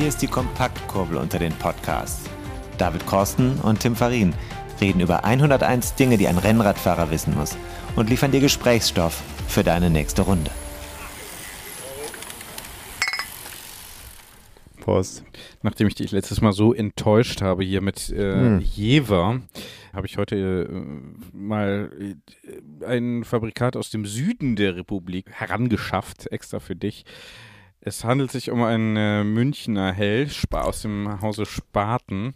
Hier ist die Kompaktkurbel unter den Podcasts. David Korsten und Tim Farin reden über 101 Dinge, die ein Rennradfahrer wissen muss und liefern dir Gesprächsstoff für deine nächste Runde. Prost. Nachdem ich dich letztes Mal so enttäuscht habe hier mit äh, hm. Jever, habe ich heute äh, mal äh, ein Fabrikat aus dem Süden der Republik herangeschafft, extra für dich. Es handelt sich um ein äh, Münchner Hell aus dem Hause Spaten.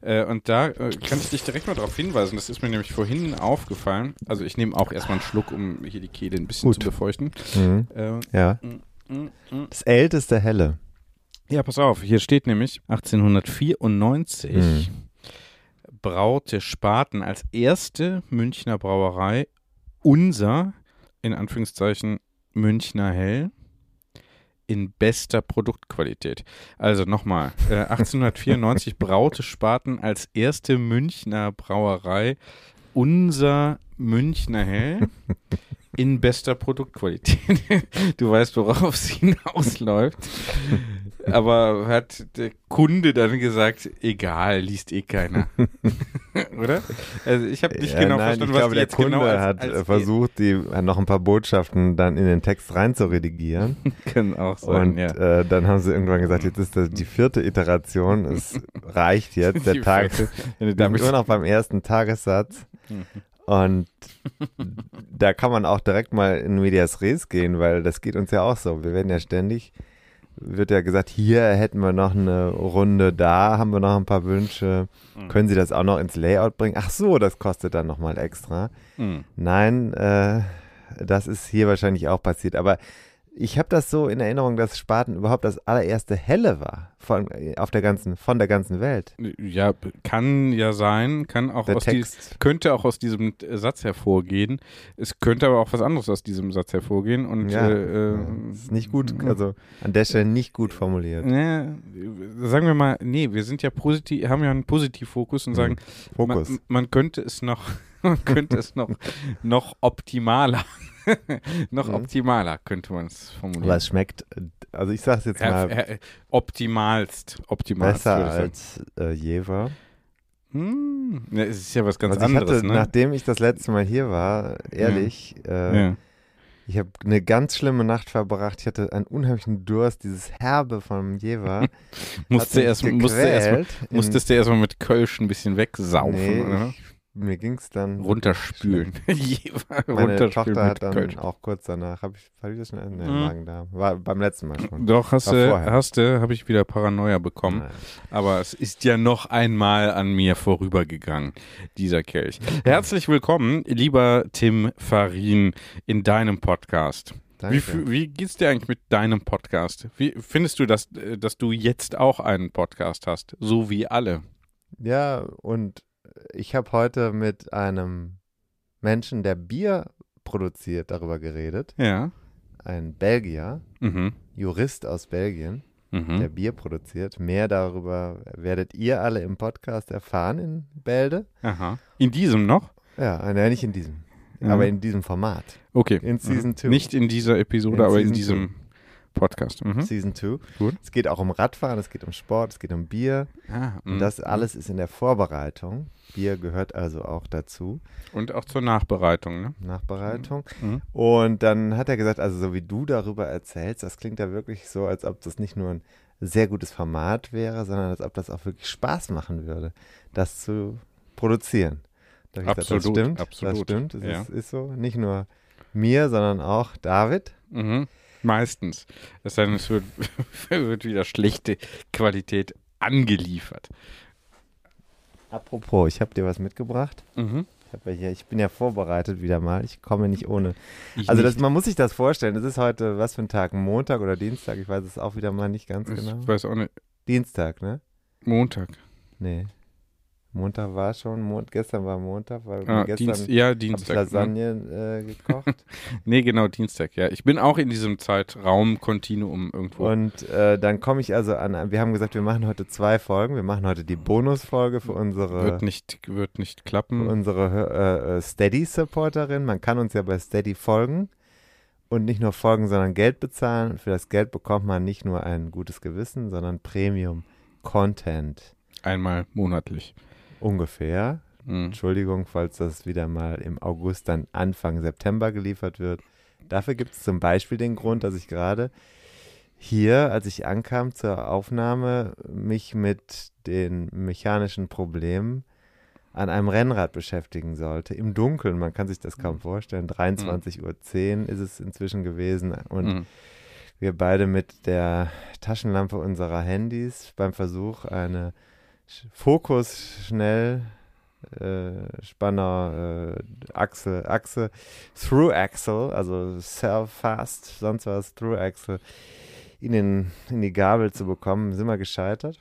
Äh, und da äh, kann ich dich direkt mal darauf hinweisen. Das ist mir nämlich vorhin aufgefallen. Also ich nehme auch erstmal einen Schluck, um hier die Kehle ein bisschen Gut. zu befeuchten. Mhm. Äh, ja. Mm, mm, mm. Das älteste Helle. Ja, pass auf. Hier steht nämlich 1894 mhm. braute Spaten als erste Münchner Brauerei unser, in Anführungszeichen, Münchner Hell in bester Produktqualität. Also nochmal, äh, 1894 braute Spaten als erste Münchner Brauerei unser Münchner Hell in bester Produktqualität. du weißt, worauf es hinausläuft. Aber hat der Kunde dann gesagt, egal, liest eh keiner. Oder? Also ich habe nicht ja, genau nein, verstanden, ich was glaube, der Kunde genau als, hat als versucht, die noch ein paar Botschaften dann in den Text rein zu redigieren. Kann auch sein, Und ja. äh, dann haben sie irgendwann gesagt, jetzt ist das die vierte Iteration, es reicht jetzt, der Tag. Wir sind immer noch beim ersten Tagessatz. Mhm. Und da kann man auch direkt mal in Medias Res gehen, weil das geht uns ja auch so. Wir werden ja ständig, wird ja gesagt, hier hätten wir noch eine Runde, da haben wir noch ein paar Wünsche. Mhm. Können Sie das auch noch ins Layout bringen? Ach so, das kostet dann nochmal extra. Mhm. Nein, äh, das ist hier wahrscheinlich auch passiert. Aber ich habe das so in Erinnerung, dass Spaten überhaupt das allererste Helle war von, auf der ganzen, von der ganzen Welt. Ja, kann ja sein, kann auch aus Text. könnte auch aus diesem Satz hervorgehen. Es könnte aber auch was anderes aus diesem Satz hervorgehen. Und, ja, äh, äh, ist nicht gut, also an der Stelle nicht gut formuliert. Ne, sagen wir mal, nee, wir sind ja positiv, haben ja einen Positivfokus und mhm. sagen, Fokus. Man, man könnte es noch, könnte es noch, noch optimaler noch mhm. optimaler könnte man es formulieren. Aber es schmeckt, also ich sage es jetzt mal. Äh, optimalst, optimalst. Besser als äh, Jever. Hm, ja, es ist ja was ganz also anderes. Hatte, ne? Nachdem ich das letzte Mal hier war, ehrlich, ja. Äh, ja. ich habe eine ganz schlimme Nacht verbracht. Ich hatte einen unheimlichen Durst. Dieses Herbe vom Jever. musste erst, musste erst, musstest du erstmal mit Kölsch ein bisschen wegsaufen, nee, oder? Ich mir ging es dann. Runterspülen. Meine Runterspülen Tochter hat dann Kölsch. auch kurz danach, habe ich, hab ich das schon? Nee, mhm. Magen da. War beim letzten Mal schon. Doch, hast du, hast du, habe ich wieder Paranoia bekommen. Nein. Aber es ist ja noch einmal an mir vorübergegangen, dieser Kelch. Herzlich willkommen, lieber Tim Farin, in deinem Podcast. Danke. Wie, wie geht's dir eigentlich mit deinem Podcast? Wie findest du, dass, dass du jetzt auch einen Podcast hast, so wie alle? Ja, und ich habe heute mit einem Menschen, der Bier produziert, darüber geredet. Ja. Ein Belgier, mhm. Jurist aus Belgien, mhm. der Bier produziert. Mehr darüber werdet ihr alle im Podcast erfahren in Bälde. Aha. In diesem noch? Ja, nein, nicht in diesem. Mhm. Aber in diesem Format. Okay. In Season 2. Nicht in dieser Episode, in aber Season in diesem. Two. Podcast. Mhm. Season 2. Es geht auch um Radfahren, es geht um Sport, es geht um Bier. Ah, und das alles ist in der Vorbereitung. Bier gehört also auch dazu. Und auch zur Nachbereitung, ne? Nachbereitung. Mhm. mhm. Und dann hat er gesagt, also so wie du darüber erzählst, das klingt ja wirklich so, als ob das nicht nur ein sehr gutes Format wäre, sondern als ob das auch wirklich Spaß machen würde, das zu produzieren. Da absolut, gesagt, das stimmt, absolut. Das stimmt, das ja. ist, ist, so. Nicht nur mir, sondern auch David. Mhm. Meistens. Es wird, wird wieder schlechte Qualität angeliefert. Apropos, ich habe dir was mitgebracht. Mhm. Ich, ja hier, ich bin ja vorbereitet wieder mal. Ich komme nicht ohne. Ich also das, man muss sich das vorstellen. Es ist heute, was für ein Tag? Montag oder Dienstag? Ich weiß es auch wieder mal nicht ganz genau. Ich weiß auch nicht. Dienstag, ne? Montag. Nee. Montag war schon, Mond, gestern war Montag, weil ah, gestern Dienst, ja, Dienstag, ne? Lasagne ne? äh, gekocht. nee, genau, Dienstag, ja. Ich bin auch in diesem Zeitraum-Kontinuum irgendwo. Und äh, dann komme ich also an, wir haben gesagt, wir machen heute zwei Folgen. Wir machen heute die Bonusfolge für unsere. Wird nicht, wird nicht klappen. Unsere äh, äh, Steady-Supporterin. Man kann uns ja bei Steady folgen. und nicht nur folgen, sondern Geld bezahlen. Und für das Geld bekommt man nicht nur ein gutes Gewissen, sondern Premium-Content. Einmal monatlich. Ungefähr. Mhm. Entschuldigung, falls das wieder mal im August, dann Anfang September geliefert wird. Dafür gibt es zum Beispiel den Grund, dass ich gerade hier, als ich ankam zur Aufnahme, mich mit den mechanischen Problemen an einem Rennrad beschäftigen sollte. Im Dunkeln, man kann sich das kaum mhm. vorstellen. 23.10 Uhr ist es inzwischen gewesen und mhm. wir beide mit der Taschenlampe unserer Handys beim Versuch, eine Fokus schnell äh, Spanner, äh, Achse, Achse, Through Axle, also Self Fast, sonst was, Through Axle, in, den, in die Gabel zu bekommen, sind wir gescheitert.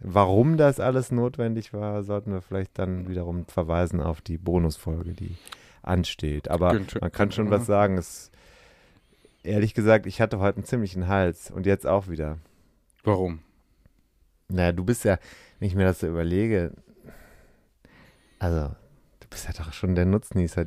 Warum das alles notwendig war, sollten wir vielleicht dann wiederum verweisen auf die Bonusfolge, die ansteht. Aber man kann schon was sagen. Es, ehrlich gesagt, ich hatte heute einen ziemlichen Hals und jetzt auch wieder. Warum? Naja, du bist ja, wenn ich mir das so überlege, also Du bist ja doch schon der Nutznießer.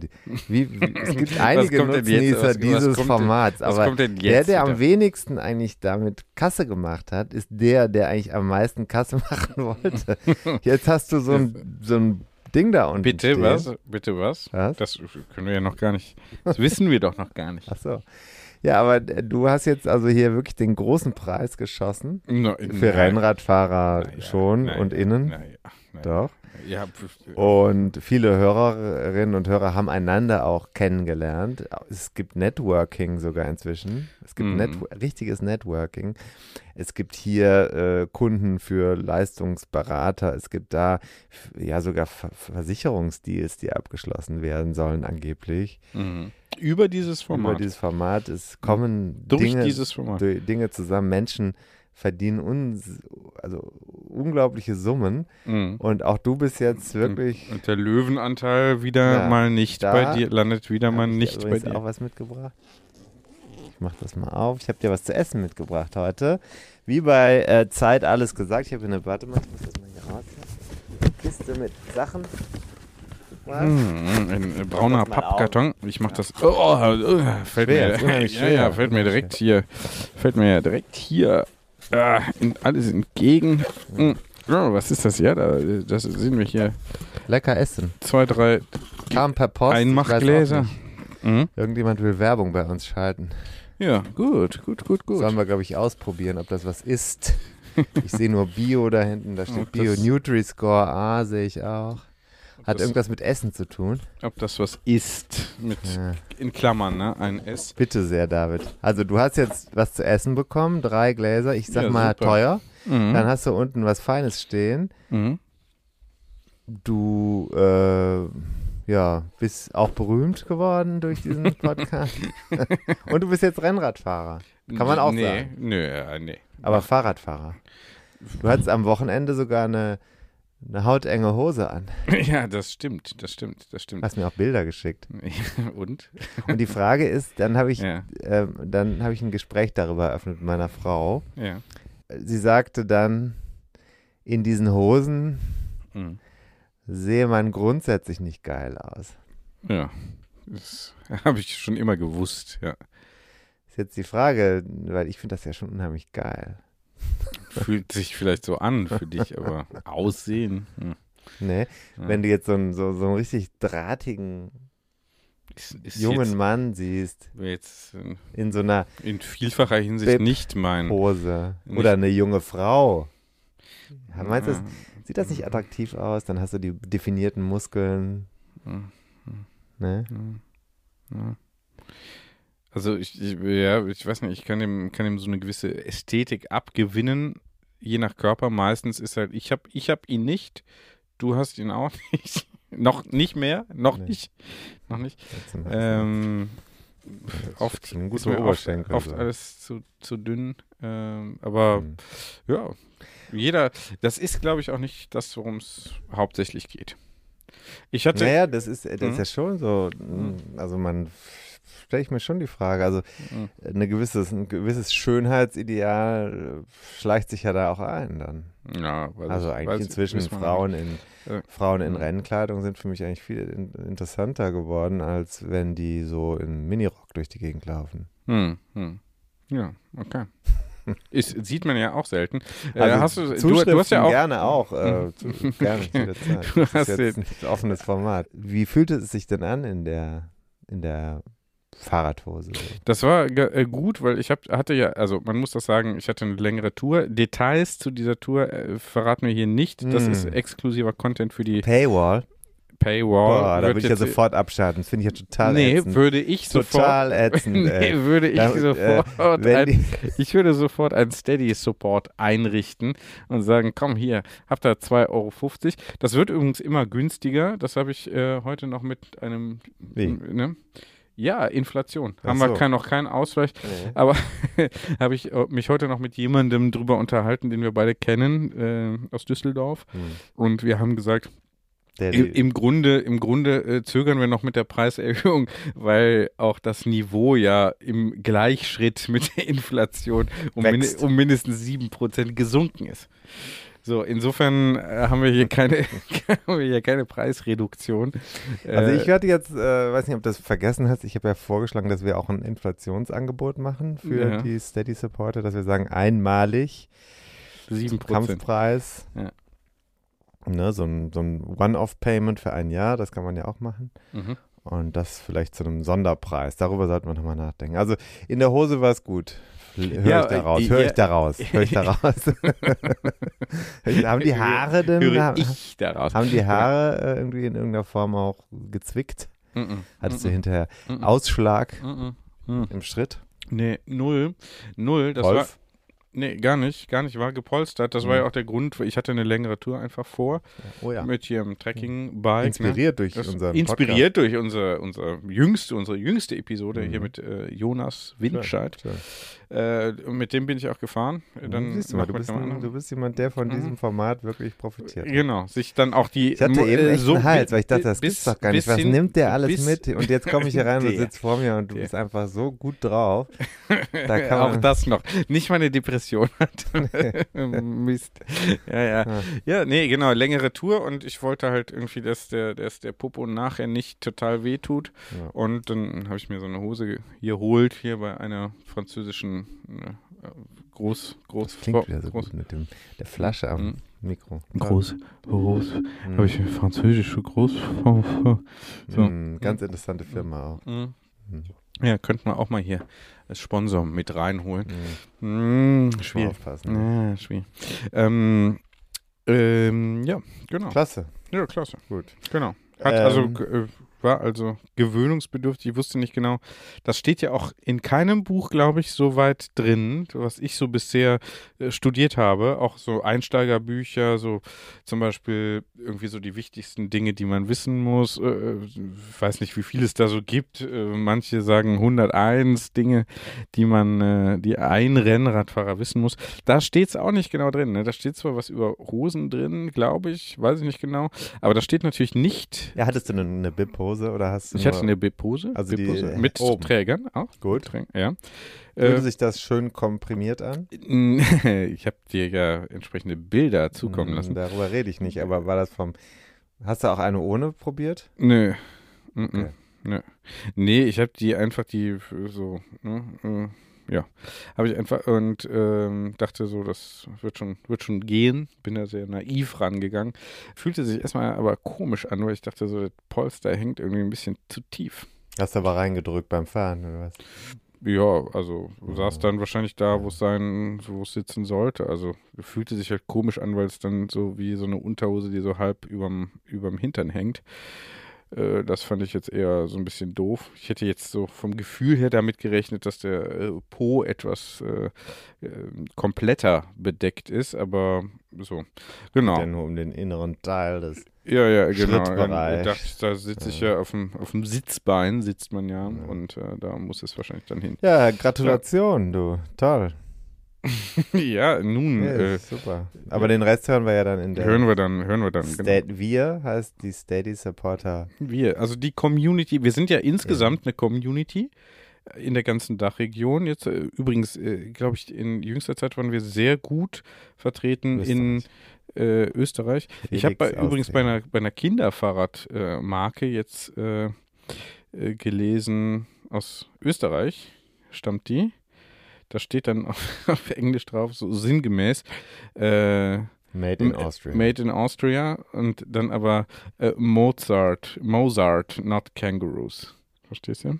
Wie, wie, es gibt einige Nutznießer was, dieses was Formats, aber der, der wieder? am wenigsten eigentlich damit Kasse gemacht hat, ist der, der eigentlich am meisten Kasse machen wollte. Jetzt hast du so ein, so ein Ding da unten. Bitte stehen. was? Bitte was? was? Das können wir ja noch gar nicht. Das wissen wir doch noch gar nicht. Ach so. Ja, aber du hast jetzt also hier wirklich den großen Preis geschossen. No, für. Rennradfahrer na, schon ja, und innen. Na, ja, Doch. Ja, und viele Hörerinnen und Hörer haben einander auch kennengelernt. Es gibt Networking sogar inzwischen. Es gibt mm. Net richtiges Networking. Es gibt hier äh, Kunden für Leistungsberater. Es gibt da ja sogar Ver Versicherungsdeals, die abgeschlossen werden sollen angeblich. Mm. Über dieses Format. Über dieses Format. Es kommen Durch Dinge, dieses Format. Dinge zusammen. Menschen verdienen uns, also unglaubliche Summen. Mhm. Und auch du bist jetzt wirklich. Und, und der Löwenanteil wieder ja, mal nicht bei dir, landet wieder mal nicht bei dir. auch was mitgebracht. Ich mach das mal auf. Ich habe dir was zu essen mitgebracht heute. Wie bei äh, Zeit alles gesagt. Ich habe eine, warte mal, ich muss das mal hier raus. Kiste mit Sachen. Mmh, ein brauner Pappkarton. Ich mach das. Oh, oh fällt schwer, mir, ja, ja, fällt mir direkt hier, fällt mir ja direkt hier äh, in, alles entgegen. Hm. Oh, was ist das? Ja, da, das sehen wir hier. Lecker essen. Zwei, drei. Kam per Post. Einmachgläser. Mhm. Irgendjemand will Werbung bei uns schalten. Ja, gut, gut, gut, gut. Sollen wir, glaube ich, ausprobieren, ob das was ist. Ich sehe nur Bio da hinten, da steht Bio Nutri-Score A, sehe ich auch. Hat irgendwas mit Essen zu tun? Ob das was ist, mit ja. in Klammern, ne? Ein S. Bitte sehr, David. Also du hast jetzt was zu essen bekommen, drei Gläser, ich sag ja, mal super. teuer. Mhm. Dann hast du unten was Feines stehen. Mhm. Du äh, ja, bist auch berühmt geworden durch diesen Podcast. Und du bist jetzt Rennradfahrer. Kann man auch nee, sagen. Nö, äh, nee. Aber Fahrradfahrer. Du hattest am Wochenende sogar eine eine hautenge Hose an. Ja, das stimmt, das stimmt, das stimmt. Hast mir auch Bilder geschickt. Und? Und die Frage ist, dann habe ich, ja. äh, dann habe ich ein Gespräch darüber eröffnet mit meiner Frau. Ja. Sie sagte dann, in diesen Hosen mhm. sehe man grundsätzlich nicht geil aus. Ja, das habe ich schon immer gewusst, ja. Ist jetzt die Frage, weil ich finde das ja schon unheimlich geil. Fühlt sich vielleicht so an für dich, aber aussehen. Hm. Nee, ja. wenn du jetzt so einen, so, so einen richtig drahtigen ist, ist jungen jetzt, Mann siehst. Jetzt, äh, in so einer. In vielfacher Hinsicht Bip nicht mein. Hose. Oder eine junge Frau. Ja, meinst du, sieht das nicht attraktiv aus? Dann hast du die definierten Muskeln. Ja. Ne? Ja. Also ich, ich, ja, ich weiß nicht, ich kann ihm, kann ihm so eine gewisse Ästhetik abgewinnen, je nach Körper. Meistens ist halt, ich habe ich hab ihn nicht, du hast ihn auch nicht. noch nicht mehr, noch nee. nicht, noch nicht. Ähm, oft ein guter Oberschenkel. Oft, oft alles zu, zu dünn. Ähm, aber mhm. ja, jeder, das ist glaube ich auch nicht das, worum es hauptsächlich geht. Ich hatte. Naja, das ist, das ist hm? ja schon so, hm, also man stelle ich mir schon die Frage. Also mhm. eine gewisses, ein gewisses Schönheitsideal äh, schleicht sich ja da auch ein dann. Ja, also eigentlich inzwischen Frauen in, ja. Frauen in Rennkleidung sind für mich eigentlich viel in, interessanter geworden, als wenn die so in Minirock durch die Gegend laufen. Hm, hm. Ja, okay. Ist, sieht man ja auch selten. Äh, also hast du, du, du, hast ja auch gerne auch. Äh, zu, gerne jederzeit. Du das hast ist jetzt ein offenes Format. Wie fühlte es sich denn an in der, in der Fahrradhose. Das war äh, gut, weil ich hab, hatte ja, also man muss das sagen, ich hatte eine längere Tour. Details zu dieser Tour äh, verraten wir hier nicht. Das mm. ist exklusiver Content für die Paywall. Paywall. Boah, da würde ich ja sofort abschalten. Das finde ich ja total nee, ätzend. würde ich sofort. Total ätzend. nee, würde ich da, äh, sofort. Äh, ein, ich würde sofort einen Steady-Support einrichten und sagen: Komm, hier, habt ihr 2,50 Euro. Das wird übrigens immer günstiger. Das habe ich äh, heute noch mit einem. Wie? Ne? Ja, Inflation. Ach Haben so. wir kein, noch keinen Ausgleich. Nee. Aber habe ich äh, mich heute noch mit jemandem drüber unterhalten, den wir beide kennen, äh, aus Düsseldorf. Hm. Und wir haben gesagt, im, Im, Grunde, im Grunde äh, zögern wir noch mit der Preiserhöhung, weil auch das Niveau ja im Gleichschritt mit der Inflation um, min um mindestens sieben Prozent gesunken ist. So, insofern äh, haben wir hier keine, haben wir hier keine Preisreduktion. Also ich hatte jetzt, äh, weiß nicht, ob du das vergessen hast, ich habe ja vorgeschlagen, dass wir auch ein Inflationsangebot machen für ja. die Steady Supporter, dass wir sagen, einmalig 7%. Kampfpreis. Ja. Ne, so ein, so ein One-Off-Payment für ein Jahr, das kann man ja auch machen. Mhm. Und das vielleicht zu einem Sonderpreis. Darüber sollte man nochmal nachdenken. Also in der Hose war es gut. Hör ja, ich da raus, höre ich da raus, höre ich da raus. haben die Haare denn? Höre ich da raus. Haben die Haare äh, irgendwie in irgendeiner Form auch gezwickt? Mm -mm. Hattest mm du hinterher Ausschlag im Schritt? Nee, null. Null. Das Rolf? war Nee, gar nicht, gar nicht, war gepolstert. Das mhm. war ja auch der Grund, ich hatte eine längere Tour einfach vor. Oh ja. Mit hier im Trekking-Bike. Inspiriert ne? durch das unseren Inspiriert Podcast. durch unser, unser jüngste, unsere jüngste Episode mhm. hier mit äh, Jonas Windscheid. Schön, schön. Äh, mit dem bin ich auch gefahren. Dann du, mal, du, bist ein, du bist jemand, der von mhm. diesem Format wirklich profitiert. Genau, sich dann auch die. Ich hatte eben äh, so einen Hals, weil ich dachte, das bis, gibt's doch gar nicht. Was nimmt der alles mit? Und jetzt komme ich hier rein und sitze vor mir und du bist einfach so gut drauf. Da auch das noch. Nicht meine Depression hat. Mist. Ja, ja. Ja, nee, genau, längere Tour und ich wollte halt irgendwie, dass der, dass der Popo nachher nicht total wehtut. Ja. Und dann habe ich mir so eine Hose hier holt, hier bei einer französischen äh, groß, groß. Das klingt wieder so groß. gut mit dem, der Flasche am mhm. Mikro. Groß, groß. Mhm. Habe ich eine französische Groß. So. Mhm, ganz interessante Firma auch. Mhm. mhm. Ja, könnte man auch mal hier als Sponsor mit reinholen. Mhm. Mhm, schwierig. Aufpassen. Ne? Ja, schwierig. Ähm, ähm, ja, genau. Klasse. Ja, klasse. Gut. Genau. Hat also ähm, also war also gewöhnungsbedürftig. Ich wusste nicht genau. Das steht ja auch in keinem Buch, glaube ich, so weit drin, was ich so bisher äh, studiert habe. Auch so Einsteigerbücher, so zum Beispiel irgendwie so die wichtigsten Dinge, die man wissen muss. Äh, äh ich weiß nicht, wie viel es da so gibt. Äh, manche sagen 101 Dinge, die man, äh, die ein Rennradfahrer wissen muss. Da steht es auch nicht genau drin. Ne? Da steht zwar was über Hosen drin, glaube ich, weiß ich nicht genau. Aber da steht natürlich nicht. Ja, hattest du eine, eine Bib-Hose? Hose oder hast du Ich hatte eine Bip-Hose. Also die äh, mit oben. Trägern auch. Gut. Ja. Fühlte äh, sich das schön komprimiert an? ich habe dir ja entsprechende Bilder zukommen hm, lassen. Darüber rede ich nicht, aber war das vom. Hast du auch eine ohne probiert? Nö. Okay. Nö. Nee, ich habe die einfach die so, ne, äh, ja, habe ich einfach und ähm, dachte so, das wird schon, wird schon gehen. Bin da sehr naiv rangegangen. Fühlte sich erstmal aber komisch an, weil ich dachte so, das Polster hängt irgendwie ein bisschen zu tief. Hast du aber reingedrückt beim Fahren oder was? Ja, also oh. saß dann wahrscheinlich da, wo es sein, wo es sitzen sollte. Also fühlte sich halt komisch an, weil es dann so wie so eine Unterhose, die so halb überm, überm Hintern hängt. Äh, das fand ich jetzt eher so ein bisschen doof. Ich hätte jetzt so vom Gefühl her damit gerechnet, dass der äh, Po etwas äh, äh kompletter bedeckt ist, aber so, genau. Ja nur um den inneren Teil des ja, ja, genau. Dachte, da sitze ich ja, auf, dem, auf dem Sitzbein, sitzt man ja, ja. und äh, da muss es wahrscheinlich dann hin. Ja, Gratulation, ja. du. Toll. ja, nun. Ja, äh, super. Aber den Rest hören wir ja dann in der. Hören wir dann, hören wir dann. Sta genau. Wir heißt die Steady Supporter. Wir, also die Community. Wir sind ja insgesamt ja. eine Community. in der ganzen Dachregion. Jetzt äh, übrigens, äh, glaube ich, in jüngster Zeit waren wir sehr gut vertreten Österreich. in äh, Österreich. Felix ich habe übrigens bei einer, bei einer Kinderfahrradmarke jetzt äh, äh, gelesen, aus Österreich stammt die. Da steht dann auf, auf Englisch drauf, so sinngemäß. Äh, Made in Austria. Made in Austria und dann aber äh, Mozart, Mozart, not Kangaroos. Verstehst du?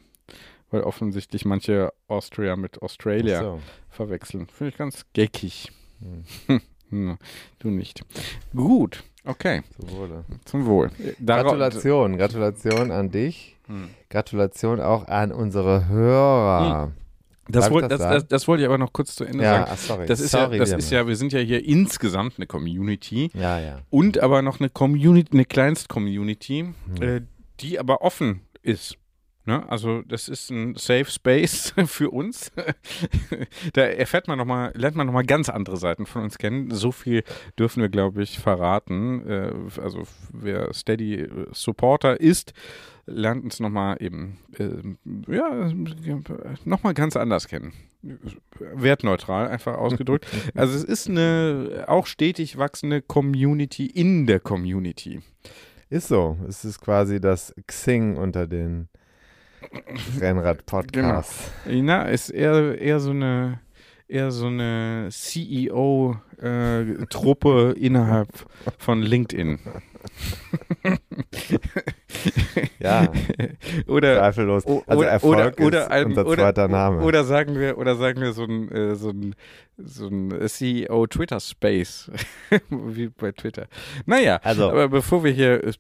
Weil offensichtlich manche Austria mit Australia so. verwechseln. Finde ich ganz geckig. Hm. hm. du nicht. Gut, okay. Zum Wohle. Zum Wohl. Dar Gratulation, Gratulation an dich. Hm. Gratulation auch an unsere Hörer. Hm. Das, wollt, das, das, das, wollte ich aber noch kurz zu Ende ja, sagen. Ach, sorry. Das ist sorry, ja, das ist ja, wir sind ja hier insgesamt eine Community. Ja, ja. Und aber noch eine Community, eine Kleinst-Community, hm. äh, die aber offen ist. Ne? Also das ist ein Safe Space für uns. da erfährt man noch mal, lernt man nochmal ganz andere Seiten von uns kennen. So viel dürfen wir, glaube ich, verraten. Äh, also wer Steady Supporter ist, lernt uns nochmal eben, äh, ja, nochmal ganz anders kennen. Wertneutral, einfach ausgedrückt. Also es ist eine auch stetig wachsende Community in der Community. Ist so. Es ist quasi das Xing unter den Rennrad-Podcasts. Genau. Na, ist eher, eher so eine eher so eine CEO-Truppe äh, innerhalb von LinkedIn. ja, oder zweifellos. Also oder, Erfolg oder, ist unser zweiter oder, Name. Oder sagen wir, oder sagen wir so ein, äh, so ein, so ein CEO Twitter Space, wie bei Twitter. Naja, also, aber bevor wir hier äh,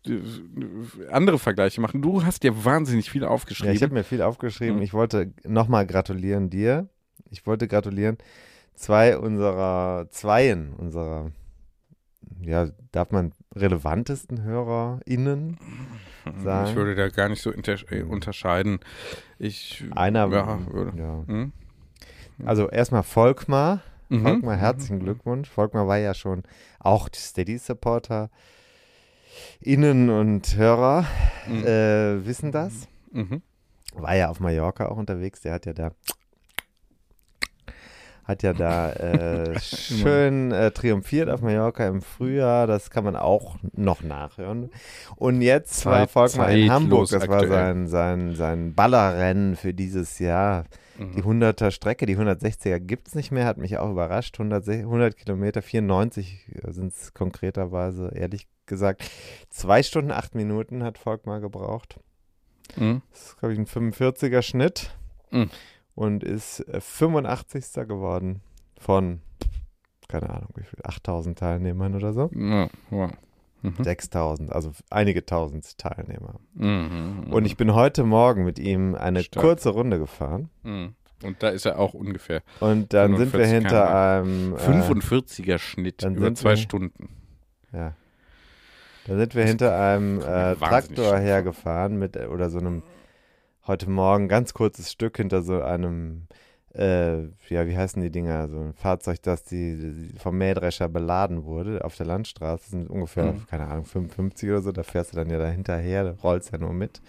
andere Vergleiche machen, du hast dir wahnsinnig viel aufgeschrieben. Ja, ich habe mir viel aufgeschrieben. Mhm. Ich wollte nochmal gratulieren dir. Ich wollte gratulieren zwei unserer, zweien unserer ja, darf man relevantesten HörerInnen sagen? Ich würde da gar nicht so äh, unterscheiden. Ich, Einer, ja, würde. Ja. Hm? Also erstmal Volkmar. Mhm. Volkmar, herzlichen mhm. Glückwunsch. Volkmar war ja schon auch Steady-Supporter. Innen und Hörer mhm. äh, wissen das. Mhm. War ja auf Mallorca auch unterwegs. Der hat ja da hat ja da äh, schön äh, triumphiert auf Mallorca im Frühjahr. Das kann man auch noch nachhören. Und jetzt Zeit, war Volkmar in Hamburg. Das aktuell. war sein, sein, sein Ballerrennen für dieses Jahr. Mhm. Die 100er Strecke, die 160er gibt es nicht mehr, hat mich auch überrascht. 100, 100 Kilometer, 94 sind es konkreterweise, ehrlich gesagt. Zwei Stunden, acht Minuten hat Volkmar gebraucht. Mhm. Das ist, glaube ich, ein 45er Schnitt. Mhm und ist 85. Äh, geworden von, keine Ahnung, wie viel, 8000 Teilnehmern oder so. Ja, wow. Mhm. 6000, also einige tausend Teilnehmer. Mhm, mhm, und ich bin heute Morgen mit ihm eine Stark. kurze Runde gefahren. Mhm. Und da ist er auch ungefähr. Und dann sind wir hinter einem. Äh, 45er Schnitt über zwei wir, Stunden. Ja. Da sind wir hinter einem äh, Traktor hergefahren mit oder so einem heute Morgen ganz kurzes Stück hinter so einem, äh, ja, wie heißen die Dinger? So ein Fahrzeug, das die, vom Mähdrescher beladen wurde auf der Landstraße. Sind ungefähr, mhm. keine Ahnung, 55 oder so. Da fährst du dann ja da hinterher, rollst ja nur mit.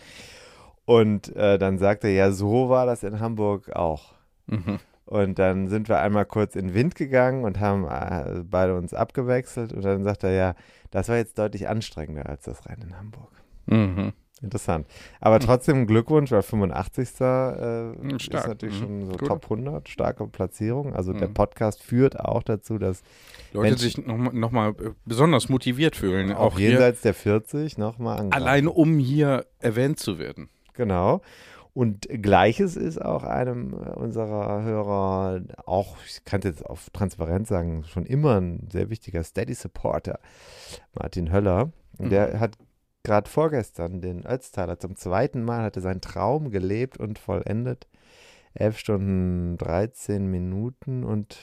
Und äh, dann sagt er, ja, so war das in Hamburg auch. Mhm. Und dann sind wir einmal kurz in den Wind gegangen und haben äh, beide uns abgewechselt. Und dann sagt er, ja, das war jetzt deutlich anstrengender als das Rennen in Hamburg. Mhm. Interessant. Aber hm. trotzdem Glückwunsch, weil 85. Äh, hm, ist natürlich mhm. schon so Gut. Top 100, starke Platzierung. Also mhm. der. Podcast führt auch dazu, dass Leute Menschen sich nochmal noch mal äh, besonders motiviert fühlen. Auch, auch jenseits der 40 nochmal Allein um hier erwähnt zu werden. Genau. Und gleiches ist auch einem unserer Hörer, auch, ich kann es jetzt auf Transparenz sagen, schon immer ein sehr wichtiger Steady-Supporter, Martin Höller. Der mhm. hat gerade vorgestern den Ötztaler zum zweiten Mal, hatte seinen Traum gelebt und vollendet. 11 Stunden 13 Minuten und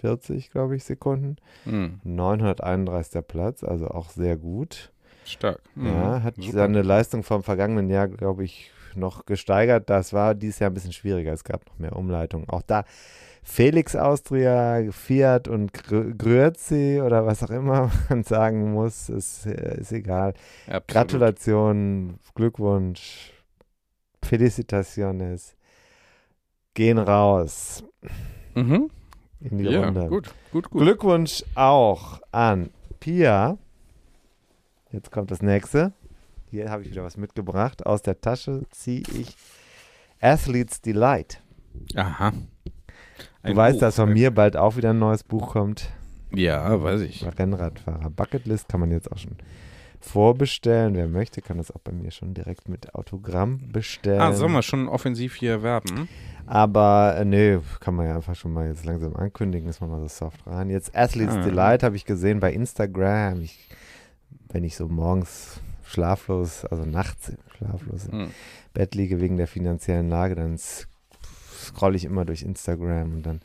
40, glaube ich, Sekunden. Mhm. 931. Platz, also auch sehr gut. Stark. Mhm. Ja, hat Super. seine Leistung vom vergangenen Jahr, glaube ich, noch gesteigert. Das war dieses Jahr ein bisschen schwieriger. Es gab noch mehr Umleitungen. Auch da Felix Austria, Fiat und Grüezi oder was auch immer man sagen muss, ist, ist egal. Absolut. Gratulation, Glückwunsch, Felicitaciones. gehen raus. Mhm. In die Ja, Runde. gut, gut, gut. Glückwunsch auch an Pia. Jetzt kommt das nächste. Hier habe ich wieder was mitgebracht. Aus der Tasche ziehe ich Athletes Delight. Aha. Du Ein weißt, Buch. dass von mir bald auch wieder ein neues Buch kommt. Ja, weiß ich. Rennradfahrer. Bucketlist kann man jetzt auch schon vorbestellen. Wer möchte, kann das auch bei mir schon direkt mit Autogramm bestellen. Ah, sollen wir schon offensiv hier werben? Aber äh, nee, kann man ja einfach schon mal jetzt langsam ankündigen, ist man mal so soft rein. Jetzt Athletes Ah. Delight habe ich gesehen bei Instagram. Ich, wenn ich so morgens schlaflos, also nachts schlaflos im Hm. Bett liege wegen der finanziellen Lage, dann scrolle ich immer durch Instagram und dann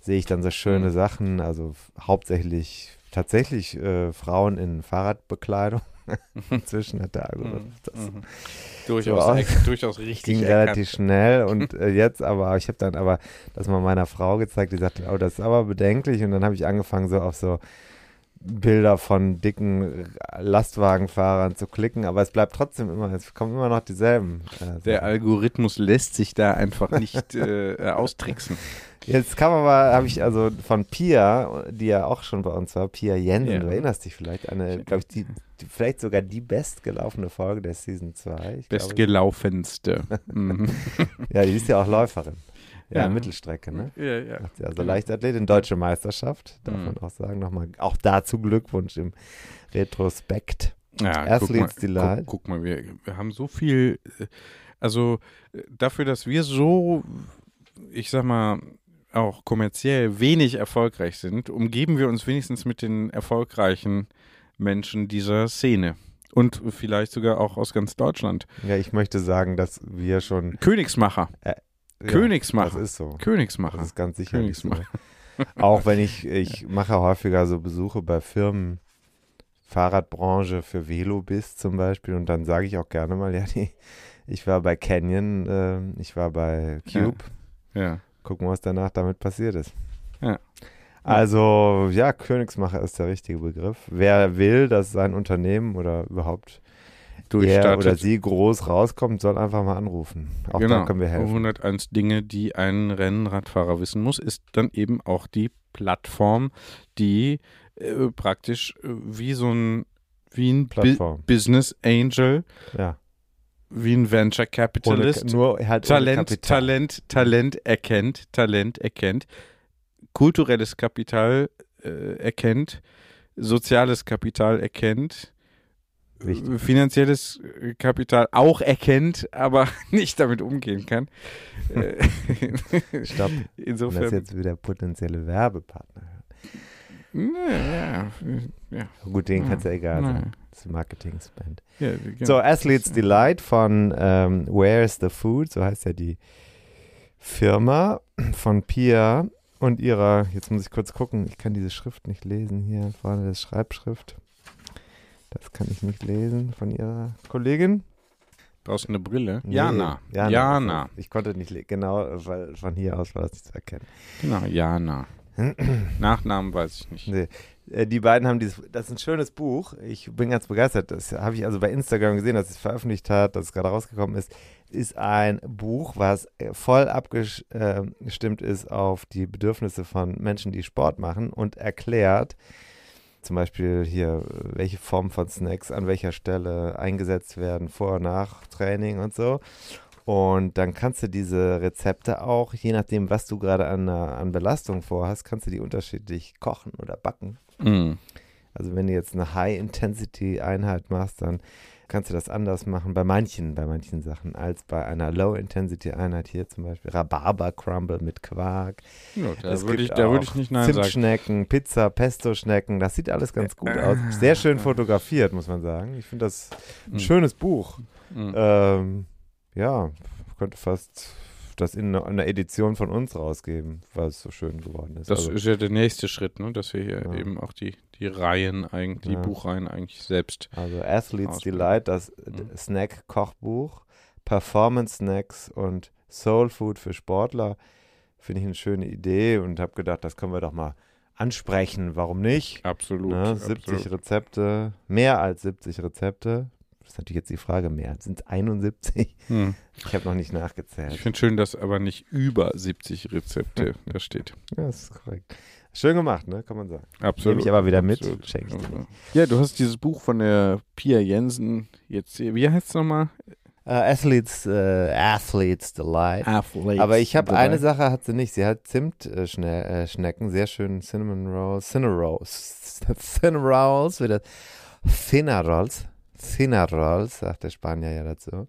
sehe ich dann so schöne Mhm. Sachen, also hauptsächlich tatsächlich äh, Frauen in Fahrradbekleidung. Inzwischen hat der Algorithmus das Mhm. Durchaus, So durchaus richtig. ging erkannt. relativ schnell und äh, jetzt aber, ich habe dann aber das mal meiner Frau gezeigt, die sagte, oh, das ist aber bedenklich und dann habe ich angefangen so auf so Bilder von dicken Lastwagenfahrern zu klicken, aber es bleibt trotzdem immer, es kommen immer noch dieselben. Äh, Der. Algorithmus lässt sich da einfach nicht äh, äh, austricksen. Jetzt kam aber, habe ich also von Pia, die ja auch schon bei uns war, Pia Jensen, Ja. du erinnerst dich vielleicht, eine, glaube ich, die, die, vielleicht sogar die bestgelaufene Folge der Season 2. Ich glaube, Bestgelaufenste. Mhm. ja, die ist ja auch Läuferin. Ja, Ja. Mittelstrecke, ne? ja, ja. Also Leichtathletin, deutsche Meisterschaft, darf Mhm. man auch sagen. Nochmal, auch dazu Glückwunsch im Retrospekt. Ja, guck mal, Athletes guck, guck mal wir, wir haben so viel, äh, also äh, dafür, dass wir so, ich sag mal, auch kommerziell wenig erfolgreich sind, umgeben wir uns wenigstens mit den erfolgreichen Menschen dieser Szene. Und vielleicht sogar auch aus ganz Deutschland. Ja, ich möchte sagen, dass wir schon. Königsmacher. Ja, Königsmacher. Das ist so. Königsmacher. Das ist ganz sicherlich so. Königsmacher. Auch wenn ich, ich mache häufiger so Besuche bei Firmen, Fahrradbranche für Velobis zum Beispiel und dann sage ich auch gerne mal, ja, die, ich war bei Canyon, äh, ich war bei Cube, ja. gucken, was danach damit passiert ist. Ja. Also, ja, Königsmacher ist der richtige Begriff. Wer will, dass sein Unternehmen oder überhaupt er Durchstartet. oder sie groß rauskommt, soll einfach mal anrufen. Auch genau. da können wir helfen. 101 Dinge, die ein Rennradfahrer wissen muss, ist dann eben auch die Plattform, die äh, praktisch äh, wie so ein wie ein Plattform. Business Angel, Ja. wie ein Venture Ohne, Capitalist nur halt ohne Talent. Talent, Talent erkennt, Talent erkennt, kulturelles Kapital äh, erkennt, soziales Kapital erkennt, Wichtig. äh, finanzielles äh, Kapital auch erkennt, aber nicht damit umgehen kann. Äh, Stopp. Das Insofern. jetzt wieder potenzielle Werbepartner hören. Ja, ja, Gut, denen kann es ja egal sein. Das ist Marketing-Spend. ja, genau. So, Athletes Delight von ähm, Where's the Food, so heißt ja die Firma von Pia und ihrer, jetzt muss ich kurz gucken, ich kann diese Schrift nicht lesen hier, vorne das Schreibschrift. Das kann ich nicht lesen von ihrer Kollegin. Brauchst du eine Brille? Nee, Jana. Jana. Jana. Ich konnte nicht, le- genau, weil von hier aus war das nicht zu erkennen. Genau, Jana. Nachnamen weiß ich nicht. Nee. Äh, Die beiden haben dieses, das ist ein schönes Buch. Ich bin ganz begeistert. Das habe ich also bei Instagram gesehen, dass es veröffentlicht hat, dass es gerade rausgekommen ist. Ist ein Buch, was äh, voll abgestimmt ist auf die Bedürfnisse von Menschen, die Sport machen und erklärt, zum Beispiel hier, welche Form von Snacks an welcher Stelle eingesetzt werden, vor und nach Training und so. Und dann kannst du diese Rezepte auch, je nachdem, was du gerade an, an Belastung vorhast, kannst du die unterschiedlich kochen oder backen. Mhm. Also wenn du jetzt eine High-Intensity-Einheit machst, dann kannst du das anders machen bei manchen, bei manchen Sachen, als bei einer Low-Intensity-Einheit hier zum Beispiel Rhabarber-Crumble mit Quark. Ja, da Es würde ich, da würd ich nicht Nein sagen. Zimtschnecken, Pizza, Pesto-Schnecken, das sieht alles ganz gut aus. Sehr schön fotografiert, muss man sagen. Ich finde das ein Mhm. schönes Buch. Mhm. Ähm, ja, könnte fast das in einer, Edition von uns rausgeben, weil es so schön geworden ist. Das also, ist ja der nächste Schritt, ne? dass wir hier Ja. eben auch die, die Reihen, eigentlich, die Ja. Buchreihen eigentlich selbst. also Athletes Ausbilden. Delight, das Mhm. Snack-Kochbuch, Performance-Snacks und Soul Food für Sportler. Finde ich eine schöne Idee und habe gedacht, das können wir doch mal ansprechen. Warum nicht? Absolut. Ne? 70 absolut. Rezepte, mehr als 70 Rezepte. Ist natürlich jetzt die Frage mehr. Sind es 71? Hm. Ich habe noch nicht nachgezählt. Ich finde schön, dass aber nicht über 70 Rezepte da steht. Ja, das ist korrekt. Schön gemacht, ne? Kann man sagen. Absolut. Nehme ich aber wieder mit. Schenke ich dir. Ja, du hast dieses Buch von der Pia Jensen jetzt hier. Wie heißt es nochmal? Uh, Athletes, uh, Athletes Delight. Athletes Aber ich habe eine Sache hat sie nicht. Sie hat Zimtschnecken, äh, sehr schön Cinnamon Rolls, Cinnamon Rolls, Cinnamon Rolls, wieder Thinner Rolls, sagt der Spanier ja dazu.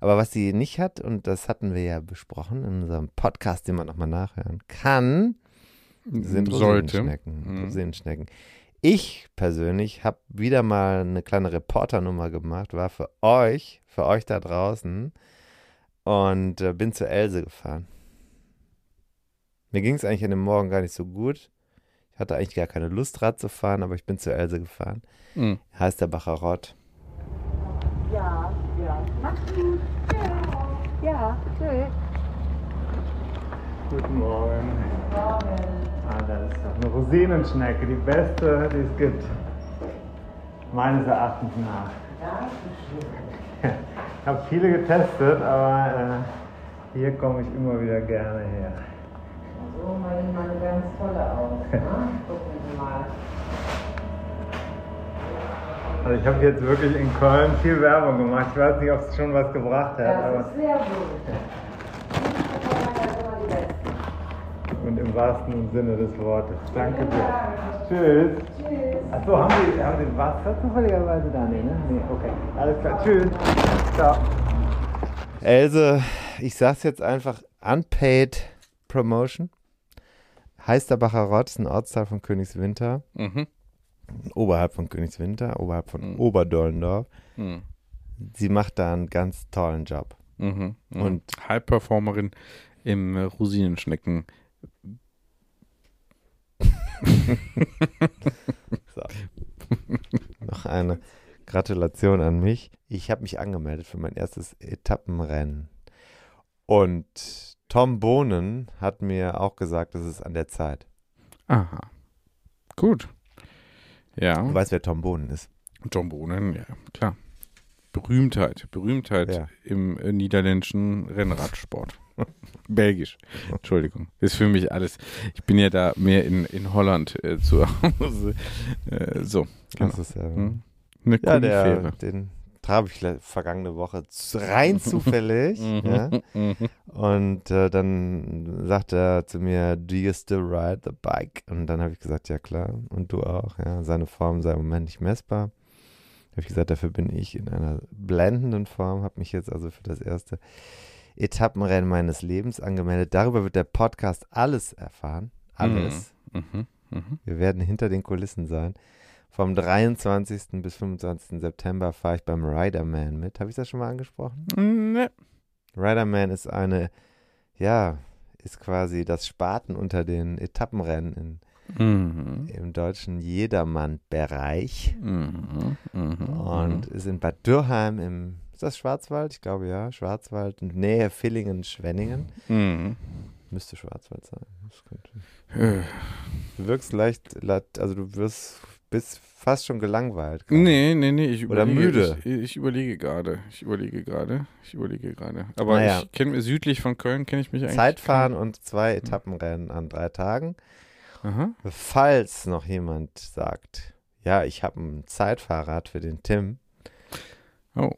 Aber was sie nicht hat, und das hatten wir ja besprochen in unserem Podcast, den man nochmal nachhören kann, sind Rosinenschnecken. Mhm. Rosinenschnecken. Ich persönlich habe wieder mal eine kleine Reporternummer gemacht, war für euch, für euch da draußen und äh, bin zur Else gefahren. Mir ging es eigentlich an dem Morgen gar nicht so gut. Ich hatte eigentlich gar keine Lust, Rad zu fahren, aber ich bin zur Else gefahren. Mhm. Heißt der Bacherott. Mach's gut. Ja, ja, tschüss. Guten Morgen. Guten Morgen. Ah, das ist doch eine Rosinenschnecke, die beste, die es gibt. Meines Erachtens nach. Ja, ich habe viele getestet, aber äh, hier komme ich immer wieder gerne her. So mal eine ganz tolle aus. Ne? Gucken Sie mal. Also ich habe jetzt wirklich in Köln viel Werbung gemacht. Ich weiß nicht, ob es schon was gebracht hat. Ja, das ist sehr gut. und im wahrsten Sinne des Wortes. Danke dir. Tschüss. Tschüss. Achso, haben Sie, haben Sie Wasser zufälligerweise da? Nee, ne? Nee, okay. Alles klar. Tschüss. Ciao. Else, ich sag's jetzt einfach, Unpaid Promotion. Heisterbacher Rott ist ein Ortsteil von Königswinter. Mhm. Oberhalb von Königswinter, oberhalb von mhm. Oberdollendorf. Mhm. Sie macht da einen ganz tollen Job. Mhm. mhm. Und High-Performerin im Rosinenschnecken so. Noch eine Gratulation an mich. Ich habe mich angemeldet für mein erstes Etappenrennen. Und Tom Bohnen hat mir auch gesagt, das ist an der Zeit. Aha. Gut. Ja. Du weißt, wer Tom Bohnen ist. Tom Bohnen, ja, klar. Berühmtheit. Berühmtheit ja. im äh, niederländischen Rennradsport. Belgisch. Entschuldigung. Ist für mich alles. Ich bin ja da mehr in, in Holland äh, zu Hause. Äh, so. Genau. Das ist ja. Hm? Eine ja, der, den traf ich vergangene Woche rein zufällig. Mhm. ja. Mhm. Und äh, dann sagt er zu mir, do you still ride the bike? Und dann habe ich gesagt, ja klar. Und du auch. Ja. Seine Form sei im Moment nicht messbar. Habe ich gesagt, dafür bin ich in einer blendenden Form. Habe mich jetzt also für das erste Etappenrennen meines Lebens angemeldet. Darüber wird der Podcast alles erfahren. Alles. Mhm. Mhm. Mhm. Wir werden hinter den Kulissen sein. Vom 23. bis 25. September fahre ich beim Riderman mit. Habe ich das schon mal angesprochen? Nee. Riderman ist eine, ja, ist quasi das Spaten unter den Etappenrennen in, mhm. im deutschen Jedermann-Bereich. Mhm. Mhm. Und ist in Bad Dürheim im ist das Schwarzwald? Ich glaube ja. Schwarzwald, Nähe Villingen, Schwenningen. Mhm. Müsste Schwarzwald sein. Könnte... Du wirkst leicht, also du wirst, bist fast schon gelangweilt. Grade. Nee, nee, nee. Ich Oder müde. Ich, ich, überlege gerade. Ich überlege gerade. Ich überlege gerade. Aber naja. ich kenne südlich von Köln kenne ich mich eigentlich. Zeitfahren und zwei Etappenrennen an drei Tagen. Aha. Falls noch jemand sagt, ja, ich habe ein Zeitfahrrad für den Tim. Oh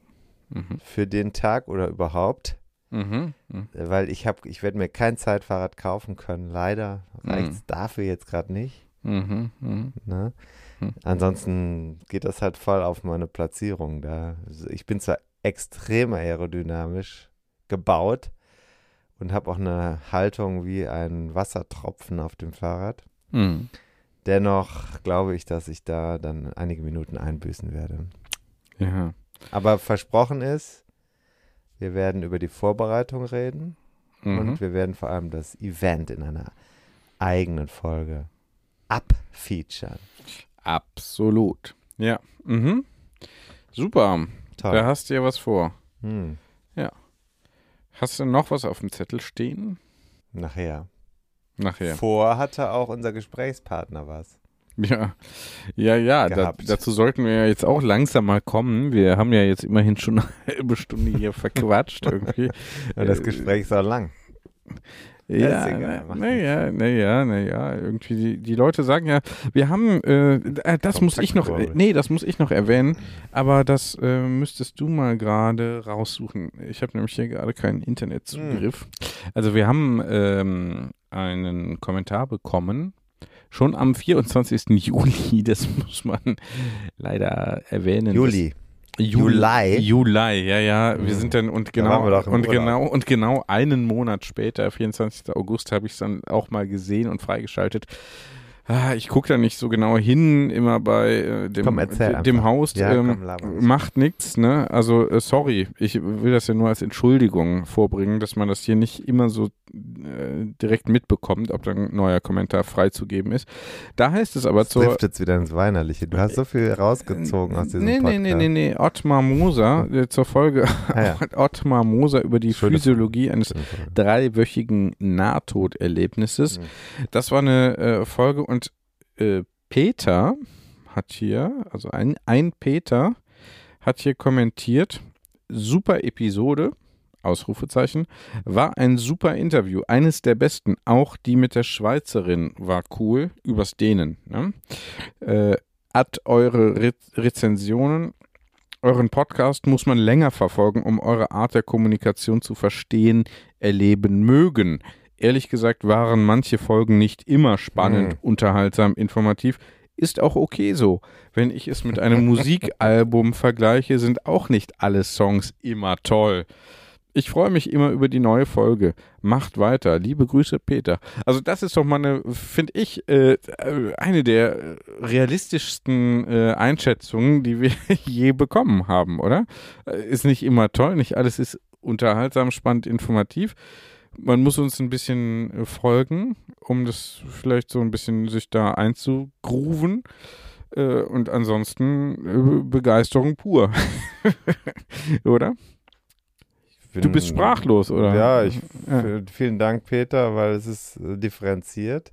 mhm. für den Tag oder überhaupt. Mhm. Mhm. Weil ich habe, ich werde mir kein Zeitfahrrad kaufen können. Leider reicht es mhm. dafür jetzt gerade nicht. Mhm. Mhm. Ne? Ansonsten geht das halt voll auf meine Platzierung. Da ich bin zwar extrem aerodynamisch gebaut und habe auch eine Haltung wie ein Wassertropfen auf dem Fahrrad. Dennoch glaube ich, dass ich da dann einige Minuten einbüßen werde. Ja. Aber versprochen ist, wir werden über die Vorbereitung reden mhm. und wir werden vor allem das Event in einer eigenen Folge abfeaturen. Absolut. Ja. Mhm. Super. Toll. Da hast du ja was vor. Hm. Ja. Hast du noch was auf dem Zettel stehen? Nachher. Nachher. Vor hatte auch unser Gesprächspartner was. Ja, ja, ja. Da, dazu sollten wir ja jetzt auch langsam mal kommen. Wir haben ja jetzt immerhin schon eine halbe Stunde hier verquatscht irgendwie. Ja, das Gespräch ist auch lang. Ja, naja, naja, naja, irgendwie die, die Leute sagen ja, wir haben, äh, äh das muss ich noch, äh, nee, das muss ich noch erwähnen, aber das äh, müsstest du mal gerade raussuchen. Ich habe nämlich hier gerade keinen Internetzugriff. Hm. Also wir haben ähm, einen Kommentar bekommen schon am 24. Juli, das muss man leider erwähnen. Juli. Juli. Juli, ja, ja. Wir sind dann und genau da und genau und genau einen Monat später, 24. August, habe ich es dann auch mal gesehen und freigeschaltet. Ah, ich gucke da nicht so genau hin, immer bei äh, dem, komm, dem Host. Ja, ähm, komm, macht nichts, ne? Also äh, sorry, ich will das ja nur als Entschuldigung vorbringen, dass man das hier nicht immer so äh, direkt mitbekommt, ob dann ein neuer Kommentar freizugeben ist. Da heißt es aber zu. trifft jetzt wieder ins Weinerliche. Du hast so viel rausgezogen aus diesem nee, Podcast. Nee, nee, nee, nee. Ottmar Moser äh, zur Folge ah, ja. Ottmar Moser über die Schöne Physiologie eines dreiwöchigen Nahtoderlebnisses. Mhm. Das war eine äh, Folge und äh, Peter hat hier, also ein, ein Peter hat hier kommentiert, super Episode, Ausrufezeichen, war ein super Interview, eines der besten. Auch die mit der Schweizerin war cool, übers Dehnen. Ne? Äh, hat eure Re Rezensionen, euren Podcast muss man länger verfolgen, um eure Art der Kommunikation zu verstehen, erleben mögen. Ehrlich gesagt waren manche Folgen nicht immer spannend, mhm. unterhaltsam, informativ. Ist auch okay so. Wenn ich es mit einem Musikalbum vergleiche, sind auch nicht alle Songs immer toll. Ich freue mich immer über die neue Folge. Macht weiter. Liebe Grüße, Peter. Also das ist doch mal eine, finde ich, äh, eine der realistischsten äh, Einschätzungen, die wir je bekommen haben, oder? Äh, ist nicht immer toll, nicht alles ist unterhaltsam, spannend, informativ man muss uns ein bisschen äh, folgen, um das vielleicht so ein bisschen sich da einzugrooven. Äh, und ansonsten äh, Begeisterung pur. oder? Bin, du bist sprachlos, oder? Ja, ich, ja. vielen Dank, Peter, weil es ist differenziert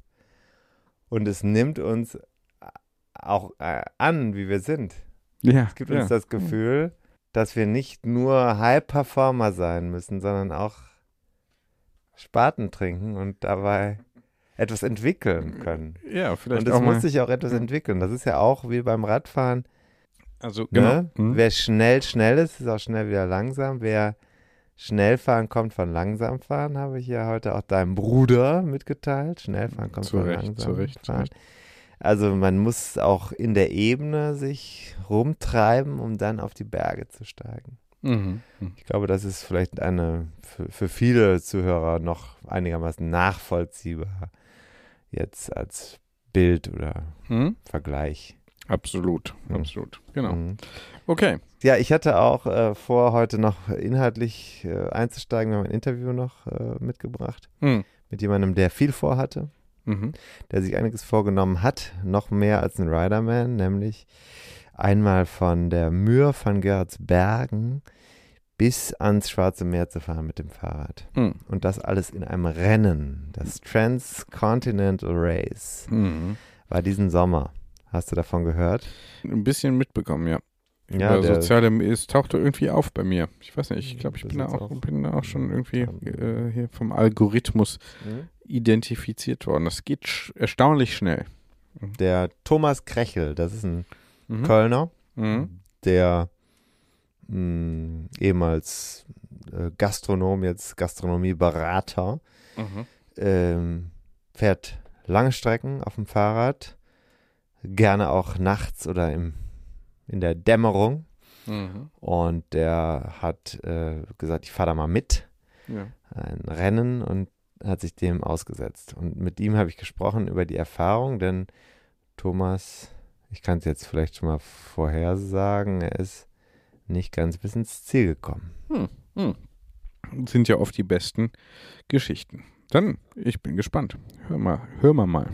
und es nimmt uns auch an, wie wir sind. Ja, es gibt uns das Gefühl, dass wir nicht nur High-Performer sein müssen, sondern auch Spaten trinken und dabei etwas entwickeln können. Ja, vielleicht Und es muss sich auch etwas entwickeln. Das ist ja auch wie beim Radfahren. Also, genau. Ne? Mhm. Wer schnell, schnell ist, ist auch schnell wieder langsam. Wer schnell fahren kommt von langsam fahren, habe ich ja heute auch deinem Bruder mitgeteilt. Schnell fahren kommt zu von Recht, langsam zu Recht, fahren. Zu Recht. Also man muss auch in der Ebene sich rumtreiben, um dann auf die Berge zu steigen. Mhm. Ich glaube, das ist vielleicht eine für, für, viele Zuhörer noch einigermaßen nachvollziehbar jetzt als Bild oder mhm. Vergleich. Absolut, mhm. absolut, genau. Mhm. Okay. Ja, ich hatte auch äh, vor, heute noch inhaltlich äh, einzusteigen. Wir haben ein Interview noch äh, mitgebracht mhm. mit jemandem, der viel vorhatte, mhm. der sich einiges vorgenommen hat, noch mehr als ein Riderman, nämlich einmal von der Mühr von Gerardsbergen bis ans Schwarze Meer zu fahren mit dem Fahrrad. Mhm. Und das alles in einem Rennen. Das Transcontinental Race mhm. war diesen Sommer. Hast du davon gehört? Ein bisschen mitbekommen, ja. Ja, der soziale, es tauchte irgendwie auf bei mir. Ich weiß nicht, ich glaube, ich bin da, auch, bin da auch schon irgendwie äh, hier vom Algorithmus mhm. identifiziert worden. Das geht sch erstaunlich schnell. Der Thomas Krechel, das ist ein mhm. Kölner, mhm. der mh, hm, ehemals äh, Gastronom, jetzt Gastronomieberater, mhm. ähm, fährt lange Strecken auf dem Fahrrad, gerne auch nachts oder im, in der Dämmerung. Mhm. Und der hat äh, gesagt, ich fahre da mal mit. Ja. Ein Rennen und hat sich dem ausgesetzt. Und mit ihm habe ich gesprochen über die Erfahrung, denn Thomas, ich kann es jetzt vielleicht schon mal vorhersagen, er ist nicht ganz bis ins Ziel gekommen. Hm, hm. Sind ja oft die besten Geschichten. Dann, ich bin gespannt. Hör mal, hör mal mal.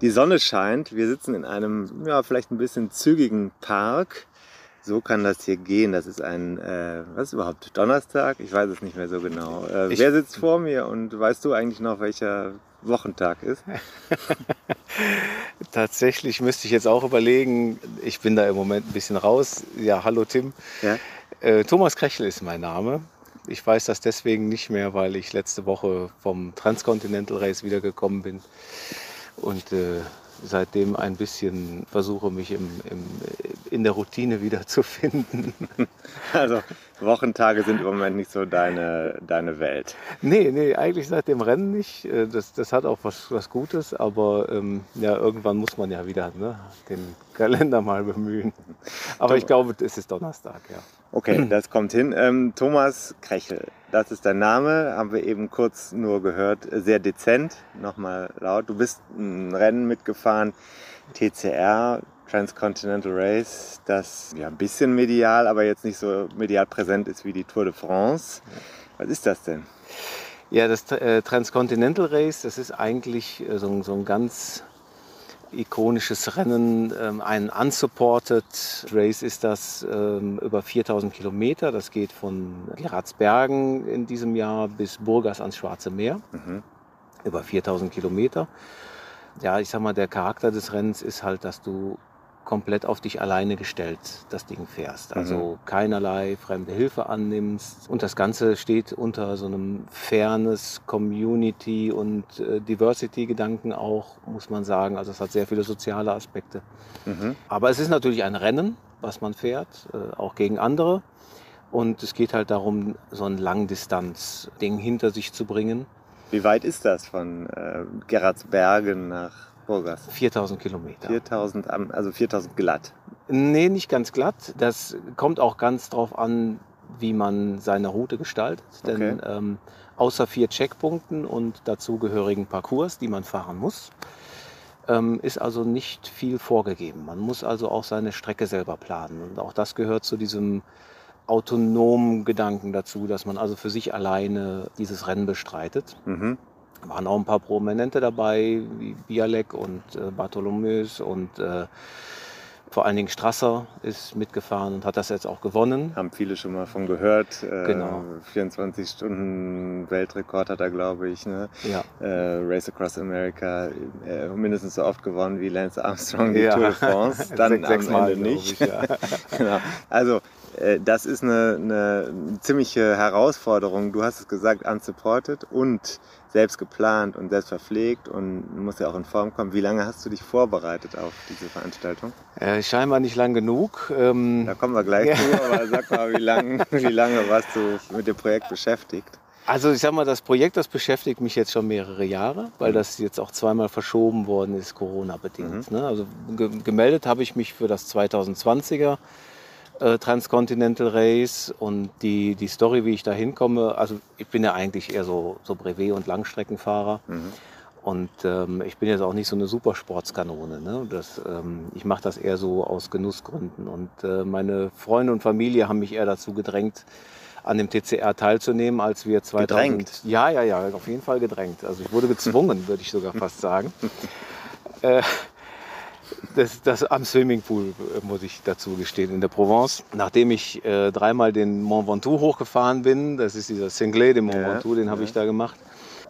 Die Sonne scheint. Wir sitzen in einem, ja, vielleicht ein bisschen zügigen Park. So kann das hier gehen. Das ist ein, äh, was ist überhaupt, Donnerstag? Ich weiß es nicht mehr so genau. Äh, wer sitzt vor mir und weißt du eigentlich noch, welcher Wochentag ist? Tatsächlich müsste ich jetzt auch überlegen. Ich bin da im Moment ein bisschen raus. Ja, hallo Tim. Ja? Äh, Thomas Krechel ist mein Name. Ich weiß das deswegen nicht mehr, weil ich letzte Woche vom Transcontinental Race wiedergekommen bin und äh, seitdem ein bisschen versuche, mich im, im, in der Routine wiederzufinden. Also Wochentage sind im Moment nicht so deine, deine Welt. Nee, nee, eigentlich seit dem Rennen nicht. Äh, das, das hat auch was, was Gutes, aber ähm, ja, irgendwann muss man ja wieder ne, den Kalender mal bemühen. Aber ich glaube, es ist Donnerstag, ja. Okay, das kommt hin. Ähm, Thomas Krechel, das ist dein Name, haben wir eben kurz nur gehört. Sehr dezent, nochmal laut. Du bist ein Rennen mitgefahren, TCR, Transcontinental Race, das ja ein bisschen medial, aber jetzt nicht so medial präsent ist wie die Tour de France. Was ist das denn? Ja, das äh, Transcontinental Race, das ist eigentlich äh, so, so ein ganz ikonisches Rennen, ähm, ein unsupported Race ist das ähm, über 4000 Kilometer. Das geht von Geratsbergen in diesem Jahr bis Burgas ans Schwarze Meer. Mhm. Über 4000 Kilometer. Ja, ich sag mal, der Charakter des Rennens ist halt, dass du komplett auf dich alleine gestellt das Ding fährst. Also keinerlei fremde Hilfe annimmst. Und das Ganze steht unter so einem Fairness, Community und äh, Diversity-Gedanken auch, muss man sagen. Also es hat sehr viele soziale Aspekte. Mhm. Aber es ist natürlich ein Rennen, was man fährt, äh, auch gegen andere. Und es geht halt darum, so ein Langdistanz-Ding hinter sich zu bringen. Wie weit ist das von äh, Geratsbergen nach Burgas? 4000 Kilometer. 4000, am- also 4000 glatt. Nee, nicht ganz glatt. Das kommt auch ganz drauf an, wie man seine Route gestaltet. Denn Okay. ähm, außer vier Checkpunkten und dazugehörigen Parcours, die man fahren muss, ähm, ist also nicht viel vorgegeben. Man muss also auch seine Strecke selber planen. Und auch das gehört zu diesem autonomen Gedanken dazu, dass man also für sich alleine dieses Rennen bestreitet. Mhm. Waren auch ein paar Prominente dabei, wie Bialek und äh, Bartholomeus und äh, vor allen Dingen Strasser ist mitgefahren und hat das jetzt auch gewonnen. Haben viele schon mal von gehört. Äh, Genau. 24 Stunden Weltrekord hat er, glaube ich. Ne? Ja, Äh, Race Across America äh, mindestens so oft gewonnen wie Lance Armstrong die Ja. Tour de France. Dann Sechs- am Ende nicht. ich, ja. genau. Also äh, das ist eine, eine ziemliche Herausforderung. Du hast es gesagt, unsupported und selbst geplant und selbst verpflegt und du musst ja auch in Form kommen. Wie lange hast du dich vorbereitet auf diese Veranstaltung? äh, scheinbar nicht lang genug. Ähm, Da kommen wir gleich Ja. zu, aber sag mal, wie lange, wie lange warst du mit dem Projekt beschäftigt? Also ich sag mal, das Projekt, das beschäftigt mich jetzt schon mehrere Jahre, weil das jetzt auch zweimal verschoben worden ist, Corona-bedingt. Ne? Also ge gemeldet habe ich mich für das 2020er äh, Transcontinental Race und die, die Story, wie ich da hinkomme, also ich bin ja eigentlich eher so, so Brevet- und Langstreckenfahrer. Mhm. Und ähm, ich bin jetzt auch nicht so eine Supersportskanone. Ne? Das, ähm, ich mache das eher so aus Genussgründen. Und äh, meine Freunde und Familie haben mich eher dazu gedrängt, an dem TCR teilzunehmen, als wir 2000... Gedrängt? Ja, ja, ja, auf jeden Fall gedrängt. Also ich wurde gezwungen, würde ich sogar fast sagen. äh, das, das am Swimmingpool, äh, muss ich dazu gestehen, in der Provence. Nachdem ich äh, dreimal den Mont Ventoux hochgefahren bin, das ist dieser Cinglé, den Mont Ja, Ventoux, den habe ja. ich da gemacht.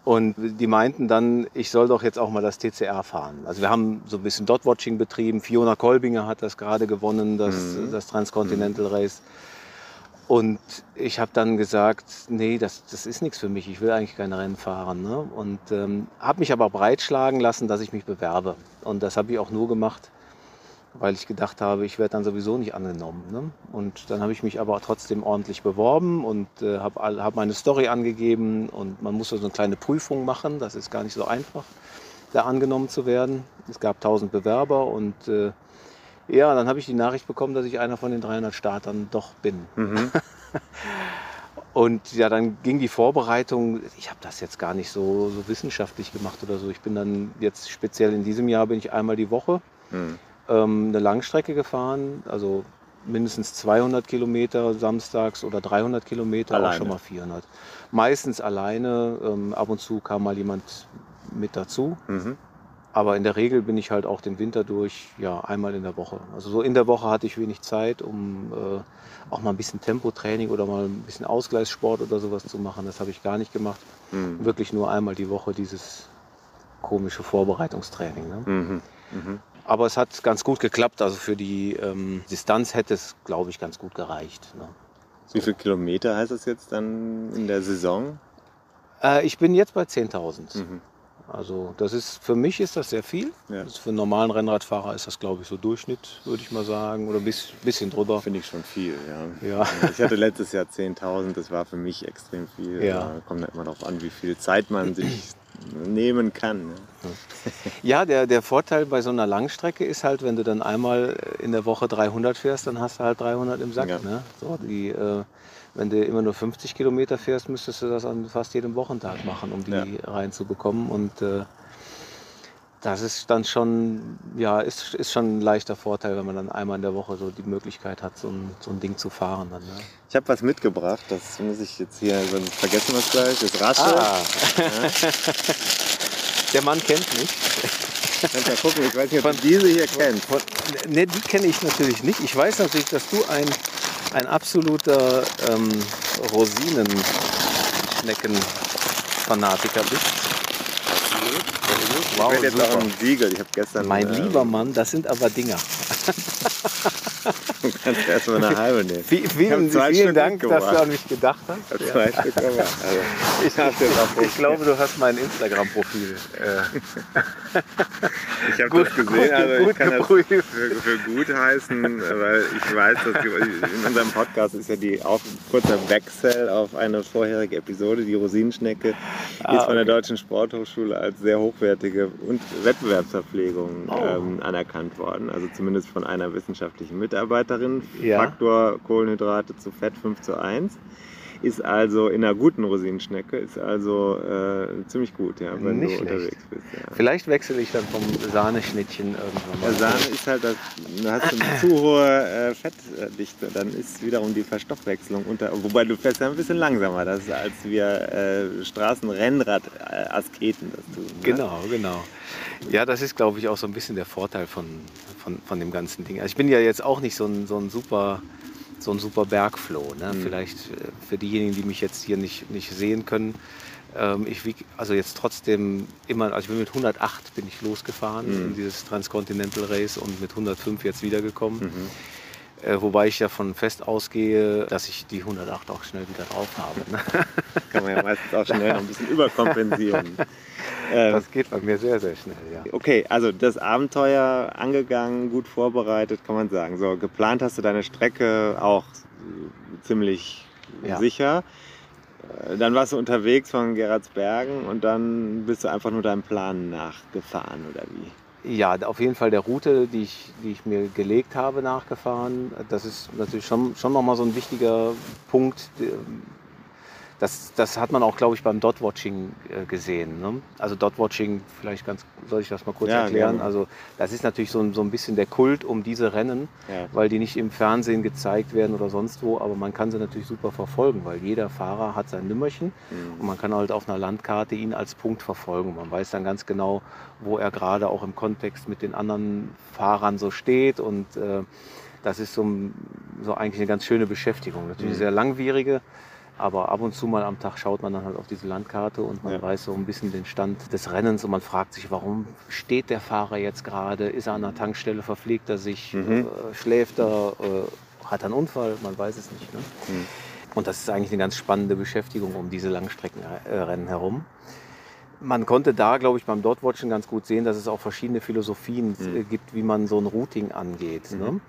Und die meinten dann, ich soll doch jetzt auch mal das TCR fahren. Also wir haben so ein bisschen Dot-Watching betrieben. Fiona Kolbinger hat das gerade gewonnen, das, Mhm. das Transcontinental Race. Und ich habe dann gesagt, nee, das, das ist nichts für mich. Ich will eigentlich kein Rennen fahren. Ne? Und ähm, habe mich aber breitschlagen lassen, dass ich mich bewerbe. Und das habe ich auch nur gemacht, weil ich gedacht habe, ich werde dann sowieso nicht angenommen. Ne? Und dann habe ich mich aber trotzdem ordentlich beworben und äh, habe hab meine Story angegeben. Und man muss so eine kleine Prüfung machen. Das ist gar nicht so einfach, da angenommen zu werden. Es gab 1000 Bewerber und äh, ja, dann habe ich die Nachricht bekommen, dass ich einer von den 300 Startern doch bin. Mhm. Und ja, dann ging die Vorbereitung, ich habe das jetzt gar nicht so, so wissenschaftlich gemacht oder so. Ich bin dann jetzt speziell in diesem Jahr bin ich einmal die Woche Mhm. ähm, eine Langstrecke gefahren, also mindestens 200 Kilometer samstags oder 300 Kilometer, Alleine? auch schon mal 400. Meistens alleine, ähm, ab und zu kam mal jemand mit dazu. Mhm. Aber in der Regel bin ich halt auch den Winter durch, ja, einmal in der Woche. Also so in der Woche hatte ich wenig Zeit, um äh, auch mal ein bisschen Tempotraining oder mal ein bisschen Ausgleichssport oder sowas zu machen. Das habe ich gar nicht gemacht. Mhm. Wirklich nur einmal die Woche dieses komische Vorbereitungstraining. Ne? Mhm. Mhm. Aber es hat ganz gut geklappt. Also für die ähm, Distanz hätte es, glaube ich, ganz gut gereicht. Ne? Wie viele Kilometer heißt das jetzt dann in der Saison? Äh, ich bin jetzt bei 10.000. Also das ist für mich ist das sehr viel. Ja. Das für einen normalen Rennradfahrer ist das, glaube ich, so Durchschnitt, würde ich mal sagen, oder ein bis, bisschen drüber. Finde ich schon viel, ja. Ja. Ich hatte letztes Jahr 10.000, das war für mich extrem viel. Ja. Aber Kommt halt immer darauf an, wie viel Zeit man sich nehmen kann. ne? Ja, der, der Vorteil bei so einer Langstrecke ist halt, wenn du dann einmal in der Woche 300 fährst, dann hast du halt 300 im Sack. Ja. Ne? So, die, äh, wenn du immer nur 50 Kilometer fährst, müsstest du das an fast jedem Wochentag machen, um die Ja. reinzubekommen. Und äh, das ist dann schon, ja, ist, ist schon ein leichter Vorteil, wenn man dann einmal in der Woche so die Möglichkeit hat, so ein, so ein Ding zu fahren. Dann, ne? Ich habe was mitgebracht, das muss ich jetzt hier, sonst vergessen wir es gleich. Das Rasche. Ah. Der Mann kennt mich. Kannst mal gucken, ich weiß nicht, ob du diese hier kennst. Ne, die kenne ich natürlich nicht. Ich weiß natürlich, dass du ein, ein absoluter ähm, Rosinenschnecken-Fanatiker bist. Wow, ich werde jetzt super. auch ein Siegel. Ich habe gestern. Mein äh, lieber Mann, das sind aber Dinger. Du kannst erstmal eine halbe nehmen. Hab Vielen, vielen Stück Dank, dass du an mich gedacht hast. Ich habe zwei Stück gemacht. Also, Ich, ich, ich glaube, du hast mein Instagram-Profil. Äh, ich habe Gut- das gesehen, gut- also gut ich kann das geprüft. für, für gut heißen, weil ich weiß, dass in unserem Podcast ist ja die auch kurzer Wechsel auf eine vorherige Episode. Die Rosinenschnecke Ah, ist von der okay. Deutschen Sporthochschule als sehr hochwertige und Wettbewerbsverpflegung Oh. ähm, anerkannt worden. Also zumindest von einer wissenschaftlichen Mitarbeiterin. Ja. Faktor Kohlenhydrate zu Fett 5 zu 1. Ist also in einer guten Rosinenschnecke, ist also äh, ziemlich gut, ja, wenn Nicht du schlecht. unterwegs bist. Ja. vielleicht wechsle ich dann vom Sahneschnittchen irgendwann mal. Der Sahne ist halt, das, du hast eine zu hohe äh, Fettdichte, dann ist wiederum die Verstoffwechslung unter, wobei du fährst ja ein bisschen langsamer, das ist, als wir äh, Straßenrennrad-Asketen das tun. Ne? Genau, genau. Ja, das ist, glaube ich, auch so ein bisschen der Vorteil von, von, von dem ganzen Ding. Also ich bin ja jetzt auch nicht so ein, so ein super so ein super Bergfloh. Ne? Mhm. Vielleicht äh, für diejenigen, die mich jetzt hier nicht, nicht sehen können. Ähm, ich wieg also jetzt trotzdem immer, also ich bin mit 108 bin ich losgefahren Mhm. in dieses Transcontinental Race und mit 105 jetzt wiedergekommen. Mhm. Äh, wobei ich davon fest ausgehe, dass ich die 108 auch schnell wieder drauf habe. Ne? Kann man ja meistens auch schnell noch ein bisschen überkompensieren. ähm, Das geht bei mir sehr, sehr schnell, ja. okay, also das Abenteuer angegangen, gut vorbereitet, kann man sagen. So, geplant hast du deine Strecke auch ziemlich Ja. sicher. Äh, Dann warst du unterwegs von Gerardsbergen und dann bist du einfach nur deinem Plan nachgefahren, oder wie? Ja, auf jeden Fall der Route, die ich, die ich mir gelegt habe, nachgefahren. Das ist natürlich schon, schon nochmal so ein wichtiger Punkt. Das, das hat man auch, glaube ich, beim Dot-Watching äh, gesehen. Ne? Also Dot-Watching, vielleicht ganz, soll ich das mal kurz Ja, erklären? gerne. Also das ist natürlich so, ein- so ein bisschen der Kult um diese Rennen, Ja. weil die nicht im Fernsehen gezeigt werden oder sonst wo, aber man kann sie natürlich super verfolgen, weil jeder Fahrer hat sein Nümmerchen Mhm. und man kann halt auf einer Landkarte ihn als Punkt verfolgen. Man weiß dann ganz genau, wo er gerade auch im Kontext mit den anderen Fahrern so steht. Und äh, das ist so, so eigentlich eine ganz schöne Beschäftigung. Natürlich Mhm. sehr langwierige, aber ab und zu mal am Tag schaut man dann halt auf diese Landkarte und man Ja. weiß so ein bisschen den Stand des Rennens und man fragt sich, warum steht der Fahrer jetzt gerade? Ist er an der Tankstelle? Verpflegt er sich? Mhm. Äh, schläft er? Äh, hat er einen Unfall? Man weiß es nicht. Ne? Mhm. Und das ist eigentlich eine ganz spannende Beschäftigung um diese Langstreckenrennen herum. Man konnte da, glaube ich, beim Dotwatchen ganz gut sehen, dass es auch verschiedene Philosophien Mhm. äh, gibt, wie man so ein Routing angeht. Ne?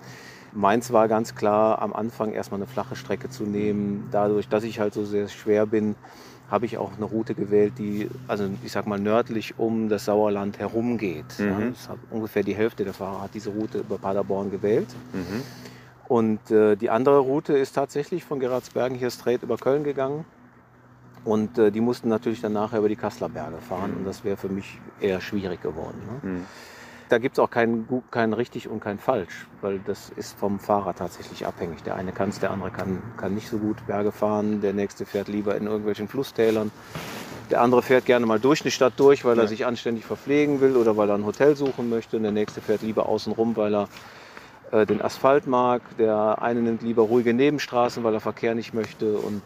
Meins war ganz klar, am Anfang erstmal eine flache Strecke zu nehmen. Dadurch, dass ich halt so sehr schwer bin, habe ich auch eine Route gewählt, die, also ich sag mal, nördlich um das Sauerland herum geht. Ja, Mhm. das hat ungefähr die Hälfte der Fahrer hat diese Route über Paderborn gewählt. Mhm. Und äh, die andere Route ist tatsächlich von Geraardsbergen hier straight über Köln gegangen. Und äh, die mussten natürlich dann nachher über die Kasseler Berge fahren. Und das wäre für mich eher schwierig geworden. Ne? Da gibt es auch kein, gu- kein richtig und kein falsch, weil das ist vom Fahrer tatsächlich abhängig. Der eine kann es, der andere kann, kann nicht so gut Berge fahren. Der nächste fährt lieber in irgendwelchen Flusstälern. Der andere fährt gerne mal durch eine Stadt durch, weil er sich anständig verpflegen will oder weil er ein Hotel suchen möchte. Und der nächste fährt lieber außen rum, weil er äh, den Asphalt mag. Der eine nimmt lieber ruhige Nebenstraßen, weil er Verkehr nicht möchte. Und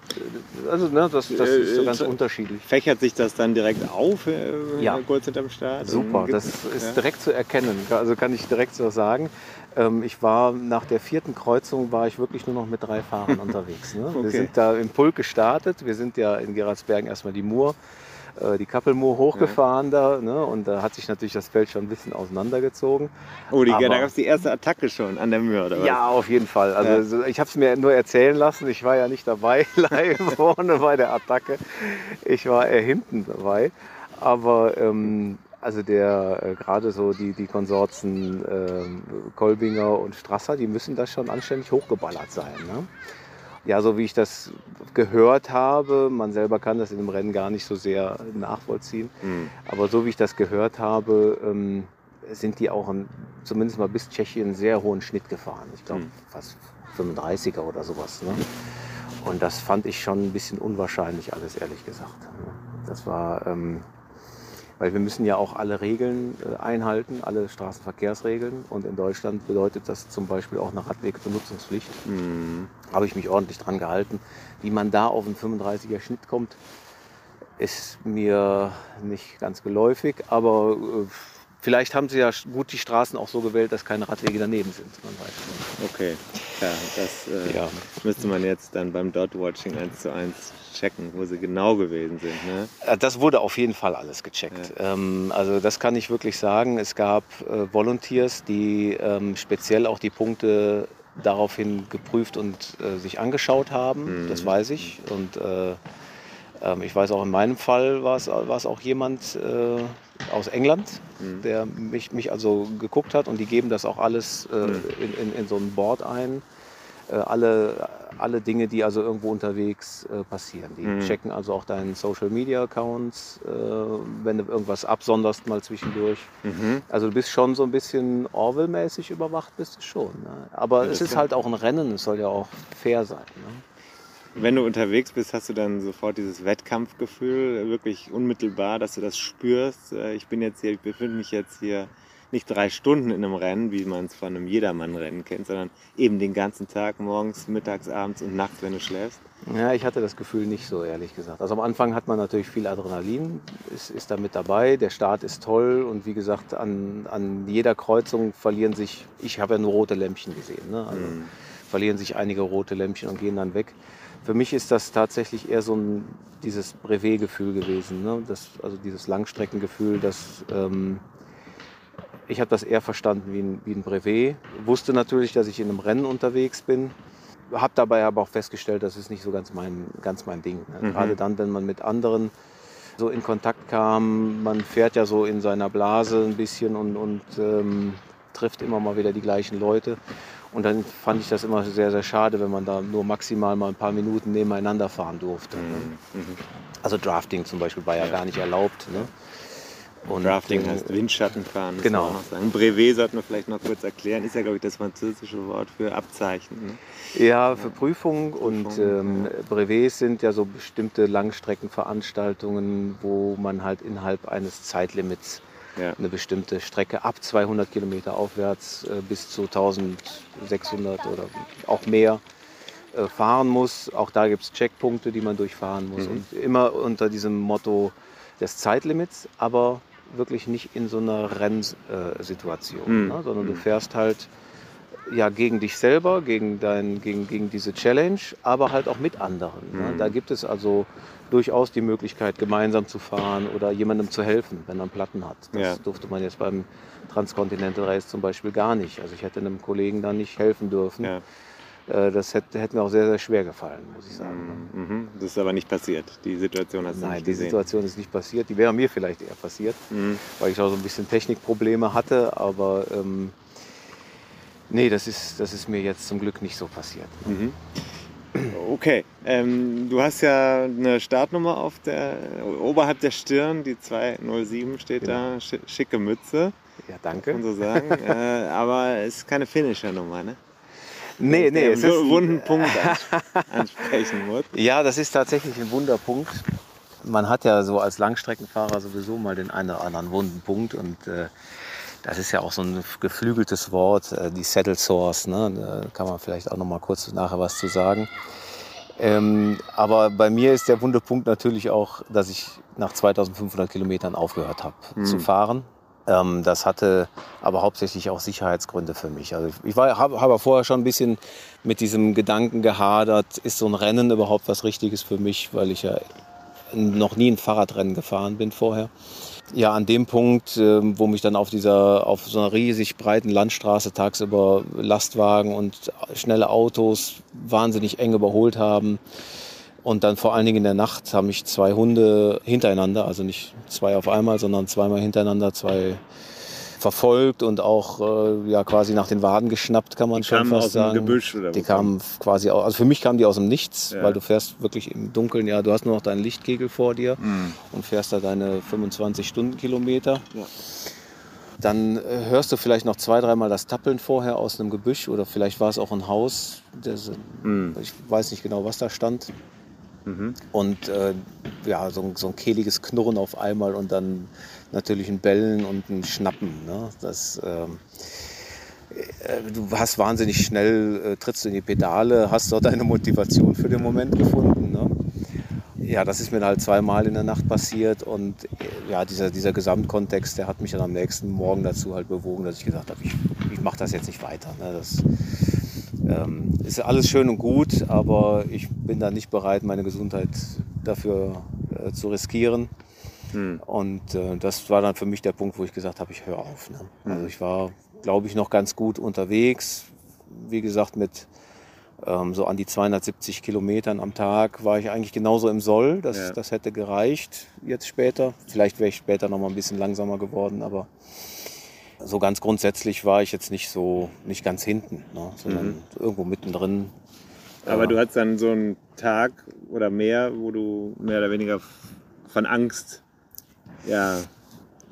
äh, also ne, das, das ist so ganz Äh, unterschiedlich. Fächert sich das dann direkt auf, äh, Ja. kurz hinterm Start? Super, das ist ja. direkt zu erkennen. Also kann ich direkt so sagen. Ähm, Ich war nach der vierten Kreuzung war ich wirklich nur noch mit drei Fahrern unterwegs. Ne? Wir Okay. sind da im Pulk gestartet. Wir sind ja in Gerardsbergen erstmal die Mur, äh, die Kappelmur hochgefahren da. Ne? Und da hat sich natürlich das Feld schon ein bisschen auseinandergezogen. Oh, die, Aber- da gab es die erste Attacke schon an der Mühe, oder was? Ja, auf jeden Fall. Also so- ich habe es mir nur erzählen lassen. Ich war ja nicht dabei, live vorne bei der Attacke. Ich war eher hinten dabei. Aber ähm, also der äh, gerade so die, die Konsorten ähm, Kolbinger und Strasser, die müssen da schon anständig hochgeballert sein. Ne? Ja, so wie ich das gehört habe, man selber kann das in dem Rennen gar nicht so sehr nachvollziehen, Hm. aber so wie ich das gehört habe, ähm, sind die auch in, zumindest mal bis Tschechien einen sehr hohen Schnitt gefahren. Ich glaube Hm. fast 35er oder sowas. Ne? Und das fand ich schon ein bisschen unwahrscheinlich alles, ehrlich gesagt. Das war, ähm, weil wir müssen ja auch alle Regeln äh, einhalten, alle Straßenverkehrsregeln. Und in Deutschland bedeutet das zum Beispiel auch eine Radwegbenutzungspflicht. Hm. Habe ich mich ordentlich dran gehalten. Wie man da auf einen 35er Schnitt kommt, ist mir nicht ganz geläufig. Aber äh, vielleicht haben sie ja gut die Straßen auch so gewählt, dass keine Radwege daneben sind. Man weiß nicht. Okay, ja, das äh, Ja. müsste man jetzt dann beim Dot-Watching eins zu eins checken, wo sie genau gewesen sind. Ne? Äh, Das wurde auf jeden Fall alles gecheckt. Ähm, also das kann ich wirklich sagen. Es gab äh, Volunteers, die ähm, speziell auch die Punkte daraufhin geprüft und äh, sich angeschaut haben. Mhm. Das weiß ich. Und äh, ähm, ich weiß auch in meinem Fall war es war es auch jemand äh, aus England, Mhm. der mich, mich also geguckt hat und die geben das auch alles äh, Mhm. in, in, in so ein Board ein. Äh, alle, alle Dinge, die also irgendwo unterwegs äh, passieren. Die Mhm. checken also auch deinen Social Media Accounts, äh, wenn du irgendwas absonderst mal zwischendurch. Mhm. Also du bist schon so ein bisschen Orwell-mäßig überwacht, bist du schon. Ne? Aber Ja, es ist halt auch ein Rennen, es soll ja auch fair sein. Ne? Wenn du unterwegs bist, hast du dann sofort dieses Wettkampfgefühl, wirklich unmittelbar, dass du das spürst. Äh, Ich bin jetzt hier, ich befinde mich jetzt hier nicht drei Stunden in einem Rennen, wie man es von einem Jedermann-Rennen kennt, sondern eben den ganzen Tag, morgens, mittags, abends und nachts, wenn du schläfst. Ja, ich hatte das Gefühl nicht so, ehrlich gesagt. Also am Anfang hat man natürlich viel Adrenalin, ist, ist da mit dabei. Der Start ist toll und wie gesagt, an, an jeder Kreuzung verlieren sich, ich habe ja nur rote Lämpchen gesehen, ne? also Mhm. verlieren sich einige rote Lämpchen und gehen dann weg. Für mich ist das tatsächlich eher so ein, dieses Brevet-Gefühl gewesen, ne? das, also dieses Langstreckengefühl, das... Ähm, ich habe das eher verstanden wie ein, wie ein Brevet. Wusste natürlich, dass ich in einem Rennen unterwegs bin. Habe dabei aber auch festgestellt, das ist nicht so ganz mein, ganz mein Ding. Ne? Mhm. Gerade dann, wenn man mit anderen so in Kontakt kam, man fährt ja so in seiner Blase ein bisschen und, und ähm, trifft immer mal wieder die gleichen Leute. Und dann fand ich das immer sehr, sehr schade, wenn man da nur maximal mal ein paar Minuten nebeneinander fahren durfte. Mhm. Mhm. Also Drafting zum Beispiel war ja, Ja. gar nicht erlaubt. Ne? Und, Drafting heißt Windschattenfahren, genau. noch sagen. Brevet sollten wir vielleicht noch kurz erklären, ist ja, glaube ich, das französische Wort für Abzeichen. Ne? Ja, für Prüfung und ähm, Brevets sind ja so bestimmte Langstreckenveranstaltungen, wo man halt innerhalb eines Zeitlimits Ja. eine bestimmte Strecke ab 200 Kilometer aufwärts äh, bis zu 1600 oder auch mehr äh, fahren muss. Auch da gibt es Checkpunkte, die man durchfahren muss. Mhm. Und immer unter diesem Motto des Zeitlimits, aber wirklich nicht in so einer Rennsituation, Mhm. ne? sondern du Mhm. fährst halt ja, gegen dich selber, gegen, dein, gegen, gegen diese Challenge, aber halt auch mit anderen. Ne? Mhm. Da gibt es also durchaus die Möglichkeit, gemeinsam zu fahren oder jemandem zu helfen, wenn er einen Platten hat. Das Ja. durfte man jetzt beim Transcontinental Race zum Beispiel gar nicht. Also ich hätte einem Kollegen da nicht helfen dürfen. Ja. Äh, Das hätte, mir auch sehr, sehr schwer gefallen, muss ich sagen. Mhm. Das ist aber nicht passiert. Die Situation hast du Nein, nicht die gesehen. Situation ist nicht passiert. Die wäre mir vielleicht eher passiert, Mhm. weil ich auch so ein bisschen Technikprobleme hatte. Aber ähm, nee, das ist, das ist mir jetzt zum Glück nicht so passiert. Mhm. Okay, ähm, du hast ja eine Startnummer auf der oberhalb der Stirn, die 207 steht da, Schi- schicke Mütze, Ja, kann man danke. so sagen. äh, aber es ist keine Finisher-Nummer, ne? Nee, nee, es ist, wunden Punkt ans- ansprechen muss. ja, das ist tatsächlich ein Wunderpunkt. man hat ja so als Langstreckenfahrer sowieso mal den einen oder anderen wunden Punkt und äh, das ist ja auch so ein geflügeltes Wort, äh, die Saddle Source. Ne? Da kann man vielleicht auch noch mal kurz nachher was zu sagen. Ähm, aber bei mir ist der wunde Punkt natürlich auch, dass ich nach 2500 Kilometern aufgehört habe mhm. zu fahren. Ähm, das hatte aber hauptsächlich auch Sicherheitsgründe für mich. Also ich habe hab vorher schon ein bisschen mit diesem Gedanken gehadert, ist so ein Rennen überhaupt was Richtiges für mich, weil ich ja noch nie ein Fahrradrennen gefahren bin vorher. Ja, an dem Punkt, ähm, wo mich dann auf dieser, auf so einer riesig breiten Landstraße tagsüber Lastwagen und schnelle Autos wahnsinnig eng überholt haben. Und dann vor allen Dingen in der Nacht haben mich zwei Hunde hintereinander, also nicht zwei auf einmal, sondern zweimal hintereinander, zwei verfolgt und auch äh, ja quasi nach den Waden geschnappt, kann man die schon fast aus sagen. Dem Gebüsch oder Die kamen quasi aus, also für mich kamen die aus dem Nichts, ja. weil du fährst wirklich im Dunkeln, ja, du hast nur noch deinen Lichtkegel vor dir mhm. und fährst da deine 25 Stundenkilometer. Ja. Dann äh, hörst du vielleicht noch zwei, dreimal das Tappeln vorher aus einem Gebüsch oder vielleicht war es auch ein Haus. Das, mhm. Ich weiß nicht genau, was da stand. Mhm. Und äh, ja, so, so, ein kehliges Knurren auf einmal und dann natürlich ein Bellen und ein Schnappen. Ne? Das, ähm, äh, du hast wahnsinnig schnell, äh, trittst du in die Pedale, hast dort deine Motivation für den Moment gefunden. Ne? Ja, das ist mir halt zweimal in der Nacht passiert und äh, ja, dieser, dieser Gesamtkontext, der hat mich dann am nächsten Morgen dazu halt bewogen, dass ich gesagt habe, ich, ich mache das jetzt nicht weiter. Ne? Das ähm, ist alles schön und gut, aber ich bin da nicht bereit, meine Gesundheit dafür äh, zu riskieren. Hm. Und äh, das war dann für mich der Punkt, wo ich gesagt habe, ich höre auf. Ne? Hm. Also ich war, glaube ich, noch ganz gut unterwegs. Wie gesagt, mit ähm, so an die 270 Kilometern am Tag war ich eigentlich genauso im Soll. Das, ja. das hätte gereicht jetzt später. Vielleicht wäre ich später noch mal ein bisschen langsamer geworden, aber so ganz grundsätzlich war ich jetzt nicht so, nicht ganz hinten, ne? sondern mhm. irgendwo mittendrin. Aber du hattest dann so einen Tag oder mehr, wo du mehr oder weniger von Angst ja,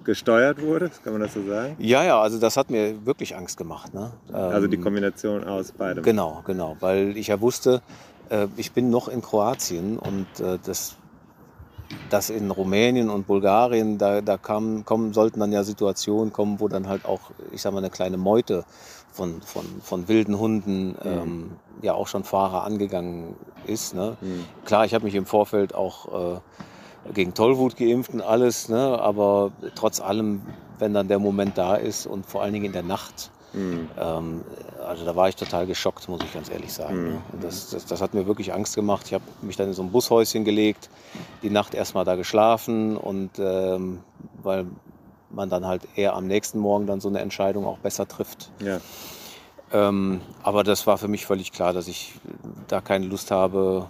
gesteuert wurde, kann man das so sagen? Ja, ja, also das hat mir wirklich Angst gemacht. Ne? Also die ähm, Kombination aus beidem. Genau, genau, weil ich ja wusste, äh, ich bin noch in Kroatien und äh, das, das in Rumänien und Bulgarien, da, da kam, kommen, sollten dann ja Situationen kommen, wo dann halt auch, ich sag mal, eine kleine Meute von, von, von wilden Hunden mhm. ähm, ja auch schon Fahrer angegangen ist. Ne? Mhm. Klar, ich habe mich im Vorfeld auch äh, gegen Tollwut geimpft und alles, ne? aber trotz allem, wenn dann der Moment da ist und vor allen Dingen in der Nacht, mhm. ähm, also da war ich total geschockt, muss ich ganz ehrlich sagen. Mhm. Ne? Das, das, das, hat mir wirklich Angst gemacht. Ich habe mich dann in so ein Bushäuschen gelegt, die Nacht erstmal da geschlafen und ähm, weil man dann halt eher am nächsten Morgen dann so eine Entscheidung auch besser trifft. Ja. Ähm, aber das war für mich völlig klar, dass ich da keine Lust habe,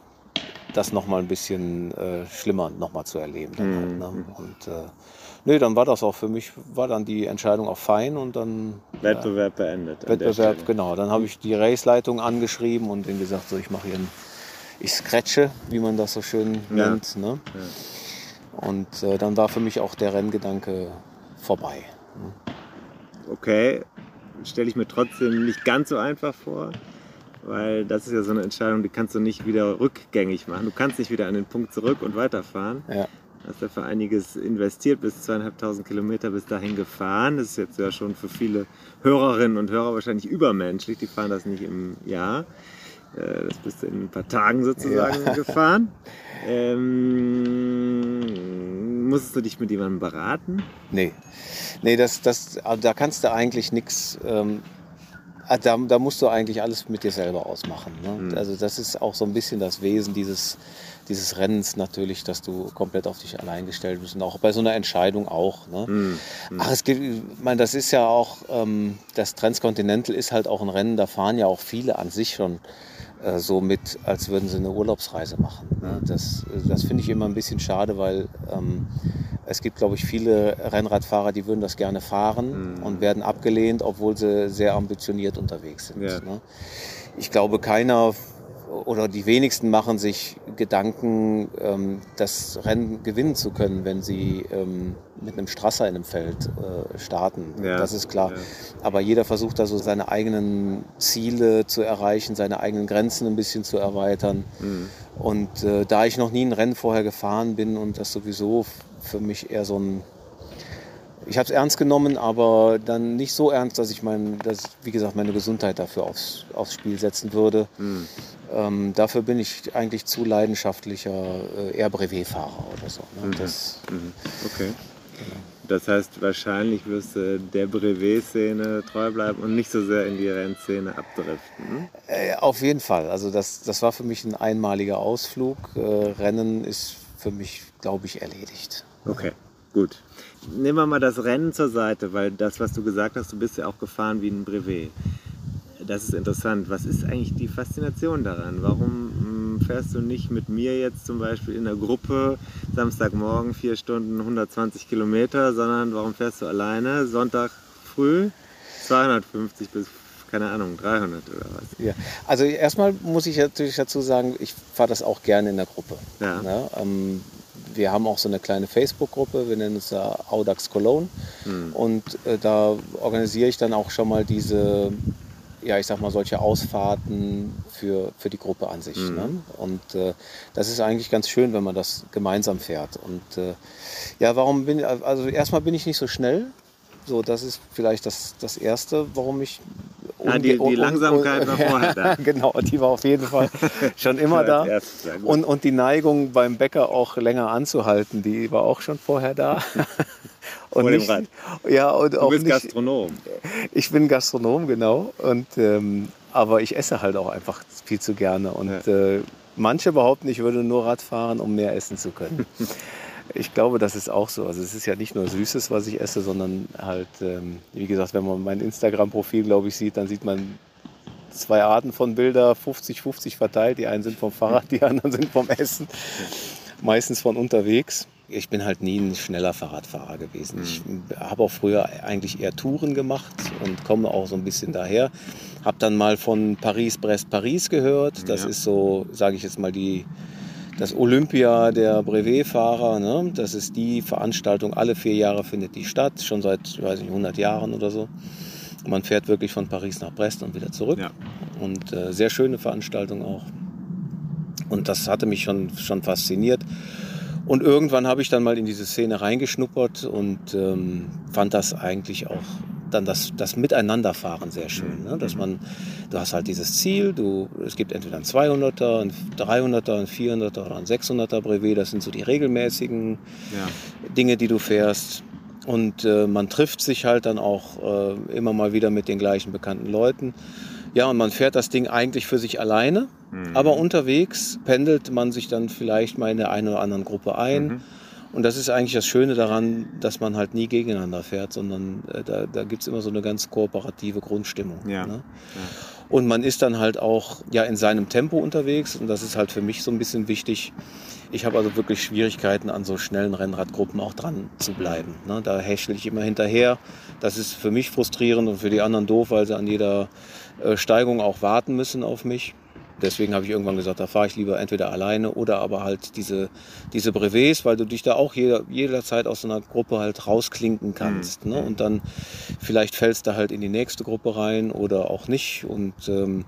das nochmal ein bisschen äh, schlimmer nochmal zu erleben. Halt, ne? Mhm. Und äh, nee, dann war das auch für mich, war dann die Entscheidung auch fein und dann. Wettbewerb ja, beendet. Wettbewerb, genau. Dann habe ich die Raceleitung angeschrieben und denen gesagt, so ich mache hier ein, ich scratche, wie man das so schön ja. nennt. Ne? Ja. Und äh, dann war für mich auch der Renngedanke vorbei. Ne? Okay, stelle ich mir trotzdem nicht ganz so einfach vor. Weil das ist ja so eine Entscheidung, die kannst du nicht wieder rückgängig machen. Du kannst nicht wieder an den Punkt zurück und weiterfahren. Ja. Hast ja für einiges investiert, bis zweieinhalbtausend Kilometer bis dahin gefahren. Das ist jetzt ja schon für viele Hörerinnen und Hörer wahrscheinlich übermenschlich. Die fahren das nicht im Jahr. Äh, das bist du in ein paar Tagen sozusagen ja. gefahren. Ähm, musstest du dich mit jemandem beraten? Nee. Nee, das, das, da kannst du eigentlich nichts. Ähm Ah, da, da, musst du eigentlich alles mit dir selber ausmachen. Ne? Mhm. Also das ist auch so ein bisschen das Wesen dieses, dieses Rennens natürlich, dass du komplett auf dich allein gestellt bist und auch bei so einer Entscheidung auch. Ne? Mhm. Ach, es gibt, ich meine, das ist ja auch, ähm, das Transcontinental ist halt auch ein Rennen, da fahren ja auch viele an sich schon äh, so mit, als würden sie eine Urlaubsreise machen. Ne? Das, das finde ich immer ein bisschen schade, weil ähm, es gibt, glaube ich, viele Rennradfahrer, die würden das gerne fahren mhm. und werden abgelehnt, obwohl sie sehr ambitioniert unterwegs sind. Ja. Ne? Ich glaube, keiner oder die wenigsten machen sich Gedanken, ähm, das Rennen gewinnen zu können, wenn sie ähm, mit einem Strasser in einem Feld äh, starten. Ja. Das ist klar. Ja. Aber jeder versucht da so seine eigenen Ziele zu erreichen, seine eigenen Grenzen ein bisschen zu erweitern. Mhm. Und äh, da ich noch nie ein Rennen vorher gefahren bin und das sowieso für mich eher so ein ich habe es ernst genommen, aber dann nicht so ernst, dass ich mein, dass, wie gesagt, meine Gesundheit dafür aufs, aufs Spiel setzen würde. Mhm. Ähm, dafür bin ich eigentlich zu leidenschaftlicher äh, eher Brevet-Fahrer oder so. Ne? Mhm. Das, mhm. Okay. Genau. Das heißt, wahrscheinlich wirst du der Brevet-Szene treu bleiben und nicht so sehr in die Rennszene abdriften. Äh, auf jeden Fall. Also das, das war für mich ein einmaliger Ausflug. Äh, Rennen ist für mich, glaube ich, erledigt. Okay, gut. Nehmen wir mal das Rennen zur Seite, weil das, was du gesagt hast, du bist ja auch gefahren wie ein Brevet. Das ist interessant. Was ist eigentlich die Faszination daran? Warum hm, fährst du nicht mit mir jetzt zum Beispiel in der Gruppe Samstagmorgen vier Stunden 120 Kilometer, sondern warum fährst du alleine Sonntag früh 250 bis keine Ahnung, 300 oder was? Ja, also erstmal muss ich natürlich dazu sagen, ich fahre das auch gerne in der Gruppe. Ja. ja ne? ähm, wir haben auch so eine kleine Facebook-Gruppe, wir nennen es da Audax Cologne. Mhm. Und äh, da organisiere ich dann auch schon mal diese, ja, ich sag mal, solche Ausfahrten für, für die Gruppe an sich. Mhm. Ne? Und äh, das ist eigentlich ganz schön, wenn man das gemeinsam fährt. Und äh, ja, warum bin ich, also erstmal bin ich nicht so schnell. So, das ist vielleicht das, das Erste, warum ich ja, die, die Langsamkeit war vorher da. genau, die war auf jeden Fall schon immer da. Und, und die Neigung beim Bäcker auch länger anzuhalten, die war auch schon vorher da. und Vor nicht, dem Rad. Ja, und du auch bist nicht, Gastronom. Ich bin Gastronom, genau. Und, ähm, aber ich esse halt auch einfach viel zu gerne. Und ja. äh, manche behaupten, ich würde nur Rad fahren, um mehr essen zu können. Ich glaube, das ist auch so. Also es ist ja nicht nur Süßes, was ich esse, sondern halt, ähm, wie gesagt, wenn man mein Instagram-Profil, glaube ich, sieht, dann sieht man zwei Arten von Bilder, 50-50 verteilt. Die einen sind vom Fahrrad, die anderen sind vom Essen. Meistens von unterwegs. Ich bin halt nie ein schneller Fahrradfahrer gewesen. Ich mhm. habe auch früher eigentlich eher Touren gemacht und komme auch so ein bisschen daher. Habe dann mal von Paris-Brest-Paris gehört. Das ja. ist so, sage ich jetzt mal, die das Olympia der Brevetfahrer. Ne? Das ist die Veranstaltung, alle vier Jahre findet die statt, schon seit weiß nicht, 100 Jahren oder so. Man fährt wirklich von Paris nach Brest und wieder zurück. Ja. Und äh, sehr schöne Veranstaltung auch. Und das hatte mich schon, schon fasziniert. Und irgendwann habe ich dann mal in diese Szene reingeschnuppert und ähm, fand das eigentlich auch dann das, das Miteinanderfahren sehr schön. Ne? Dass man, du hast halt dieses Ziel, du, es gibt entweder ein 200er, ein 300er, ein 400er oder ein 600er Brevet, das sind so die regelmäßigen ja. Dinge, die du fährst. Und äh, man trifft sich halt dann auch äh, immer mal wieder mit den gleichen bekannten Leuten. Ja, und man fährt das Ding eigentlich für sich alleine, mhm. aber unterwegs pendelt man sich dann vielleicht mal in der einen oder anderen Gruppe ein. Mhm und das ist eigentlich das Schöne daran, dass man halt nie gegeneinander fährt, sondern äh, da, da gibt es immer so eine ganz kooperative Grundstimmung. Ja. Ne? ja. Und man ist dann halt auch ja, in seinem Tempo unterwegs und das ist halt für mich so ein bisschen wichtig. Ich habe also wirklich Schwierigkeiten, an so schnellen Rennradgruppen auch dran zu bleiben. Ne? Da häschel ich immer hinterher. Das ist für mich frustrierend und für die anderen doof, weil sie an jeder Steigung auch warten müssen auf mich deswegen habe ich irgendwann gesagt, da fahre ich lieber entweder alleine oder aber halt diese, diese Brevets, weil du dich da auch jeder, jederzeit aus einer Gruppe halt rausklinken kannst. Mhm. Ne? Und dann vielleicht fällst du halt in die nächste Gruppe rein oder auch nicht. Und ähm,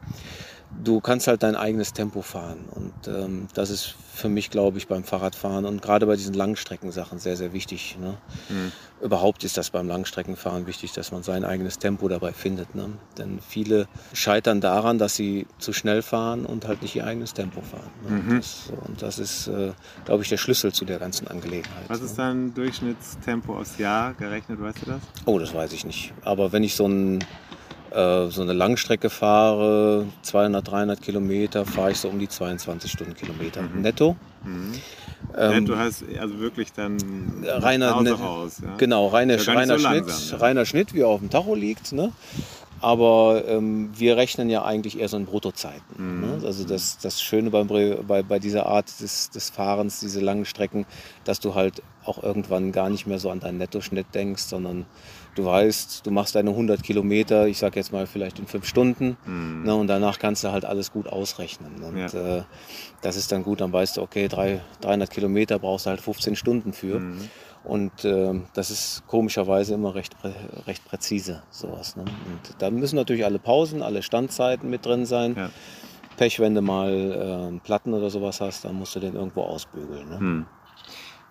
du kannst halt dein eigenes Tempo fahren. Und ähm, das ist für mich, glaube ich, beim Fahrradfahren und gerade bei diesen Langstreckensachen sehr, sehr wichtig. Ne? Mhm. Überhaupt ist das beim Langstreckenfahren wichtig, dass man sein eigenes Tempo dabei findet. Ne? Denn viele scheitern daran, dass sie zu schnell fahren und halt nicht ihr eigenes Tempo fahren. Ne? Mhm. Das, und das ist, äh, glaube ich, der Schlüssel zu der ganzen Angelegenheit. Was ist ne? dein Durchschnittstempo aufs Jahr gerechnet, weißt du das? Oh, das weiß ich nicht. Aber wenn ich so ein äh, so eine Langstrecke fahre, 200, 300 Kilometer, fahre ich so um die 22 Stundenkilometer mhm. netto. Mhm. Ähm, netto heißt also wirklich dann reiner, Hause raus. Ja? Genau, reiner, ja reiner, so Schnitt, langsam, reiner Schnitt, wie er auf dem Tacho liegt. Ne? Aber ähm, wir rechnen ja eigentlich eher so in Bruttozeiten. Mhm. Ne? Also das, das Schöne beim, bei, bei dieser Art des, des Fahrens, diese langen Strecken, dass du halt auch irgendwann gar nicht mehr so an deinen Nettoschnitt denkst, sondern Du weißt, du machst deine 100 Kilometer, ich sag jetzt mal vielleicht in fünf Stunden mhm. ne, und danach kannst du halt alles gut ausrechnen. Und ja. äh, das ist dann gut, dann weißt du, okay, drei, 300 Kilometer brauchst du halt 15 Stunden für. Mhm. Und äh, das ist komischerweise immer recht, recht präzise, sowas. Ne? Und da müssen natürlich alle Pausen, alle Standzeiten mit drin sein. Ja. Pech, wenn du mal äh, einen Platten oder sowas hast, dann musst du den irgendwo ausbügeln. Ne? Hm.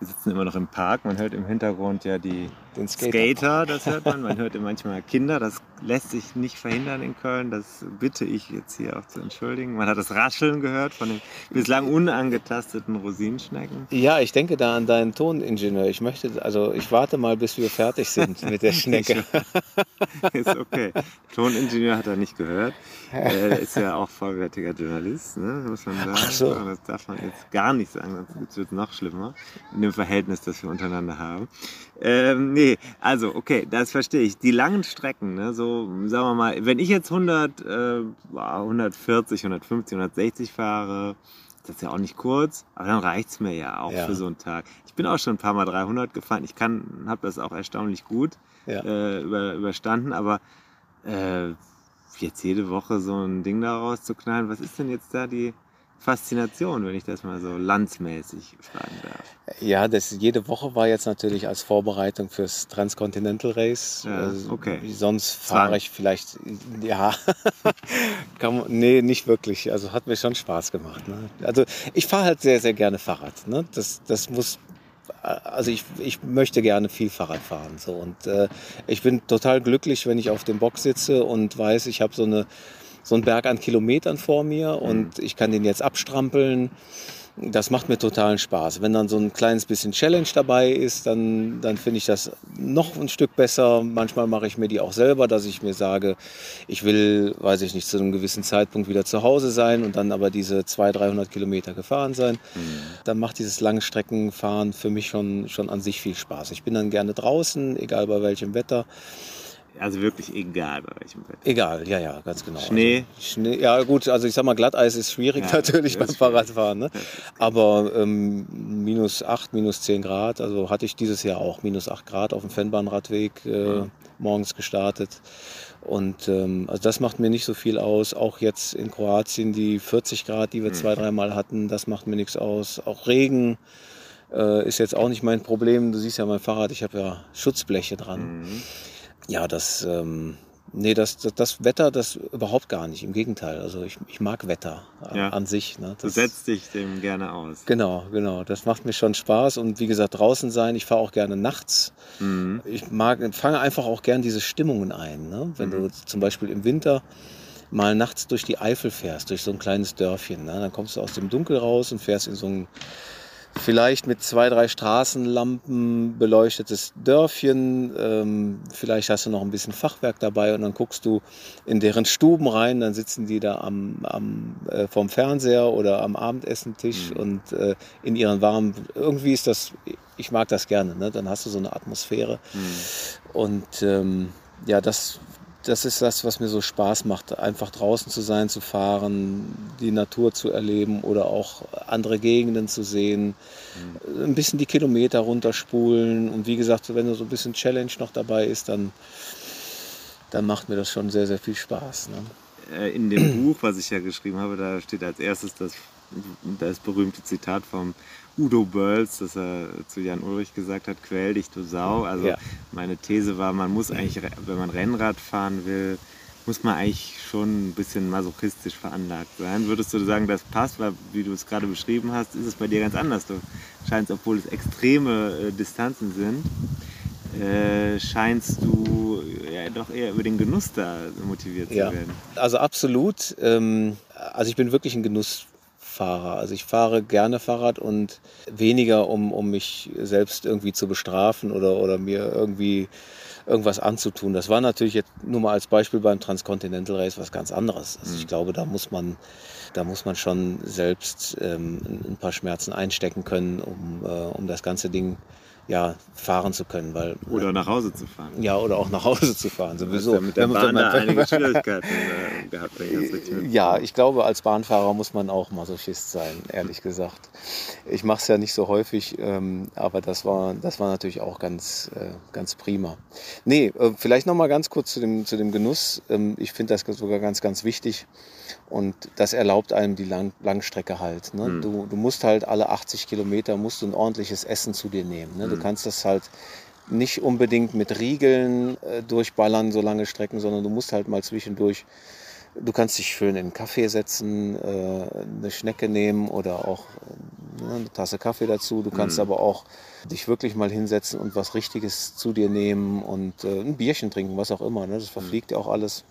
Wir sitzen immer noch im Park. Man hört im Hintergrund ja die Den Skater. Skater, das hört man. Man hört manchmal Kinder. Das lässt sich nicht verhindern in Köln. Das bitte ich jetzt hier auch zu entschuldigen. Man hat das Rascheln gehört von den bislang unangetasteten Rosinenschnecken. Ja, ich denke da an deinen Toningenieur. Ich möchte, also ich warte mal, bis wir fertig sind mit der Schnecke. ist okay. Toningenieur hat er nicht gehört. Er ist ja auch vollwertiger Journalist, ne? muss man sagen. Ach so. Das darf man jetzt gar nicht sagen, sonst wird es noch schlimmer in dem Verhältnis, das wir untereinander haben. Ähm, nee, also okay, das verstehe ich. Die langen Strecken, ne, so sagen wir mal, wenn ich jetzt 100, äh, 140, 150, 160 fahre, das ist ja auch nicht kurz, aber dann reicht es mir ja auch ja. für so einen Tag. Ich bin auch schon ein paar Mal 300 gefahren. Ich kann, habe das auch erstaunlich gut ja. äh, über, überstanden, aber äh, jetzt jede Woche so ein Ding daraus zu knallen, was ist denn jetzt da die Faszination, wenn ich das mal so landsmäßig fragen darf? Ja, das, jede Woche war jetzt natürlich als Vorbereitung fürs Transcontinental Race. Ja, also, okay. Sonst fahre ich vielleicht, ja, kann, nee, nicht wirklich. Also hat mir schon Spaß gemacht. Ne? Also ich fahre halt sehr, sehr gerne Fahrrad. Ne? Das, das muss also ich, ich möchte gerne viel Fahrrad fahren. So. Und äh, ich bin total glücklich, wenn ich auf dem Bock sitze und weiß, ich habe so eine so einen Berg an Kilometern vor mir und mhm. ich kann den jetzt abstrampeln. Das macht mir totalen Spaß. Wenn dann so ein kleines bisschen Challenge dabei ist, dann, dann finde ich das noch ein Stück besser. Manchmal mache ich mir die auch selber, dass ich mir sage, ich will, weiß ich nicht, zu einem gewissen Zeitpunkt wieder zu Hause sein und dann aber diese 200, 300 Kilometer gefahren sein. Mhm. Dann macht dieses Langstreckenfahren für mich schon, schon an sich viel Spaß. Ich bin dann gerne draußen, egal bei welchem Wetter. Also wirklich egal bei welchem Wetter. Egal, ja, ja, ganz genau. Schnee? Also, Schnee ja, gut, also ich sag mal, Glatteis ist schwierig ja, natürlich beim Fahrradfahren. Ne? Aber ähm, minus 8, minus 10 Grad, also hatte ich dieses Jahr auch minus 8 Grad auf dem Fennbahnradweg äh, ja. morgens gestartet. Und ähm, also das macht mir nicht so viel aus. Auch jetzt in Kroatien die 40 Grad, die wir mhm. zwei, dreimal hatten, das macht mir nichts aus. Auch Regen äh, ist jetzt auch nicht mein Problem. Du siehst ja mein Fahrrad, ich habe ja Schutzbleche dran. Mhm ja, das, ähm, nee, das, das, das, Wetter, das überhaupt gar nicht. Im Gegenteil. Also ich, ich mag Wetter ja. an sich. Ne? du setzt dich dem gerne aus. Genau, genau. Das macht mir schon Spaß. Und wie gesagt, draußen sein. Ich fahre auch gerne nachts. Mhm. Ich mag, fange einfach auch gerne diese Stimmungen ein. Ne? Wenn mhm. du zum Beispiel im Winter mal nachts durch die Eifel fährst, durch so ein kleines Dörfchen. Ne? Dann kommst du aus dem Dunkel raus und fährst in so ein vielleicht mit zwei, drei Straßenlampen beleuchtetes Dörfchen. Ähm, vielleicht hast du noch ein bisschen Fachwerk dabei und dann guckst du in deren Stuben rein. Dann sitzen die da am, am äh, vom Fernseher oder am Abendessentisch mhm. und äh, in ihren warmen. Irgendwie ist das. Ich mag das gerne. Ne? Dann hast du so eine Atmosphäre mhm. und ähm, ja, das das ist das, was mir so Spaß macht, einfach draußen zu sein, zu fahren, die Natur zu erleben oder auch andere Gegenden zu sehen, mhm. ein bisschen die Kilometer runterspulen und wie gesagt, wenn so ein bisschen Challenge noch dabei ist, dann, dann macht mir das schon sehr, sehr viel Spaß. Ne? Äh, in dem Buch, was ich ja geschrieben habe, da steht als erstes das, das berühmte Zitat vom Udo Börls, dass er zu Jan Ulrich gesagt hat, quäl dich du Sau. Also ja. meine These war, man muss eigentlich, wenn man Rennrad fahren will, muss man eigentlich schon ein bisschen masochistisch veranlagt sein. Würdest du sagen, das passt, weil wie du es gerade beschrieben hast, ist es bei dir ganz anders. Du scheinst, obwohl es extreme äh, Distanzen sind, äh, scheinst du ja, doch eher über den Genuss da motiviert ja. zu werden. Also absolut. Ähm, also ich bin wirklich ein Genuss Fahrer. Also ich fahre gerne Fahrrad und weniger, um, um mich selbst irgendwie zu bestrafen oder, oder mir irgendwie irgendwas anzutun. Das war natürlich jetzt nur mal als Beispiel beim Transcontinental Race was ganz anderes. Also ich mhm. glaube, da muss man, da muss man schon selbst ähm, ein paar Schmerzen einstecken können, um, äh, um das ganze Ding ja, fahren zu können. Weil, oder nach Hause zu fahren. Ja, oder auch nach Hause zu fahren, sowieso. Ja mit der Bahn da einige Schwierigkeiten äh, gehabt. Ja, ich glaube, als Bahnfahrer muss man auch Masochist sein, ehrlich gesagt. Ich mache es ja nicht so häufig, ähm, aber das war, das war natürlich auch ganz, äh, ganz prima. Nee, äh, vielleicht noch mal ganz kurz zu dem, zu dem Genuss. Ähm, ich finde das sogar ganz, ganz wichtig. Und das erlaubt einem die Lang Langstrecke halt. Ne? Mhm. Du, du musst halt alle 80 Kilometer musst du ein ordentliches Essen zu dir nehmen. Ne? Mhm. Du kannst das halt nicht unbedingt mit Riegeln äh, durchballern, so lange Strecken, sondern du musst halt mal zwischendurch, du kannst dich schön in einen Kaffee setzen, äh, eine Schnecke nehmen oder auch äh, eine Tasse Kaffee dazu. Du kannst mhm. aber auch dich wirklich mal hinsetzen und was Richtiges zu dir nehmen und äh, ein Bierchen trinken, was auch immer. Ne? Das verfliegt ja auch alles.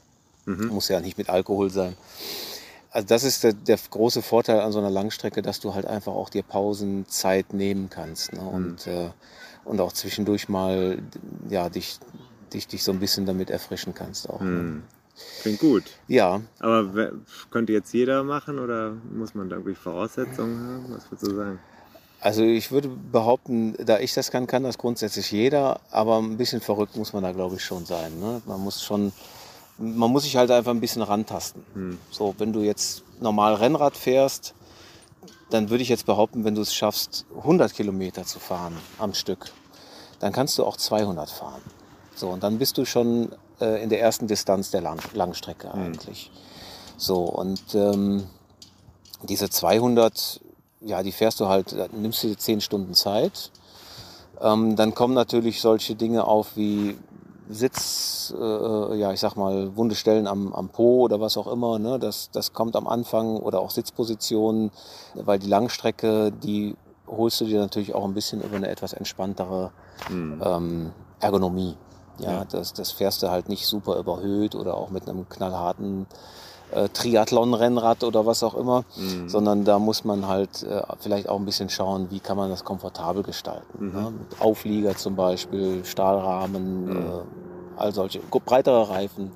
Mhm. Muss ja nicht mit Alkohol sein. Also das ist der, der, große Vorteil an so einer Langstrecke, dass du halt einfach auch dir Pausenzeit nehmen kannst. Ne? Mhm. Und, äh, und auch zwischendurch mal ja, dich, dich, dich so ein bisschen damit erfrischen kannst auch. Ne? Mhm. Klingt gut. Ja. Aber könnte jetzt jeder machen oder muss man da irgendwie Voraussetzungen haben? Was würdest du sagen? Also ich würde behaupten, da ich das kann, kann das grundsätzlich jeder, aber ein bisschen verrückt muss man da glaube ich schon sein. Ne? Man muss schon man muss sich halt einfach ein bisschen rantasten. Hm. So, wenn du jetzt normal Rennrad fährst, dann würde ich jetzt behaupten, wenn du es schaffst, 100 Kilometer zu fahren am Stück, dann kannst du auch 200 fahren. So, und dann bist du schon äh, in der ersten Distanz der Lang Langstrecke hm. eigentlich. So, und ähm, diese 200, ja, die fährst du halt, nimmst du dir 10 Stunden Zeit. Ähm, dann kommen natürlich solche Dinge auf wie Sitz, äh, ja, ich sag mal, wunde Stellen am, am Po oder was auch immer, ne? das, das kommt am Anfang oder auch Sitzpositionen, weil die Langstrecke, die holst du dir natürlich auch ein bisschen über eine etwas entspanntere mhm. ähm, Ergonomie. Ja, ja, Das, das fährst du halt nicht super überhöht oder auch mit einem knallharten äh, Triathlon-Rennrad oder was auch immer, mhm. sondern da muss man halt äh, vielleicht auch ein bisschen schauen, wie kann man das komfortabel gestalten. Mhm. Ne? Mit Auflieger zum Beispiel, Stahlrahmen, mhm. äh, all solche, breitere Reifen. Mhm.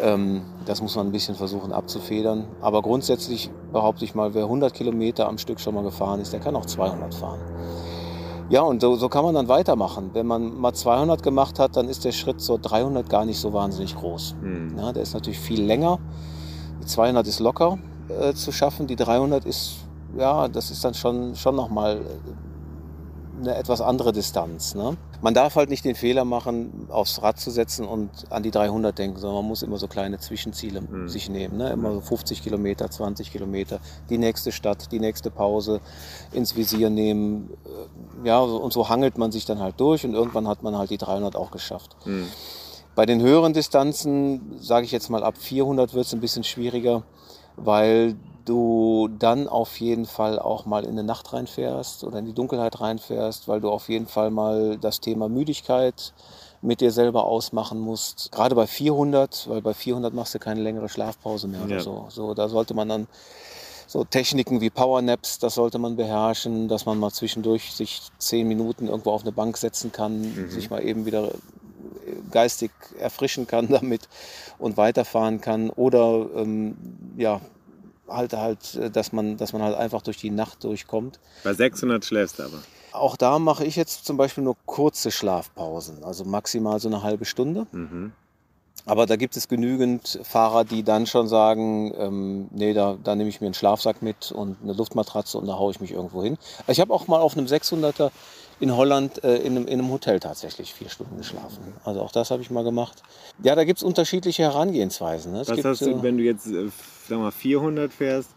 Ähm, das muss man ein bisschen versuchen abzufedern. Aber grundsätzlich behaupte ich mal, wer 100 Kilometer am Stück schon mal gefahren ist, der kann auch 200 fahren. Ja, und so, so kann man dann weitermachen. Wenn man mal 200 gemacht hat, dann ist der Schritt zur 300 gar nicht so wahnsinnig groß. Mhm. Ja, der ist natürlich viel länger. Die 200 ist locker äh, zu schaffen, die 300 ist, ja, das ist dann schon, schon nochmal eine etwas andere Distanz. Ne? Man darf halt nicht den Fehler machen, aufs Rad zu setzen und an die 300 denken, sondern man muss immer so kleine Zwischenziele mhm. sich nehmen. Ne? Immer so 50 Kilometer, 20 Kilometer, die nächste Stadt, die nächste Pause ins Visier nehmen. Äh, ja, und so hangelt man sich dann halt durch und irgendwann hat man halt die 300 auch geschafft. Mhm. Bei den höheren Distanzen, sage ich jetzt mal ab 400 wird es ein bisschen schwieriger, weil du dann auf jeden Fall auch mal in eine Nacht reinfährst oder in die Dunkelheit reinfährst, weil du auf jeden Fall mal das Thema Müdigkeit mit dir selber ausmachen musst. Gerade bei 400, weil bei 400 machst du keine längere Schlafpause mehr oder ja. so. So, da sollte man dann so Techniken wie Powernaps, das sollte man beherrschen, dass man mal zwischendurch sich zehn Minuten irgendwo auf eine Bank setzen kann, mhm. sich mal eben wieder geistig erfrischen kann damit und weiterfahren kann. Oder ähm, ja, halt halt, äh, dass man, dass man halt einfach durch die Nacht durchkommt. Bei 600 schläfst du aber. Auch da mache ich jetzt zum Beispiel nur kurze Schlafpausen, also maximal so eine halbe Stunde. Mhm. Aber da gibt es genügend Fahrer, die dann schon sagen, ähm, nee, da, da nehme ich mir einen Schlafsack mit und eine Luftmatratze und da haue ich mich irgendwo hin. Ich habe auch mal auf einem 600er in Holland äh, in, einem, in, einem, Hotel tatsächlich vier Stunden geschlafen. Also auch das habe ich mal gemacht. Ja, da gibt es unterschiedliche Herangehensweisen. Ne? Was gibt, hast du, äh, wenn du jetzt, äh, sag mal, 400 fährst,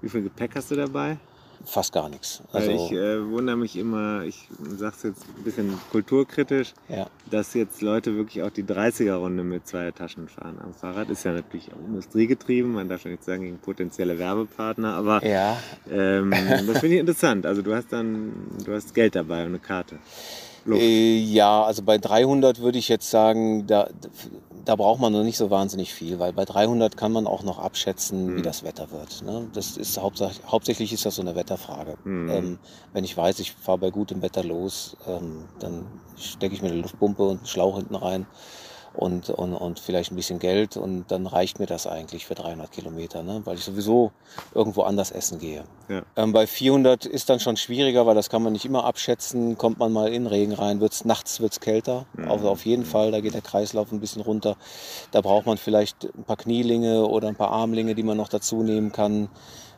wie viel Gepäck hast du dabei? Fast gar nichts. Also ich äh, wundere mich immer, ich sage es jetzt ein bisschen kulturkritisch, ja. dass jetzt Leute wirklich auch die 30er-Runde mit zwei Taschen fahren. Am Fahrrad ist ja natürlich auch industriegetrieben, man darf ja nicht sagen gegen potenzielle Werbepartner, aber ja. ähm, das finde ich interessant. Also du hast dann, du hast Geld dabei und eine Karte. Äh, ja, also bei 300 würde ich jetzt sagen, da, da braucht man noch nicht so wahnsinnig viel, weil bei 300 kann man auch noch abschätzen, mhm. wie das Wetter wird. Ne? Das ist hauptsächlich, hauptsächlich ist das so eine Wetterfrage. Mhm. Ähm, wenn ich weiß, ich fahre bei gutem Wetter los, ähm, dann stecke ich mir eine Luftpumpe und einen Schlauch hinten rein und, und, und vielleicht ein bisschen Geld und dann reicht mir das eigentlich für 300 Kilometer, ne? weil ich sowieso irgendwo anders essen gehe. Ja. Ähm, bei 400 ist dann schon schwieriger, weil das kann man nicht immer abschätzen. Kommt man mal in Regen rein, wird's, nachts wird es kälter, mhm. also auf jeden Fall, da geht der Kreislauf ein bisschen runter. Da braucht man vielleicht ein paar Knielinge oder ein paar Armlinge, die man noch dazu nehmen kann.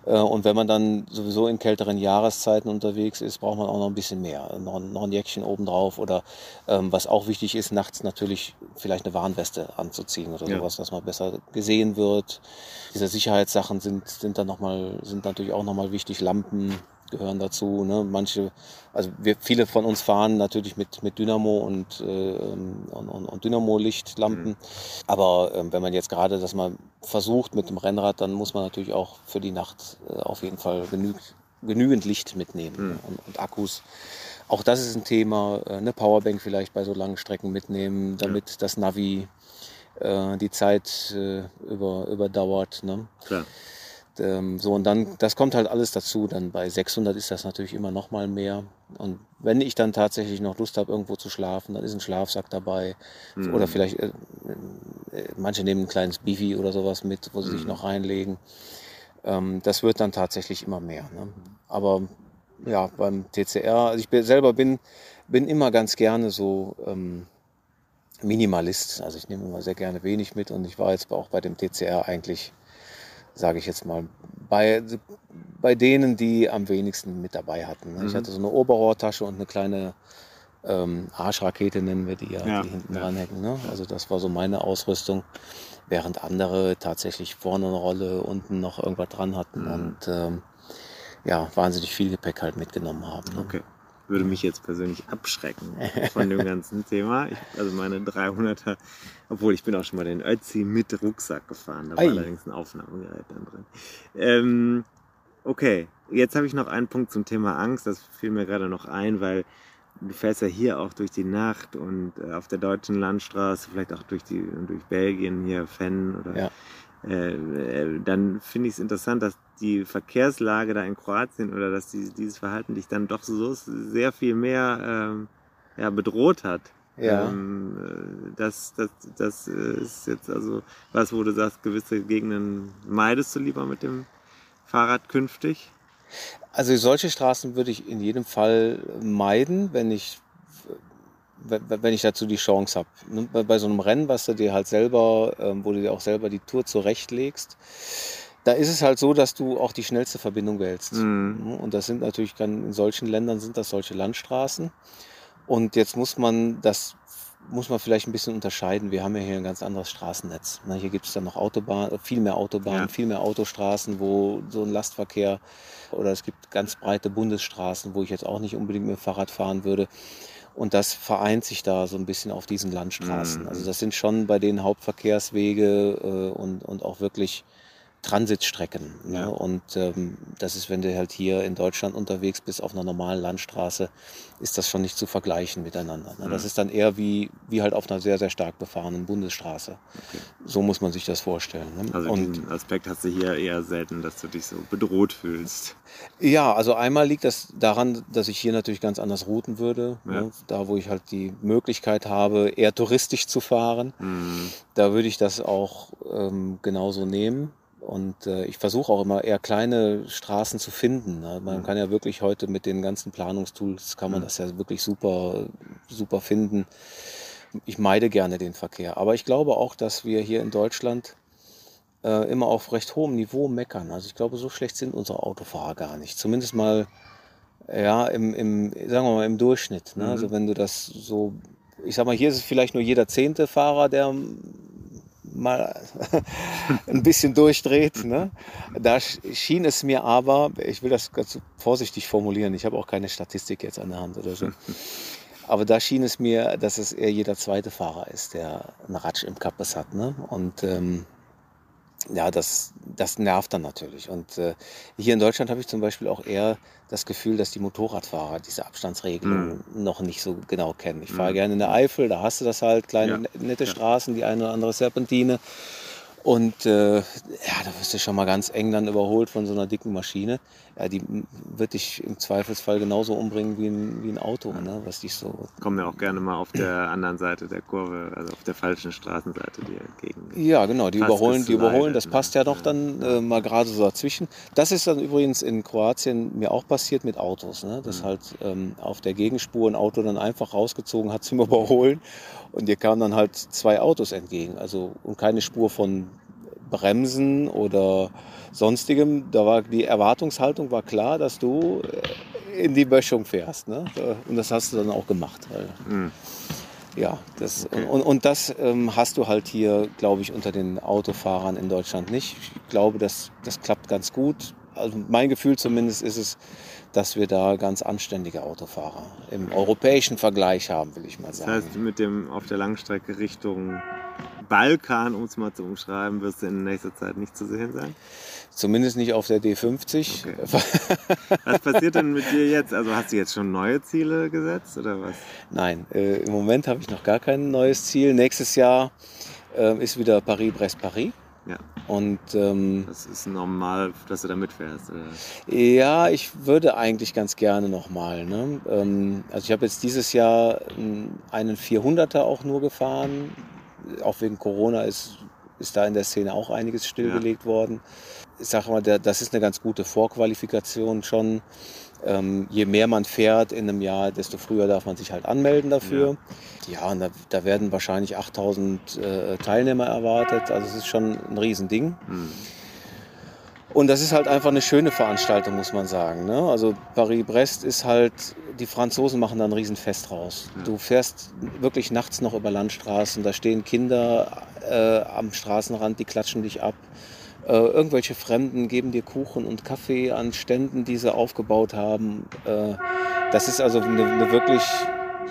Äh, und wenn man dann sowieso in kälteren Jahreszeiten unterwegs ist, braucht man auch noch ein bisschen mehr. Noch, noch ein Jäckchen obendrauf oder ähm, was auch wichtig ist, nachts natürlich vielleicht eine Warnweste anzuziehen oder ja. sowas, dass man besser gesehen wird. Diese Sicherheitssachen sind, sind dann noch mal, sind natürlich auch nochmal wichtig. Lampen, gehören dazu. Ne? Manche, also wir, viele von uns fahren natürlich mit, mit Dynamo und, äh, und, und, und Dynamo-Lichtlampen. Mhm. Aber äh, wenn man jetzt gerade das mal versucht mit dem Rennrad, dann muss man natürlich auch für die Nacht äh, auf jeden Fall genüg, genügend Licht mitnehmen mhm. und, und, Akkus. Auch das ist ein Thema. Äh, eine Powerbank vielleicht bei so langen Strecken mitnehmen, damit ja. das Navi äh, die Zeit äh, über, überdauert. Ne? Klar so und dann, das kommt halt alles dazu. Dann bei 600 ist das natürlich immer noch mal mehr. Und wenn ich dann tatsächlich noch Lust habe, irgendwo zu schlafen, dann ist ein Schlafsack dabei. Mhm. Oder vielleicht, äh, äh, manche nehmen ein kleines Bifi oder sowas mit, wo sie mhm. sich noch reinlegen. Ähm, das wird dann tatsächlich immer mehr. Ne? Aber ja, beim TCR, also ich bin, selber bin, bin immer ganz gerne so ähm, Minimalist. Also ich nehme immer sehr gerne wenig mit und ich war jetzt auch bei dem TCR eigentlich sage ich jetzt mal, bei, bei denen, die am wenigsten mit dabei hatten. Mhm. Ich hatte so eine Oberrohrtasche und eine kleine ähm, Arschrakete, nennen wir die ja, ja die hinten ja. dranhängen. Ne? Also das war so meine Ausrüstung, während andere tatsächlich vorne eine Rolle, unten noch irgendwas dran hatten mhm. und ähm, ja, wahnsinnig viel Gepäck halt mitgenommen haben. Ne? Okay würde mich jetzt persönlich abschrecken von dem ganzen Thema. Ich, also meine 300er, obwohl ich bin auch schon mal den Ötzi mit Rucksack gefahren. Da war Ei. allerdings ein Aufnahmegerät dann drin. Ähm, okay, jetzt habe ich noch einen Punkt zum Thema Angst. Das fiel mir gerade noch ein, weil du fährst ja hier auch durch die Nacht und äh, auf der deutschen Landstraße, vielleicht auch durch, die, durch Belgien, hier Fenn oder ja. Äh, äh, dann finde ich es interessant, dass die Verkehrslage da in Kroatien oder dass die, dieses Verhalten dich dann doch so sehr viel mehr ähm, ja, bedroht hat. Ja. Ähm, äh, das, das, das ist jetzt also was, wo du sagst, gewisse Gegenden meidest du lieber mit dem Fahrrad künftig? Also solche Straßen würde ich in jedem Fall meiden, wenn ich wenn ich dazu die Chance habe. Bei so einem Rennen, was du dir halt selber, ähm, wo du dir auch selber die Tour zurechtlegst, da ist es halt so, dass du auch die schnellste Verbindung wählst. Mhm. Ne, und das sind natürlich in solchen Ländern sind das solche Landstraßen. Und jetzt muss man das muss man vielleicht ein bisschen unterscheiden. Wir haben ja hier ein ganz anderes Straßennetz. Ne, hier gibt es dann noch Autobahn, viel mehr Autobahnen, ja. viel mehr Autostraßen, wo so ein Lastverkehr oder es gibt ganz breite Bundesstraßen, wo ich jetzt auch nicht unbedingt mit dem Fahrrad fahren würde. Und das vereint sich da so ein bisschen auf diesen Landstraßen. Mhm. Also das sind schon bei den Hauptverkehrswege äh, und, und auch wirklich Transitstrecken. Ne? Ja. Und ähm, das ist, wenn du halt hier in Deutschland unterwegs bist auf einer normalen Landstraße, ist das schon nicht zu vergleichen miteinander. Ne? Mhm. Das ist dann eher wie, wie halt auf einer sehr, sehr stark befahrenen Bundesstraße. Okay. So muss man sich das vorstellen. Ne? Also und, diesen Aspekt hast du hier eher selten, dass du dich so bedroht fühlst. Ja, also einmal liegt das daran, dass ich hier natürlich ganz anders routen würde. Ja. Ne? Da, wo ich halt die Möglichkeit habe, eher touristisch zu fahren, mhm. da würde ich das auch ähm, genauso nehmen. Und äh, ich versuche auch immer eher kleine Straßen zu finden. Ne? Man mhm. kann ja wirklich heute mit den ganzen Planungstools, kann man mhm. das ja wirklich super, super finden. Ich meide gerne den Verkehr. Aber ich glaube auch, dass wir hier in Deutschland äh, immer auf recht hohem Niveau meckern. Also ich glaube, so schlecht sind unsere Autofahrer gar nicht. Zumindest mal, ja, im, im sagen wir mal, im Durchschnitt. Ne? Also mhm. Also wenn du das so, ich sag mal, hier ist es vielleicht nur jeder zehnte Fahrer, der mal ein bisschen durchdreht. Ne? Da schien es mir aber, ich will das ganz vorsichtig formulieren, ich habe auch keine Statistik jetzt an der Hand oder so. Aber da schien es mir, dass es eher jeder zweite Fahrer ist, der einen Ratsch im Kappes hat. Ne? Und ähm, ja, das, das nervt dann natürlich. Und äh, hier in Deutschland habe ich zum Beispiel auch eher das Gefühl, dass die Motorradfahrer diese Abstandsregelung mm. noch nicht so genau kennen. Ich fahre mm. gerne in der Eifel, da hast du das halt, kleine ja. nette Straßen, die eine oder andere Serpentine. Und äh, ja, da wirst du schon mal ganz eng dann überholt von so einer dicken Maschine. Ja, die wird dich im Zweifelsfall genauso umbringen wie ein, wie ein Auto, ne? was dich so. Kommen ja auch gerne mal auf der anderen Seite der Kurve, also auf der falschen Straßenseite dir entgegen. Ja, genau, die überholen, die überholen, das passt ja noch dann äh, mal gerade so dazwischen. Das ist dann übrigens in Kroatien mir auch passiert mit Autos, ne? dass mhm. halt ähm, auf der Gegenspur ein Auto dann einfach rausgezogen hat zum Überholen und dir kamen dann halt zwei Autos entgegen, also und keine Spur von Bremsen oder sonstigem. Da war die Erwartungshaltung war klar, dass du äh, in die Böschung fährst. Ne? Und das hast du dann auch gemacht. Mhm. Ja, das, okay. und, und das ähm, hast du halt hier, glaube ich, unter den Autofahrern in Deutschland nicht. Ich glaube, das, das klappt ganz gut. Also mein Gefühl zumindest ist es, dass wir da ganz anständige Autofahrer im europäischen Vergleich haben, will ich mal sagen. Das heißt, mit dem auf der Langstrecke Richtung Balkan, um es mal zu umschreiben, wirst du in nächster Zeit nicht zu sehen sein? Zumindest nicht auf der D50. Okay. was passiert denn mit dir jetzt? Also hast du jetzt schon neue Ziele gesetzt oder was? Nein, äh, im Moment habe ich noch gar kein neues Ziel. Nächstes Jahr äh, ist wieder Paris-Brest-Paris. Ja. Und ähm, das ist normal, dass du da mitfährst. Oder? Ja, ich würde eigentlich ganz gerne nochmal. Ne? Ähm, also ich habe jetzt dieses Jahr einen 400er auch nur gefahren auch wegen Corona ist, ist da in der Szene auch einiges stillgelegt ja. worden. Ich sage mal, das ist eine ganz gute Vorqualifikation schon. Ähm, je mehr man fährt in einem Jahr, desto früher darf man sich halt anmelden dafür. Ja, ja und da, da, werden wahrscheinlich 8000 äh, Teilnehmer erwartet. Also es ist schon ein Riesending. Mhm. Und das ist halt einfach eine schöne Veranstaltung, muss man sagen. Ne? Also Paris-Brest ist halt, die Franzosen machen da ein Riesenfest raus. Ja. Du fährst wirklich nachts noch über Landstraßen, da stehen Kinder äh, am Straßenrand, die klatschen dich ab. Äh, irgendwelche Fremden geben dir Kuchen und Kaffee an Ständen, die sie aufgebaut haben. Äh, das ist also eine, eine wirklich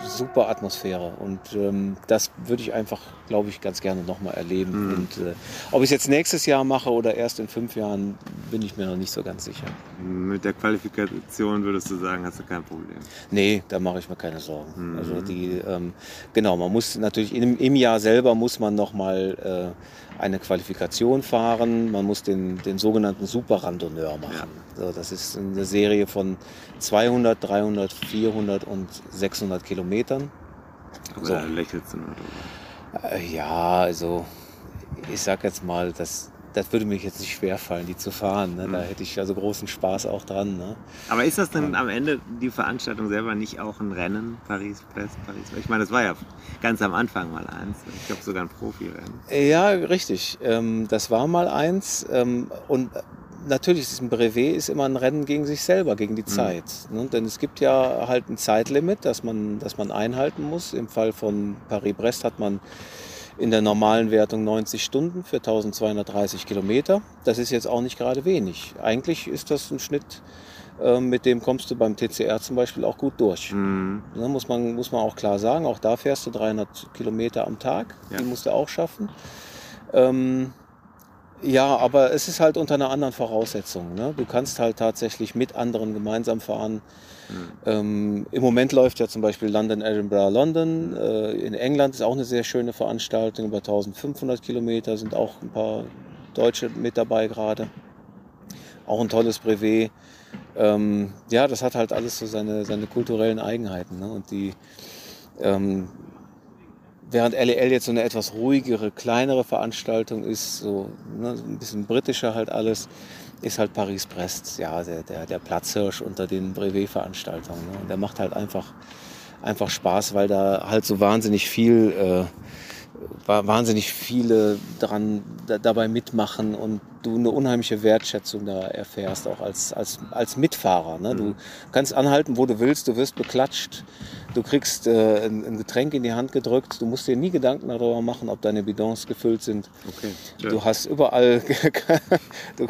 super Atmosphäre und ähm, das würde ich einfach, glaube ich, ganz gerne nochmal erleben. Mhm. Und äh, ob ich es jetzt nächstes Jahr mache oder erst in fünf Jahren, bin ich mir noch nicht so ganz sicher. Mit der Qualifikation würdest du sagen, hast du kein Problem? Nee, da mache ich mir keine Sorgen. Mhm. Also die, ähm, genau, man muss natürlich im, im Jahr selber muss man nochmal äh, eine Qualifikation fahren. Man muss den, den sogenannten Super-Randonneur machen. So, das ist eine Serie von 200, 300, 400 und 600 Kilometern. So. da lächelst du nur drüber. Äh, ja, also ich sag jetzt mal, das, das würde mir jetzt nicht schwerfallen, die zu fahren. Ne? Da mhm. hätte ich also großen Spaß auch dran. Ne? Aber ist das denn am Ende die Veranstaltung selber nicht auch ein Rennen? Paris, Paris, Paris? Ich meine, das war ja ganz am Anfang mal eins. Ich glaube sogar ein Profirennen. Ja, richtig. Ähm, das war mal eins. Ähm, und natürlich ist ein Brevet ist immer ein Rennen gegen sich selber, gegen die mhm. Zeit. Ne? Denn es gibt ja halt ein Zeitlimit, das man, das man einhalten muss. Im Fall von Paris-Brest hat man in der normalen Wertung 90 Stunden für 1230 Kilometer. Das ist jetzt auch nicht gerade wenig. Eigentlich ist das ein Schnitt, äh, mit dem kommst du beim TCR zum Beispiel auch gut durch. Mhm. Ne? muss, man, muss man auch klar sagen. Auch da fährst du 300 Kilometer am Tag. Ja. Die musst du auch schaffen. Ähm, ja, aber es ist halt unter einer anderen Voraussetzung. Ne? Du kannst halt tatsächlich mit anderen gemeinsam fahren. Mhm. Ähm, Im Moment läuft ja zum Beispiel London, Edinburgh, London. Äh, in England ist auch eine sehr schöne Veranstaltung, über 1500 Kilometer, sind auch ein paar Deutsche mit dabei gerade. Auch ein tolles Brevet. Ähm, ja, das hat halt alles so seine, seine kulturellen Eigenheiten. Ne? Und die, ähm, Während LEL jetzt so eine etwas ruhigere, kleinere Veranstaltung ist, so ne, ein bisschen britischer halt alles, ist halt Paris-Brest, ja, der, der, der Platzhirsch unter den Brevet-Veranstaltungen. Ne? Und der macht halt einfach, einfach Spaß, weil da halt so wahnsinnig viel äh, wahnsinnig viele dran da, dabei mitmachen und du eine unheimliche Wertschätzung da erfährst, auch als, als, als Mitfahrer. Ne? Du mhm. kannst anhalten, wo du willst, du wirst beklatscht, du kriegst äh, ein, ein, Getränk in die Hand gedrückt, du musst dir nie Gedanken darüber machen, ob deine Bidons gefüllt sind. Okay, Du hast überall du,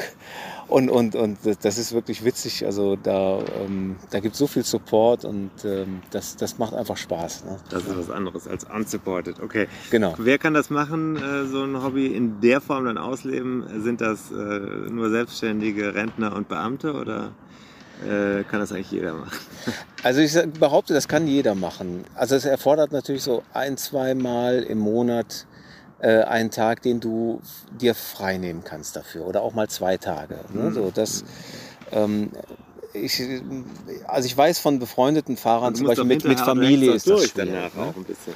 und, und, und das ist wirklich witzig. Also da, ähm, da gibt es so viel Support und ähm, das, das macht einfach Spaß. Ne? Das ist was anderes als unsupported. Okay. Genau. Wer kann das machen, äh, so ein Hobby in der Form dann ausleben? Sind das äh, nur selbstständige Rentner und Beamte oder äh, kann das eigentlich jeder machen? Also ich behaupte, das kann jeder machen. Also es erfordert natürlich so ein, zwei Mal im Monat äh, einen Tag, den du dir frei nehmen kannst dafür oder auch mal zwei Tage. Ne? Mhm. So, das, ähm, ich, also ich weiß von befreundeten Fahrern, zum Beispiel mit, mit Familie ist das schwierig. danach ne? auch ein bisschen.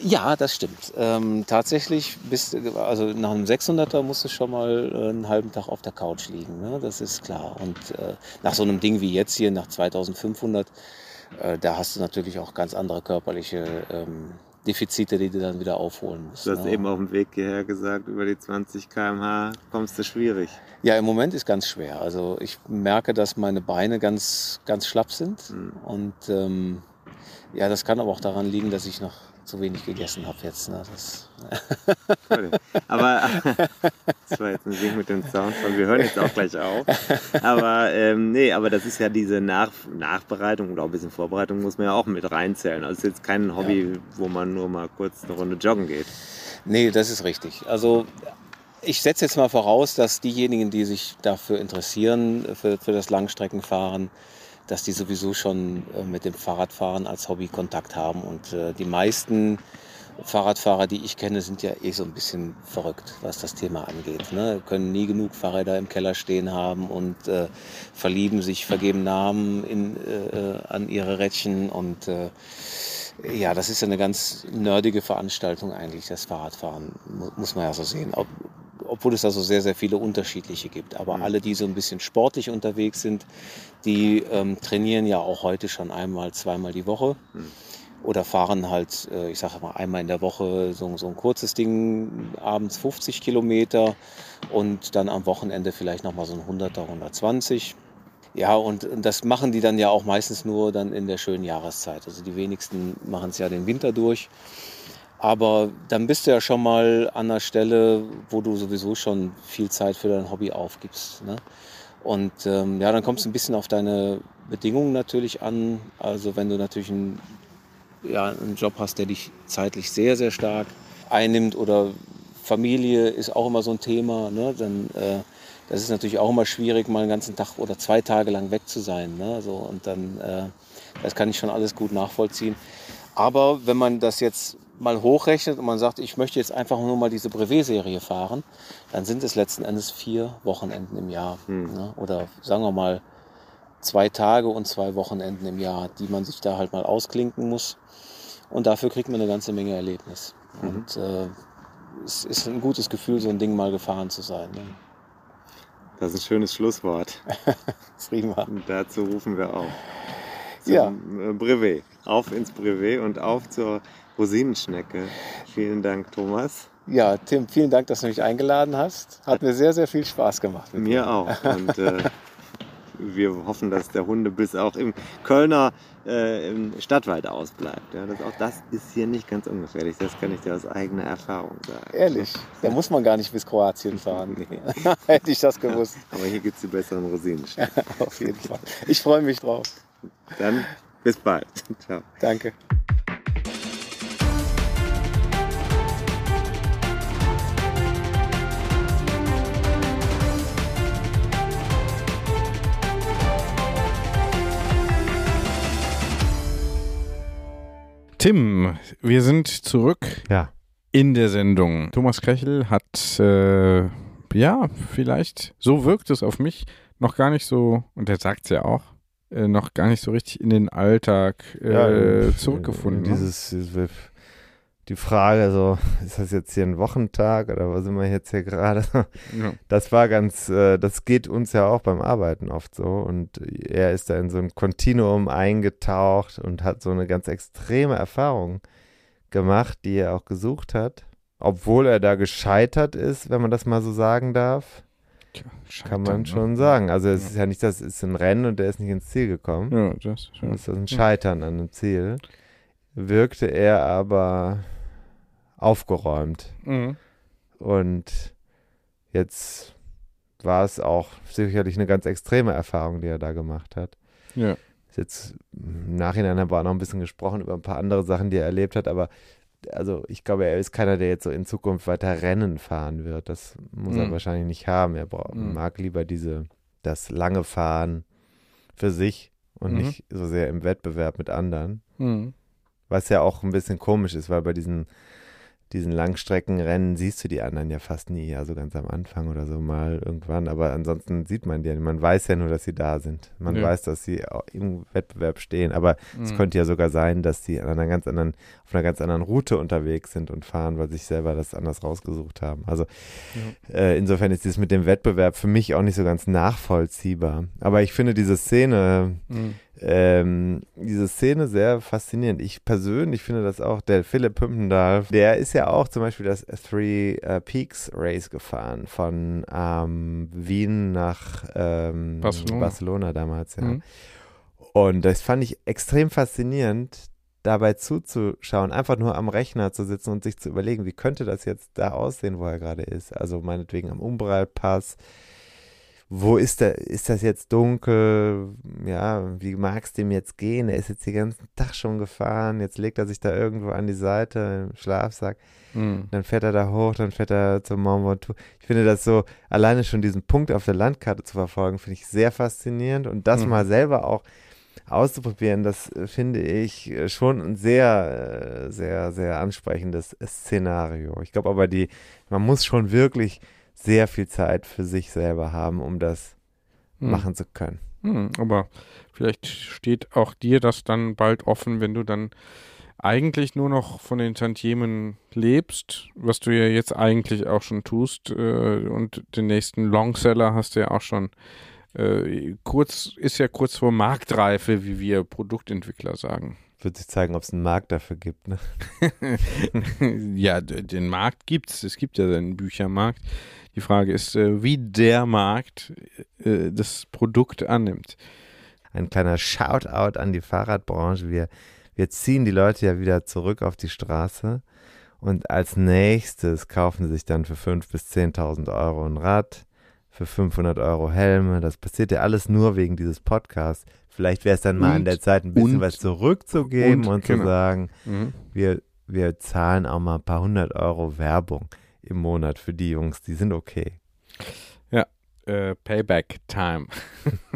Ja, das stimmt. Ähm, tatsächlich, bist, also nach einem 600er musst du schon mal äh, einen halben Tag auf der Couch liegen. Ne? Das ist klar. Und äh, nach so einem Ding wie jetzt hier, nach 2500, äh, da hast du natürlich auch ganz andere körperliche ähm, Defizite, die du dann wieder aufholen musst. Du hast ne? eben auf dem Weg hierher gesagt, über die 20 km/h kommst du schwierig. Ja, im Moment ist ganz schwer. Also ich merke, dass meine Beine ganz, ganz schlapp sind. Mhm. Und ähm, ja, das kann aber auch daran liegen, dass ich noch zu wenig gegessen habe jetzt. Ne? Das, Cool. Aber das war jetzt ein Ding mit dem Soundfall. Wir hören jetzt auch gleich auf. Aber ähm, nee, aber das ist ja diese Nach Nachbereitung oder auch ein bisschen Vorbereitung muss man ja auch mit reinzählen. Also es ist jetzt kein Hobby, wo man nur mal kurz eine Runde joggen geht. nee, das ist richtig. Also ich setze jetzt mal voraus, dass diejenigen, die sich dafür interessieren, für, für das Langstreckenfahren, dass die sowieso schon äh, mit dem Fahrradfahren als Hobby Kontakt haben. Und äh, die meisten Fahrradfahrer, die ich kenne, sind ja eh so ein bisschen verrückt, was das Thema angeht. Ne? Können nie genug Fahrräder im Keller stehen haben und äh, verlieben sich, vergeben Namen in, äh, an ihre Rädchen. Und äh, ja, das ist ja eine ganz nerdige Veranstaltung eigentlich, das Fahrradfahren, mu muss man ja so sehen. Ob, obwohl es da so sehr, sehr viele unterschiedliche gibt. Aber alle, die so ein bisschen sportlich unterwegs sind, die ähm, trainieren ja auch heute schon einmal, zweimal die Woche. Oder fahren halt, äh, ich sage mal, einmal in der Woche so, so ein kurzes Ding, abends 50 Kilometer und dann am Wochenende vielleicht nochmal so ein 100er, 120. Ja, und das machen die dann ja auch meistens nur dann in der schönen Jahreszeit. Also die wenigsten machen es ja den Winter durch. Aber dann bist du ja schon mal an einer Stelle, wo du sowieso schon viel Zeit für dein Hobby aufgibst. Ne? Und ähm, ja, dann kommt es ein bisschen auf deine Bedingungen natürlich an. Also wenn du natürlich einen, ja, einen Job hast, der dich zeitlich sehr, sehr stark einnimmt oder Familie ist auch immer so ein Thema, ne? dann äh, das ist natürlich auch immer schwierig, mal einen ganzen Tag oder zwei Tage lang weg zu sein. Ne? So, und dann, äh, das kann ich schon alles gut nachvollziehen. Aber wenn man das jetzt mal hochrechnet und man sagt, ich möchte jetzt einfach nur mal diese Brevet-Serie fahren, dann sind es letzten Endes vier Wochenenden im Jahr. Ne? Oder sagen wir mal zwei Tage und zwei Wochenenden im Jahr, die man sich da halt mal ausklinken muss. Und dafür kriegt man eine ganze Menge Erlebnis. Und äh, es ist ein gutes Gefühl, so ein Ding mal gefahren zu sein. Ne? Das ist ein schönes Schlusswort. Prima. Und dazu rufen wir auf. Zum Ja. äh, Brevet. Auf ins Brevet und auf zur Rosinenschnecke. Vielen Dank, Thomas. Ja, Tim, vielen Dank, dass du mich eingeladen hast. Hat mir sehr, sehr viel Spaß gemacht. mit dir. Mir auch. Und äh, wir hoffen, dass der Hundebiss auch im Kölner äh, im Stadtwald ausbleibt. Ja, das, auch das ist hier nicht ganz ungefährlich. Das kann ich dir aus eigener Erfahrung sagen. Ehrlich, da muss man gar nicht bis Kroatien fahren. Hätte ich das gewusst. Aber hier gibt es die besseren Rosinen. Auf jeden Fall. Ich freue mich drauf. Dann bis bald. Ciao. Danke. Tim, wir sind zurück Ja. in der Sendung. Thomas Krechel hat, äh, ja, vielleicht, so wirkt es auf mich, noch gar nicht so, und er sagt es ja auch, äh, noch gar nicht so richtig in den Alltag äh, zurückgefunden. ne? Dieses, dieses, die Frage, so, ist das jetzt hier ein Wochentag oder was sind wir jetzt hier gerade? Ja. Das war ganz, äh, das geht uns ja auch beim Arbeiten oft so. Und er ist da in so ein Kontinuum eingetaucht und hat so eine ganz extreme Erfahrung gemacht, die er auch gesucht hat. Obwohl er da gescheitert ist, wenn man das mal so sagen darf, Tja, kann man scheitern, schon ne? sagen. Also es Ja. ist ja nicht, das ist ein Rennen und der ist nicht ins Ziel gekommen. Ja, das Dann ja. ist das ein Scheitern an einem Ziel. Wirkte er aber aufgeräumt. Mhm. Und jetzt war es auch sicherlich eine ganz extreme Erfahrung, die er da gemacht hat. Ja. Jetzt im Nachhinein haben wir auch noch ein bisschen gesprochen über ein paar andere Sachen, die er erlebt hat, aber also ich glaube, er ist keiner, der jetzt so in Zukunft weiter Rennen fahren wird. Das muss er Mhm. wahrscheinlich nicht haben. Er Mhm. mag lieber diese, das lange Fahren für sich und Mhm. nicht so sehr im Wettbewerb mit anderen. Mhm. Was ja auch ein bisschen komisch ist, weil bei diesen diesen Langstreckenrennen siehst du die anderen ja fast nie, also ganz am Anfang oder so mal irgendwann, aber ansonsten sieht man die, man weiß ja nur, dass sie da sind. Man ja. weiß, dass sie im Wettbewerb stehen, aber mhm. es könnte ja sogar sein, dass die an einer ganz anderen, auf einer ganz anderen Route unterwegs sind und fahren, weil sich selber das anders rausgesucht haben. Also ja. äh, insofern ist dieses mit dem Wettbewerb für mich auch nicht so ganz nachvollziehbar. Aber ich finde diese Szene, mhm ähm, diese Szene sehr faszinierend. Ich persönlich finde das auch, der Philipp Pümpendahl, der ist ja auch zum Beispiel das Three uh, Peaks Race gefahren von ähm, Wien nach ähm, Barcelona. Barcelona. damals, ja. Mhm. Und das fand ich extrem faszinierend, dabei zuzuschauen, einfach nur am Rechner zu sitzen und sich zu überlegen, wie könnte das jetzt da aussehen, wo er gerade ist. Also meinetwegen am Umbralpass, wo ist der, ist das jetzt dunkel? Ja, wie mag es dem jetzt gehen? Er ist jetzt den ganzen Tag schon gefahren, jetzt legt er sich da irgendwo an die Seite im Schlafsack. Mhm. Dann fährt er da hoch, dann fährt er zum Mont Ventoux. Ich finde das so, alleine schon diesen Punkt auf der Landkarte zu verfolgen, finde ich sehr faszinierend und das mhm. mal selber auch auszuprobieren, das äh, finde ich äh, schon ein sehr, äh, sehr, sehr ansprechendes Szenario. Ich glaube aber, die, man muss schon wirklich sehr viel Zeit für sich selber haben, um das hm. machen zu können. Hm, aber vielleicht steht auch dir das dann bald offen, wenn du dann eigentlich nur noch von den Tantiemen lebst, was du ja jetzt eigentlich auch schon tust äh, und den nächsten Longseller hast du ja auch schon äh, kurz, ist ja kurz vor Marktreife, wie wir Produktentwickler sagen. Wird sich zeigen, ob es einen Markt dafür gibt, ne? ja, den Markt gibt es. Es gibt ja einen Büchermarkt. Die Frage ist, äh, wie der Markt äh, das Produkt annimmt. Ein kleiner Shoutout an die Fahrradbranche. Wir, wir ziehen die Leute ja wieder zurück auf die Straße und als nächstes kaufen sie sich dann für 5.000 bis 10.000 Euro ein Rad, für 500 Euro Helme. Das passiert ja alles nur wegen dieses Podcasts. Vielleicht wäre es dann mal und, an der Zeit, ein bisschen und, was zurückzugeben und, und genau. zu sagen, mhm. wir, wir zahlen auch mal ein paar hundert Euro Werbung im Monat für die Jungs. Die sind okay. Ja, äh, Payback Time.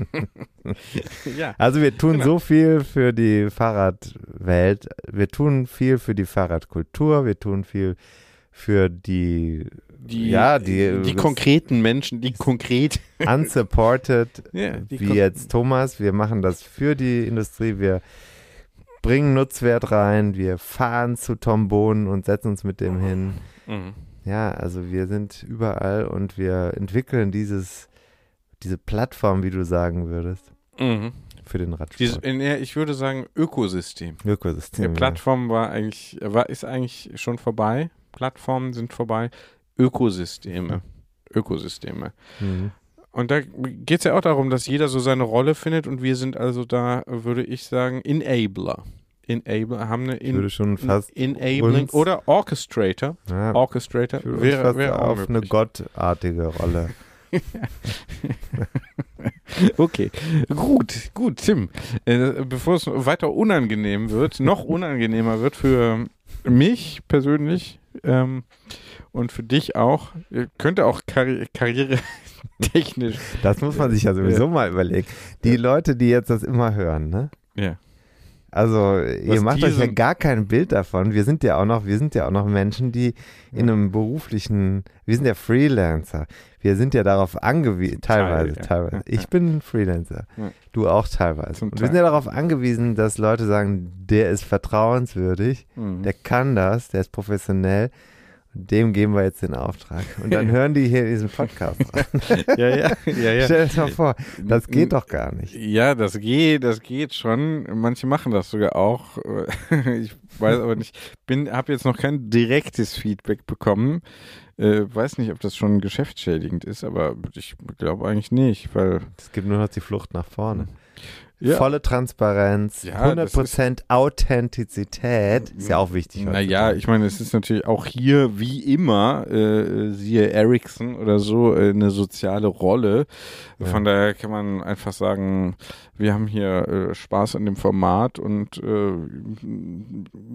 ja, also wir tun genau. so viel für die Fahrradwelt. Wir tun viel für die Fahrradkultur. Wir tun viel für die die, ja, die, die konkreten Menschen, die konkret unsupported, ja, wie jetzt Thomas. Wir machen das für die Industrie. Wir bringen Nutzwert rein. Wir fahren zu Tom Bohnen und setzen uns mit dem hin. Mhm. Ja, also wir sind überall und wir entwickeln dieses, diese Plattform, wie du sagen würdest, mhm. für den Radsport. Dieses, in, ich würde sagen Ökosystem. Ökosystem. Die Plattform war eigentlich, war, ist eigentlich schon vorbei. Plattformen sind vorbei. Ökosysteme. Ökosysteme. Mhm. Und da geht es ja auch darum, dass jeder so seine Rolle findet und wir sind also da, würde ich sagen, Enabler. Enable, haben eine in, würde schon fast Enabling oder Orchestrator. Ja, Orchestrator wäre, fast wäre auf möglich. eine gottartige Rolle. okay, gut, gut, Tim. Äh, bevor es weiter unangenehm wird, noch unangenehmer wird für mich persönlich ähm, und für dich auch, könnte auch Karri Karriere technisch. Das muss man sich ja sowieso ja. mal überlegen. Die Leute, die jetzt das immer hören, ne? Ja. Also ihr macht euch ja gar kein Bild davon. Wir sind ja auch noch, wir sind ja auch noch Menschen, die in einem beruflichen, wir sind ja Freelancer. Wir sind ja darauf angewiesen, teilweise, Teil, ja. teilweise. Ich bin Freelancer. Du auch teilweise. Und wir sind ja darauf angewiesen, dass Leute sagen, der ist vertrauenswürdig, mhm. der kann das, der ist professionell dem geben wir jetzt den Auftrag. Und dann hören die hier diesen Podcast an. ja, ja, ja, ja. Stell dir das mal vor, das geht doch gar nicht. Ja, das geht, das geht schon. Manche machen das sogar auch. Ich weiß aber nicht, bin, habe jetzt noch kein direktes Feedback bekommen. Äh, weiß nicht, ob das schon geschäftsschädigend ist, aber ich glaube eigentlich nicht, weil. Es gibt nur noch die Flucht nach vorne. Ja. Volle Transparenz, ja, 100% Authentizität, ist ja auch wichtig. Naja, ich meine, es ist natürlich auch hier, wie immer, äh, siehe Ericsson oder so, äh, eine soziale Rolle. Ja. Von daher kann man einfach sagen, wir haben hier äh, Spaß an dem Format und äh,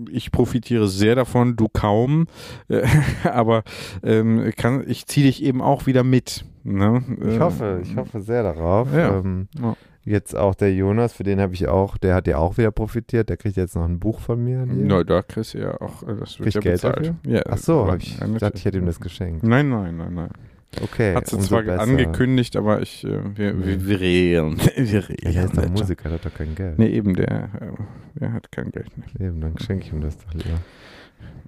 ich profitiere sehr davon, du kaum. Äh, aber ähm, kann, ich ziehe dich eben auch wieder mit. Ne? Ich hoffe, ich hoffe sehr darauf. Ja. Ähm, ja Jetzt auch der Jonas, für den habe ich auch, der hat ja auch wieder profitiert. Der kriegt jetzt noch ein Buch von mir. Na, da kriegst du ja auch, äh, das wird Krieg ja Geld bezahlt. dafür? Ja, Ach so, hab ich dachte, ich hätte ihm das geschenkt. Nein, nein, nein, nein. Okay. Hat sie zwar besser. angekündigt, aber ich, äh, wir, wir, wir reden. Wir reden. Ja, der ist doch. Musiker, der hat doch kein Geld. Nee, eben, der, äh, der hat kein Geld mehr. Eben, dann schenke ich ihm das doch lieber.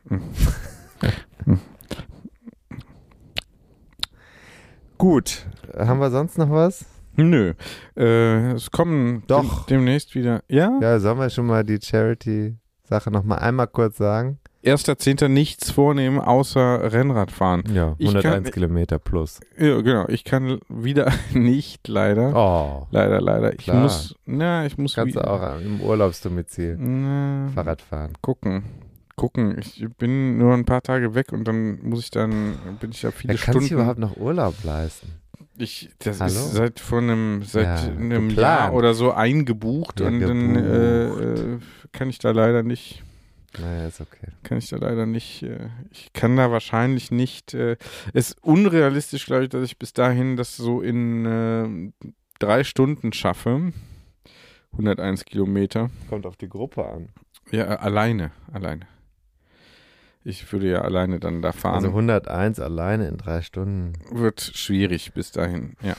Gut, haben wir sonst noch was? Nö. Äh, es kommen Doch. Dem, demnächst wieder. Ja? Ja, sollen wir schon mal die Charity-Sache noch mal einmal kurz sagen? Erster Zehnter nichts vornehmen, außer Rennradfahren. Ja, Ich 101 kann- Kilometer plus. Ja, genau. Ich kann wieder nicht, leider. Oh, Leider, leider. Ich Klar. muss, na, ich muss kannst du auch im Urlaubsdomizil Na, Fahrrad fahren. gucken. Gucken. Ich bin nur ein paar Tage weg und dann muss ich dann, bin ich ja viele Wer kann sich Stunden. überhaupt noch Urlaub leisten? Ich, das Hallo? ist seit vor einem, seit Ja, einem geplant. Jahr oder so eingebucht Ja, und dann äh, gebucht. äh, kann ich da leider nicht, Naja, ist okay. kann ich da leider nicht, äh, ich kann da wahrscheinlich nicht, äh, es ist unrealistisch, glaube ich, dass ich bis dahin das so in äh, drei Stunden schaffe. 101 Kilometer. Kommt auf die Gruppe an. Ja, äh, alleine, alleine. Ich würde ja alleine dann da fahren. Also 101 alleine in drei Stunden. Wird schwierig bis dahin, ja.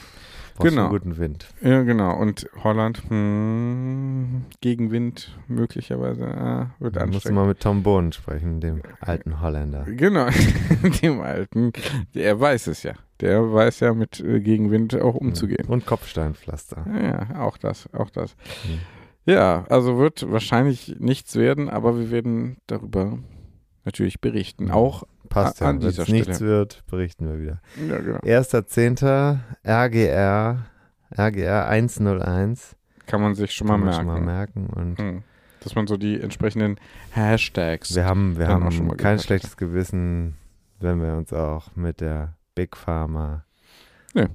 Brauchst Genau. guten Wind. Ja, genau. Und Holland, hm, Gegenwind möglicherweise, ah, wird Da musst du anstrengend. mal mit Tom Bohn sprechen, dem alten Holländer. Genau, dem Alten. Der weiß es ja. Der weiß ja mit äh, Gegenwind auch umzugehen. Und Kopfsteinpflaster. Ja, auch das, auch das. Hm. Ja, also wird wahrscheinlich nichts werden, aber wir werden darüber natürlich berichten. Auch, Passt ja. an Wenn dieser es nichts Stelle. wird, berichten wir wieder. ja, genau. 1.10. RGR, RGR 101. Kann man sich schon mal Kann man merken. schon mal merken. Und Hm. Dass man so die entsprechenden Hashtags. wir haben, wir haben schon mal kein schlechtes Gewissen, wenn wir uns auch mit der Big Pharma Nee.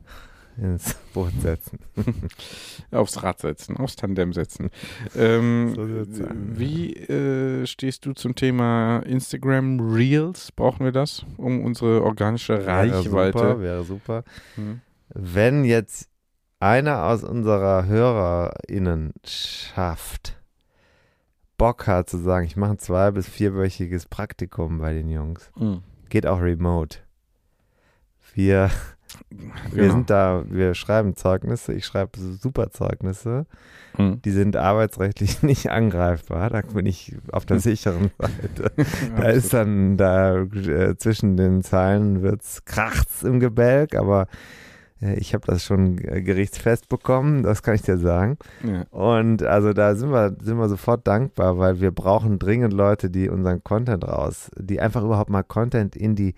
Ins Boot setzen. Aufs Rad setzen, aufs Tandem setzen. Ähm, So wie äh, stehst du zum Thema Instagram Reels? Brauchen wir das, um unsere organische Wäre Reichweite? super, wäre super. Hm. Wenn jetzt einer aus unserer HörerInnen schafft, Bock hat zu sagen, ich mache ein zwei- bis vierwöchiges Praktikum bei den Jungs, Hm. geht auch remote. Wir, wir Genau. sind da, wir schreiben Zeugnisse, ich schreibe super Zeugnisse, Hm. die sind arbeitsrechtlich nicht angreifbar, da bin ich auf der sicheren Seite. Da ist dann, da äh, zwischen den Zeilen wird's kracht's im Gebälk, aber äh, ich habe das schon äh, gerichtsfest bekommen, das kann ich dir sagen. ja. Und also da sind wir, sind wir sofort dankbar, weil wir brauchen dringend Leute, die unseren Content raus, die einfach überhaupt mal Content in die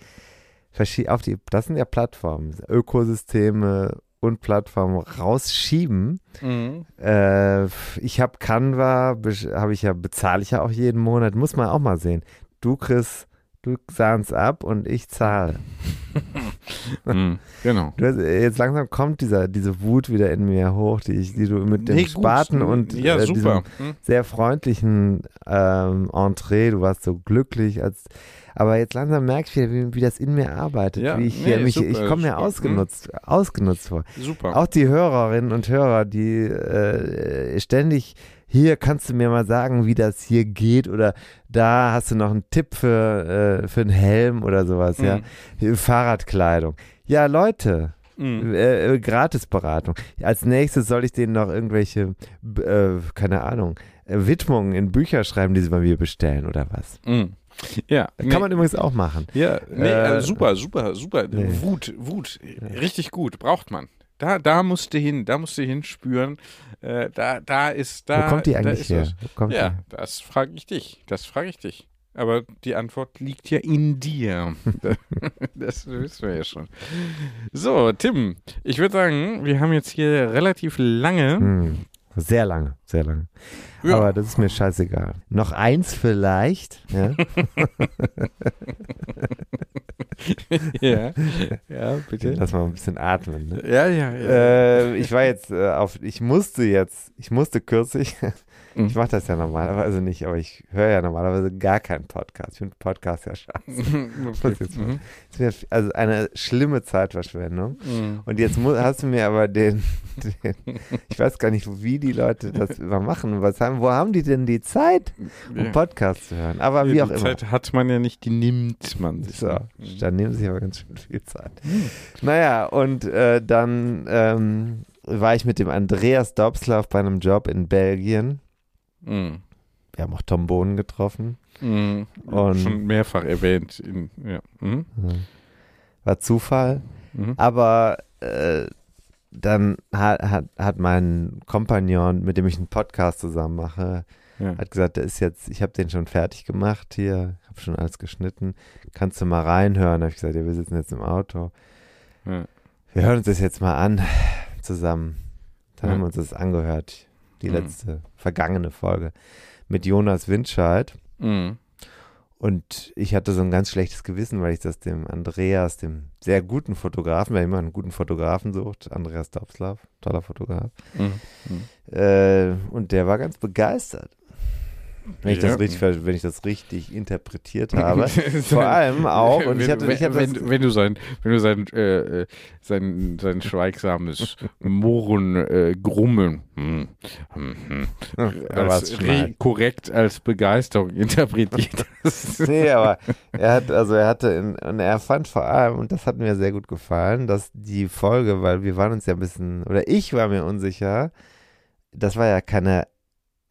auf die, das sind ja Plattformen, Ökosysteme und Plattformen rausschieben. Mhm. Äh, ich habe Canva, habe ich ja, bezahle ich ja auch jeden Monat, muss man auch mal sehen. Du kriegst, du sahnst ab und ich zahle. Hm. Genau. Du äh, jetzt langsam kommt dieser, diese Wut wieder in mir hoch, die, ich, die du mit dem Nee, gut. Spaten und ja, äh, diesem Hm. sehr freundlichen ähm, Entree, du warst so glücklich, als aber jetzt langsam merke ich wieder, wie, wie das in mir arbeitet, Ja, wie ich nee, hier mich, super, ich komme mir super. ausgenutzt, ausgenutzt vor. Super. Auch die Hörerinnen und Hörer, die äh, ständig hier kannst du mir mal sagen, wie das hier geht oder da hast du noch einen Tipp für, äh, für einen Helm oder sowas, ja. Fahrradkleidung. Ja, Leute, Hm. äh, äh, Gratisberatung. Als nächstes soll ich denen noch irgendwelche, äh, keine Ahnung, Widmungen in Bücher schreiben, die sie bei mir bestellen oder was. Hm. Ja, Kann nee. man übrigens auch machen. Ja, nee, Äh, äh, super, super, super. nee. Wut, Wut, richtig gut, braucht man. Da, da musst du hin, da musst du hinspüren. Äh, da, da ist, da. Wo kommt die eigentlich her? Ja, das frage ich dich. Das frage ich dich. Aber die Antwort liegt ja in dir. das wissen wir ja schon. So, Tim, ich würde sagen, wir haben jetzt hier relativ lange. Hm. Sehr lange, sehr lange. Ja. Aber das ist mir scheißegal. Noch eins vielleicht. Ja? ja, ja, bitte. Lass mal ein bisschen atmen. Ne? Ja, ja, ja. Äh, ich war jetzt äh, auf, ich musste jetzt, ich musste kürzlich, Mhm. ich mache das ja normalerweise nicht, aber ich höre ja normalerweise gar keinen Podcast. Ich finde Podcast ja scheiße. Muss mal- Mhm. Also eine schlimme Zeitverschwendung. Mhm. Und jetzt mu- hast du mir aber den, den, ich weiß gar nicht, wie die Leute das immer machen. Was haben, wo haben die denn die Zeit, um Ja. Podcast zu hören? Aber wie die auch immer. Zeit hat man ja nicht, die nimmt man sich. So, dann nehmen sie aber ganz schön viel Zeit. Mhm. Naja, und äh, dann ähm, war ich mit dem Andreas Dobslav bei einem Job in Belgien. Mhm. Wir haben auch Tom Bohnen getroffen. Mhm. Und- Schon mehrfach erwähnt. In, ja. Mhm. War Zufall. Mhm. Aber äh, dann hat, hat, hat mein Kompagnon, mit dem ich einen Podcast zusammen mache, Ja. hat gesagt, der ist jetzt, ich habe den schon fertig gemacht hier, habe schon alles geschnitten. Kannst du mal reinhören? Habe ich gesagt, ja, wir sitzen jetzt im Auto. Ja. Wir hören uns das jetzt mal an zusammen. Dann Ja. haben wir uns das angehört, die Mhm. letzte vergangene Folge mit Jonas Windscheid. Mhm. Und ich hatte so ein ganz schlechtes Gewissen, weil ich das dem Andreas, dem sehr guten Fotografen, wer immer einen guten Fotografen sucht, Andreas Dobslav, toller Fotograf, Mhm. Mhm. äh, und der war ganz begeistert. Wenn ich, Ja. das richtig, wenn ich das richtig interpretiert habe. Vor allem auch, und ich hatte, ich hatte wenn, wenn du sein, wenn du sein, äh, äh, sein, sein schweigsames Murren, äh, Grummeln hm, hm, hm, als korrekt als Begeisterung interpretiert hast. Nee, aber er hat, also er hatte, in, und er fand vor allem, und das hat mir sehr gut gefallen, dass die Folge, weil wir waren uns ja ein bisschen, oder ich war mir unsicher, das war ja keine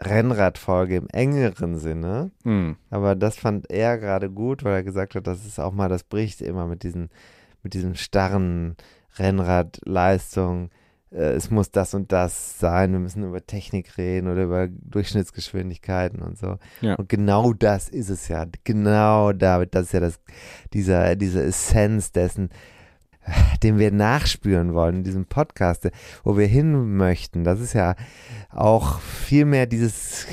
Rennradfolge im engeren Sinne, Hm. aber das fand er gerade gut, weil er gesagt hat, das ist auch mal, das bricht immer mit diesen, mit diesem starren Rennradleistung. Äh, Es muss das und das sein. Wir müssen über Technik reden oder über Durchschnittsgeschwindigkeiten und so. Ja. Und genau das ist es ja. Genau David, das ist ja das, dieser, diese Essenz dessen, den wir nachspüren wollen in diesem Podcast, wo wir hin möchten. Das ist ja auch viel mehr dieses,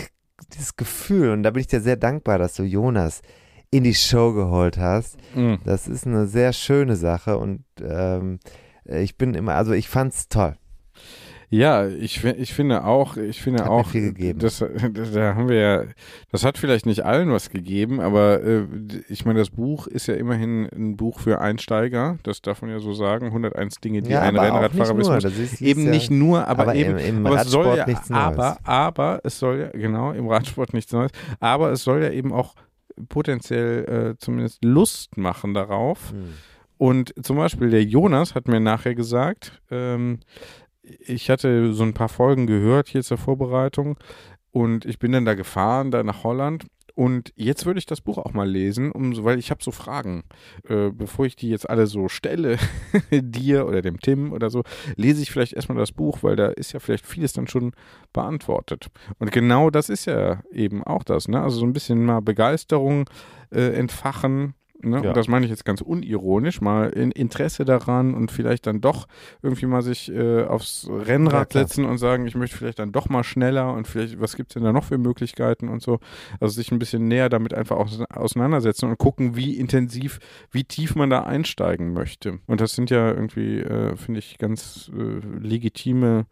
dieses Gefühl. Und da bin ich dir sehr dankbar, dass du Jonas in die Show geholt hast. Hm. Das ist eine sehr schöne Sache und ähm, ich bin immer, also ich fand's toll. Ja, ich, ich finde auch, ich finde Hat auch. Das, das, da haben wir ja, das hat vielleicht nicht allen was gegeben, aber äh, ich meine, das Buch ist ja immerhin ein Buch für Einsteiger, das darf man ja so sagen, 101 Dinge, die ein aber auch Rennradfahrer wissen muss. Das ist, Eben ja, nicht nur, aber, aber eben, im, im aber es soll Radsport ja, nichts Neues. aber, aber es soll ja, genau, im Radsport nichts Neues, aber es soll ja eben auch potenziell äh, zumindest Lust machen darauf, Hm. und zum Beispiel der Jonas hat mir nachher gesagt, ähm, ich hatte so ein paar Folgen gehört hier zur Vorbereitung und ich bin dann da gefahren, da nach Holland. Und jetzt würde ich das Buch auch mal lesen, um, weil ich habe so Fragen. Äh, bevor ich die jetzt alle so stelle, dir oder dem Tim oder so, lese ich vielleicht erstmal das Buch, weil da ist ja vielleicht vieles dann schon beantwortet. Und genau das ist ja eben auch das, ne? Also so ein bisschen mal Begeisterung äh, entfachen. Ne? Ja. Und das meine ich jetzt ganz unironisch, mal in Interesse daran und vielleicht dann doch irgendwie mal sich äh, aufs Ja, Rennrad klar. setzen und sagen, ich möchte vielleicht dann doch mal schneller und vielleicht, was gibt es denn da noch für Möglichkeiten und so. Also sich ein bisschen näher damit einfach aus, auseinandersetzen und gucken, wie intensiv, wie tief man da einsteigen möchte. Und das sind ja irgendwie, äh, finde ich, ganz äh, legitime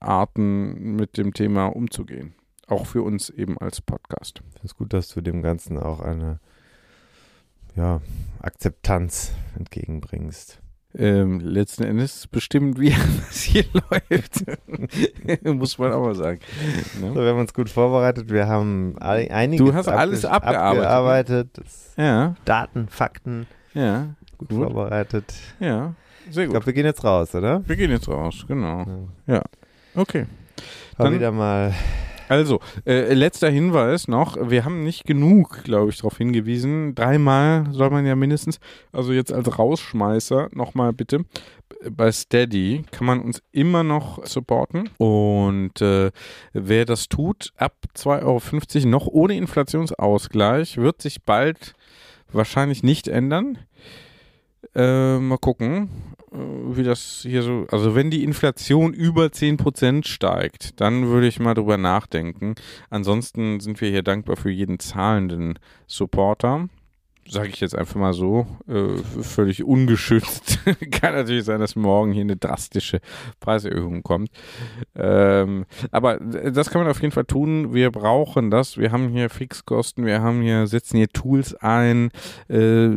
Arten, mit dem Thema umzugehen. Auch für uns eben als Podcast. Ich finde es gut, dass du dem Ganzen auch eine ja, Akzeptanz entgegenbringst. Ähm, letzten Endes bestimmen wir, was hier läuft. Muss man auch mal sagen. So, Ne? wir haben uns gut vorbereitet. Wir haben einiges Du hast alles abgearbeitet, ne? abgearbeitet. Das Ja, Daten, Fakten ja, gut, Gut. vorbereitet. ja. Sehr Ich gut. glaube, wir gehen jetzt raus, oder? Wir gehen jetzt raus, genau. Ja. Okay. War Dann- wieder mal. Also, äh, letzter Hinweis noch. Wir haben nicht genug, glaube ich, darauf hingewiesen. Dreimal soll man ja mindestens, also jetzt als Rausschmeißer, nochmal bitte. Bei Steady kann man uns immer noch supporten. Und äh, wer das tut, ab 2,50 Euro noch ohne Inflationsausgleich, wird sich bald wahrscheinlich nicht ändern. Äh, mal gucken, äh, wie das hier so. Also, wenn die Inflation über 10% steigt, dann würde ich mal drüber nachdenken. Ansonsten sind wir hier dankbar für jeden zahlenden Supporter. Sage ich jetzt einfach mal so, äh, völlig ungeschützt. Kann natürlich sein, dass morgen hier eine drastische Preiserhöhung kommt. Ähm, aber das kann man auf jeden Fall tun. Wir brauchen das. Wir haben hier Fixkosten, wir haben hier, setzen hier Tools ein, äh,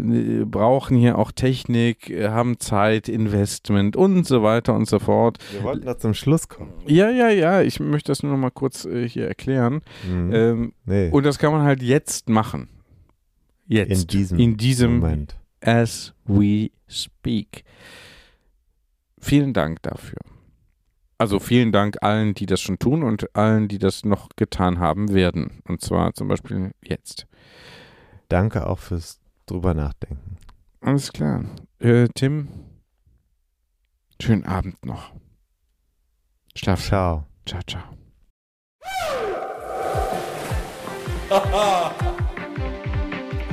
brauchen hier auch Technik, haben Zeit, Investment und so weiter und so fort. Wir wollten da zum Schluss kommen. Ja, ja, ja. Ich möchte das nur noch mal kurz äh, hier erklären. Mhm. Ähm, nee. Und das kann man halt jetzt machen. Jetzt. In diesem, in diesem Moment. As we speak. Vielen Dank dafür. Also vielen Dank allen, die das schon tun und allen, die das noch getan haben werden. Und zwar zum Beispiel jetzt. Danke auch fürs drüber nachdenken. Alles klar. Äh, Tim, schönen Abend noch. Schlaf. Ciao. Ciao, ciao.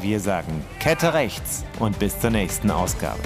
Wir sagen Kette rechts und bis zur nächsten Ausgabe.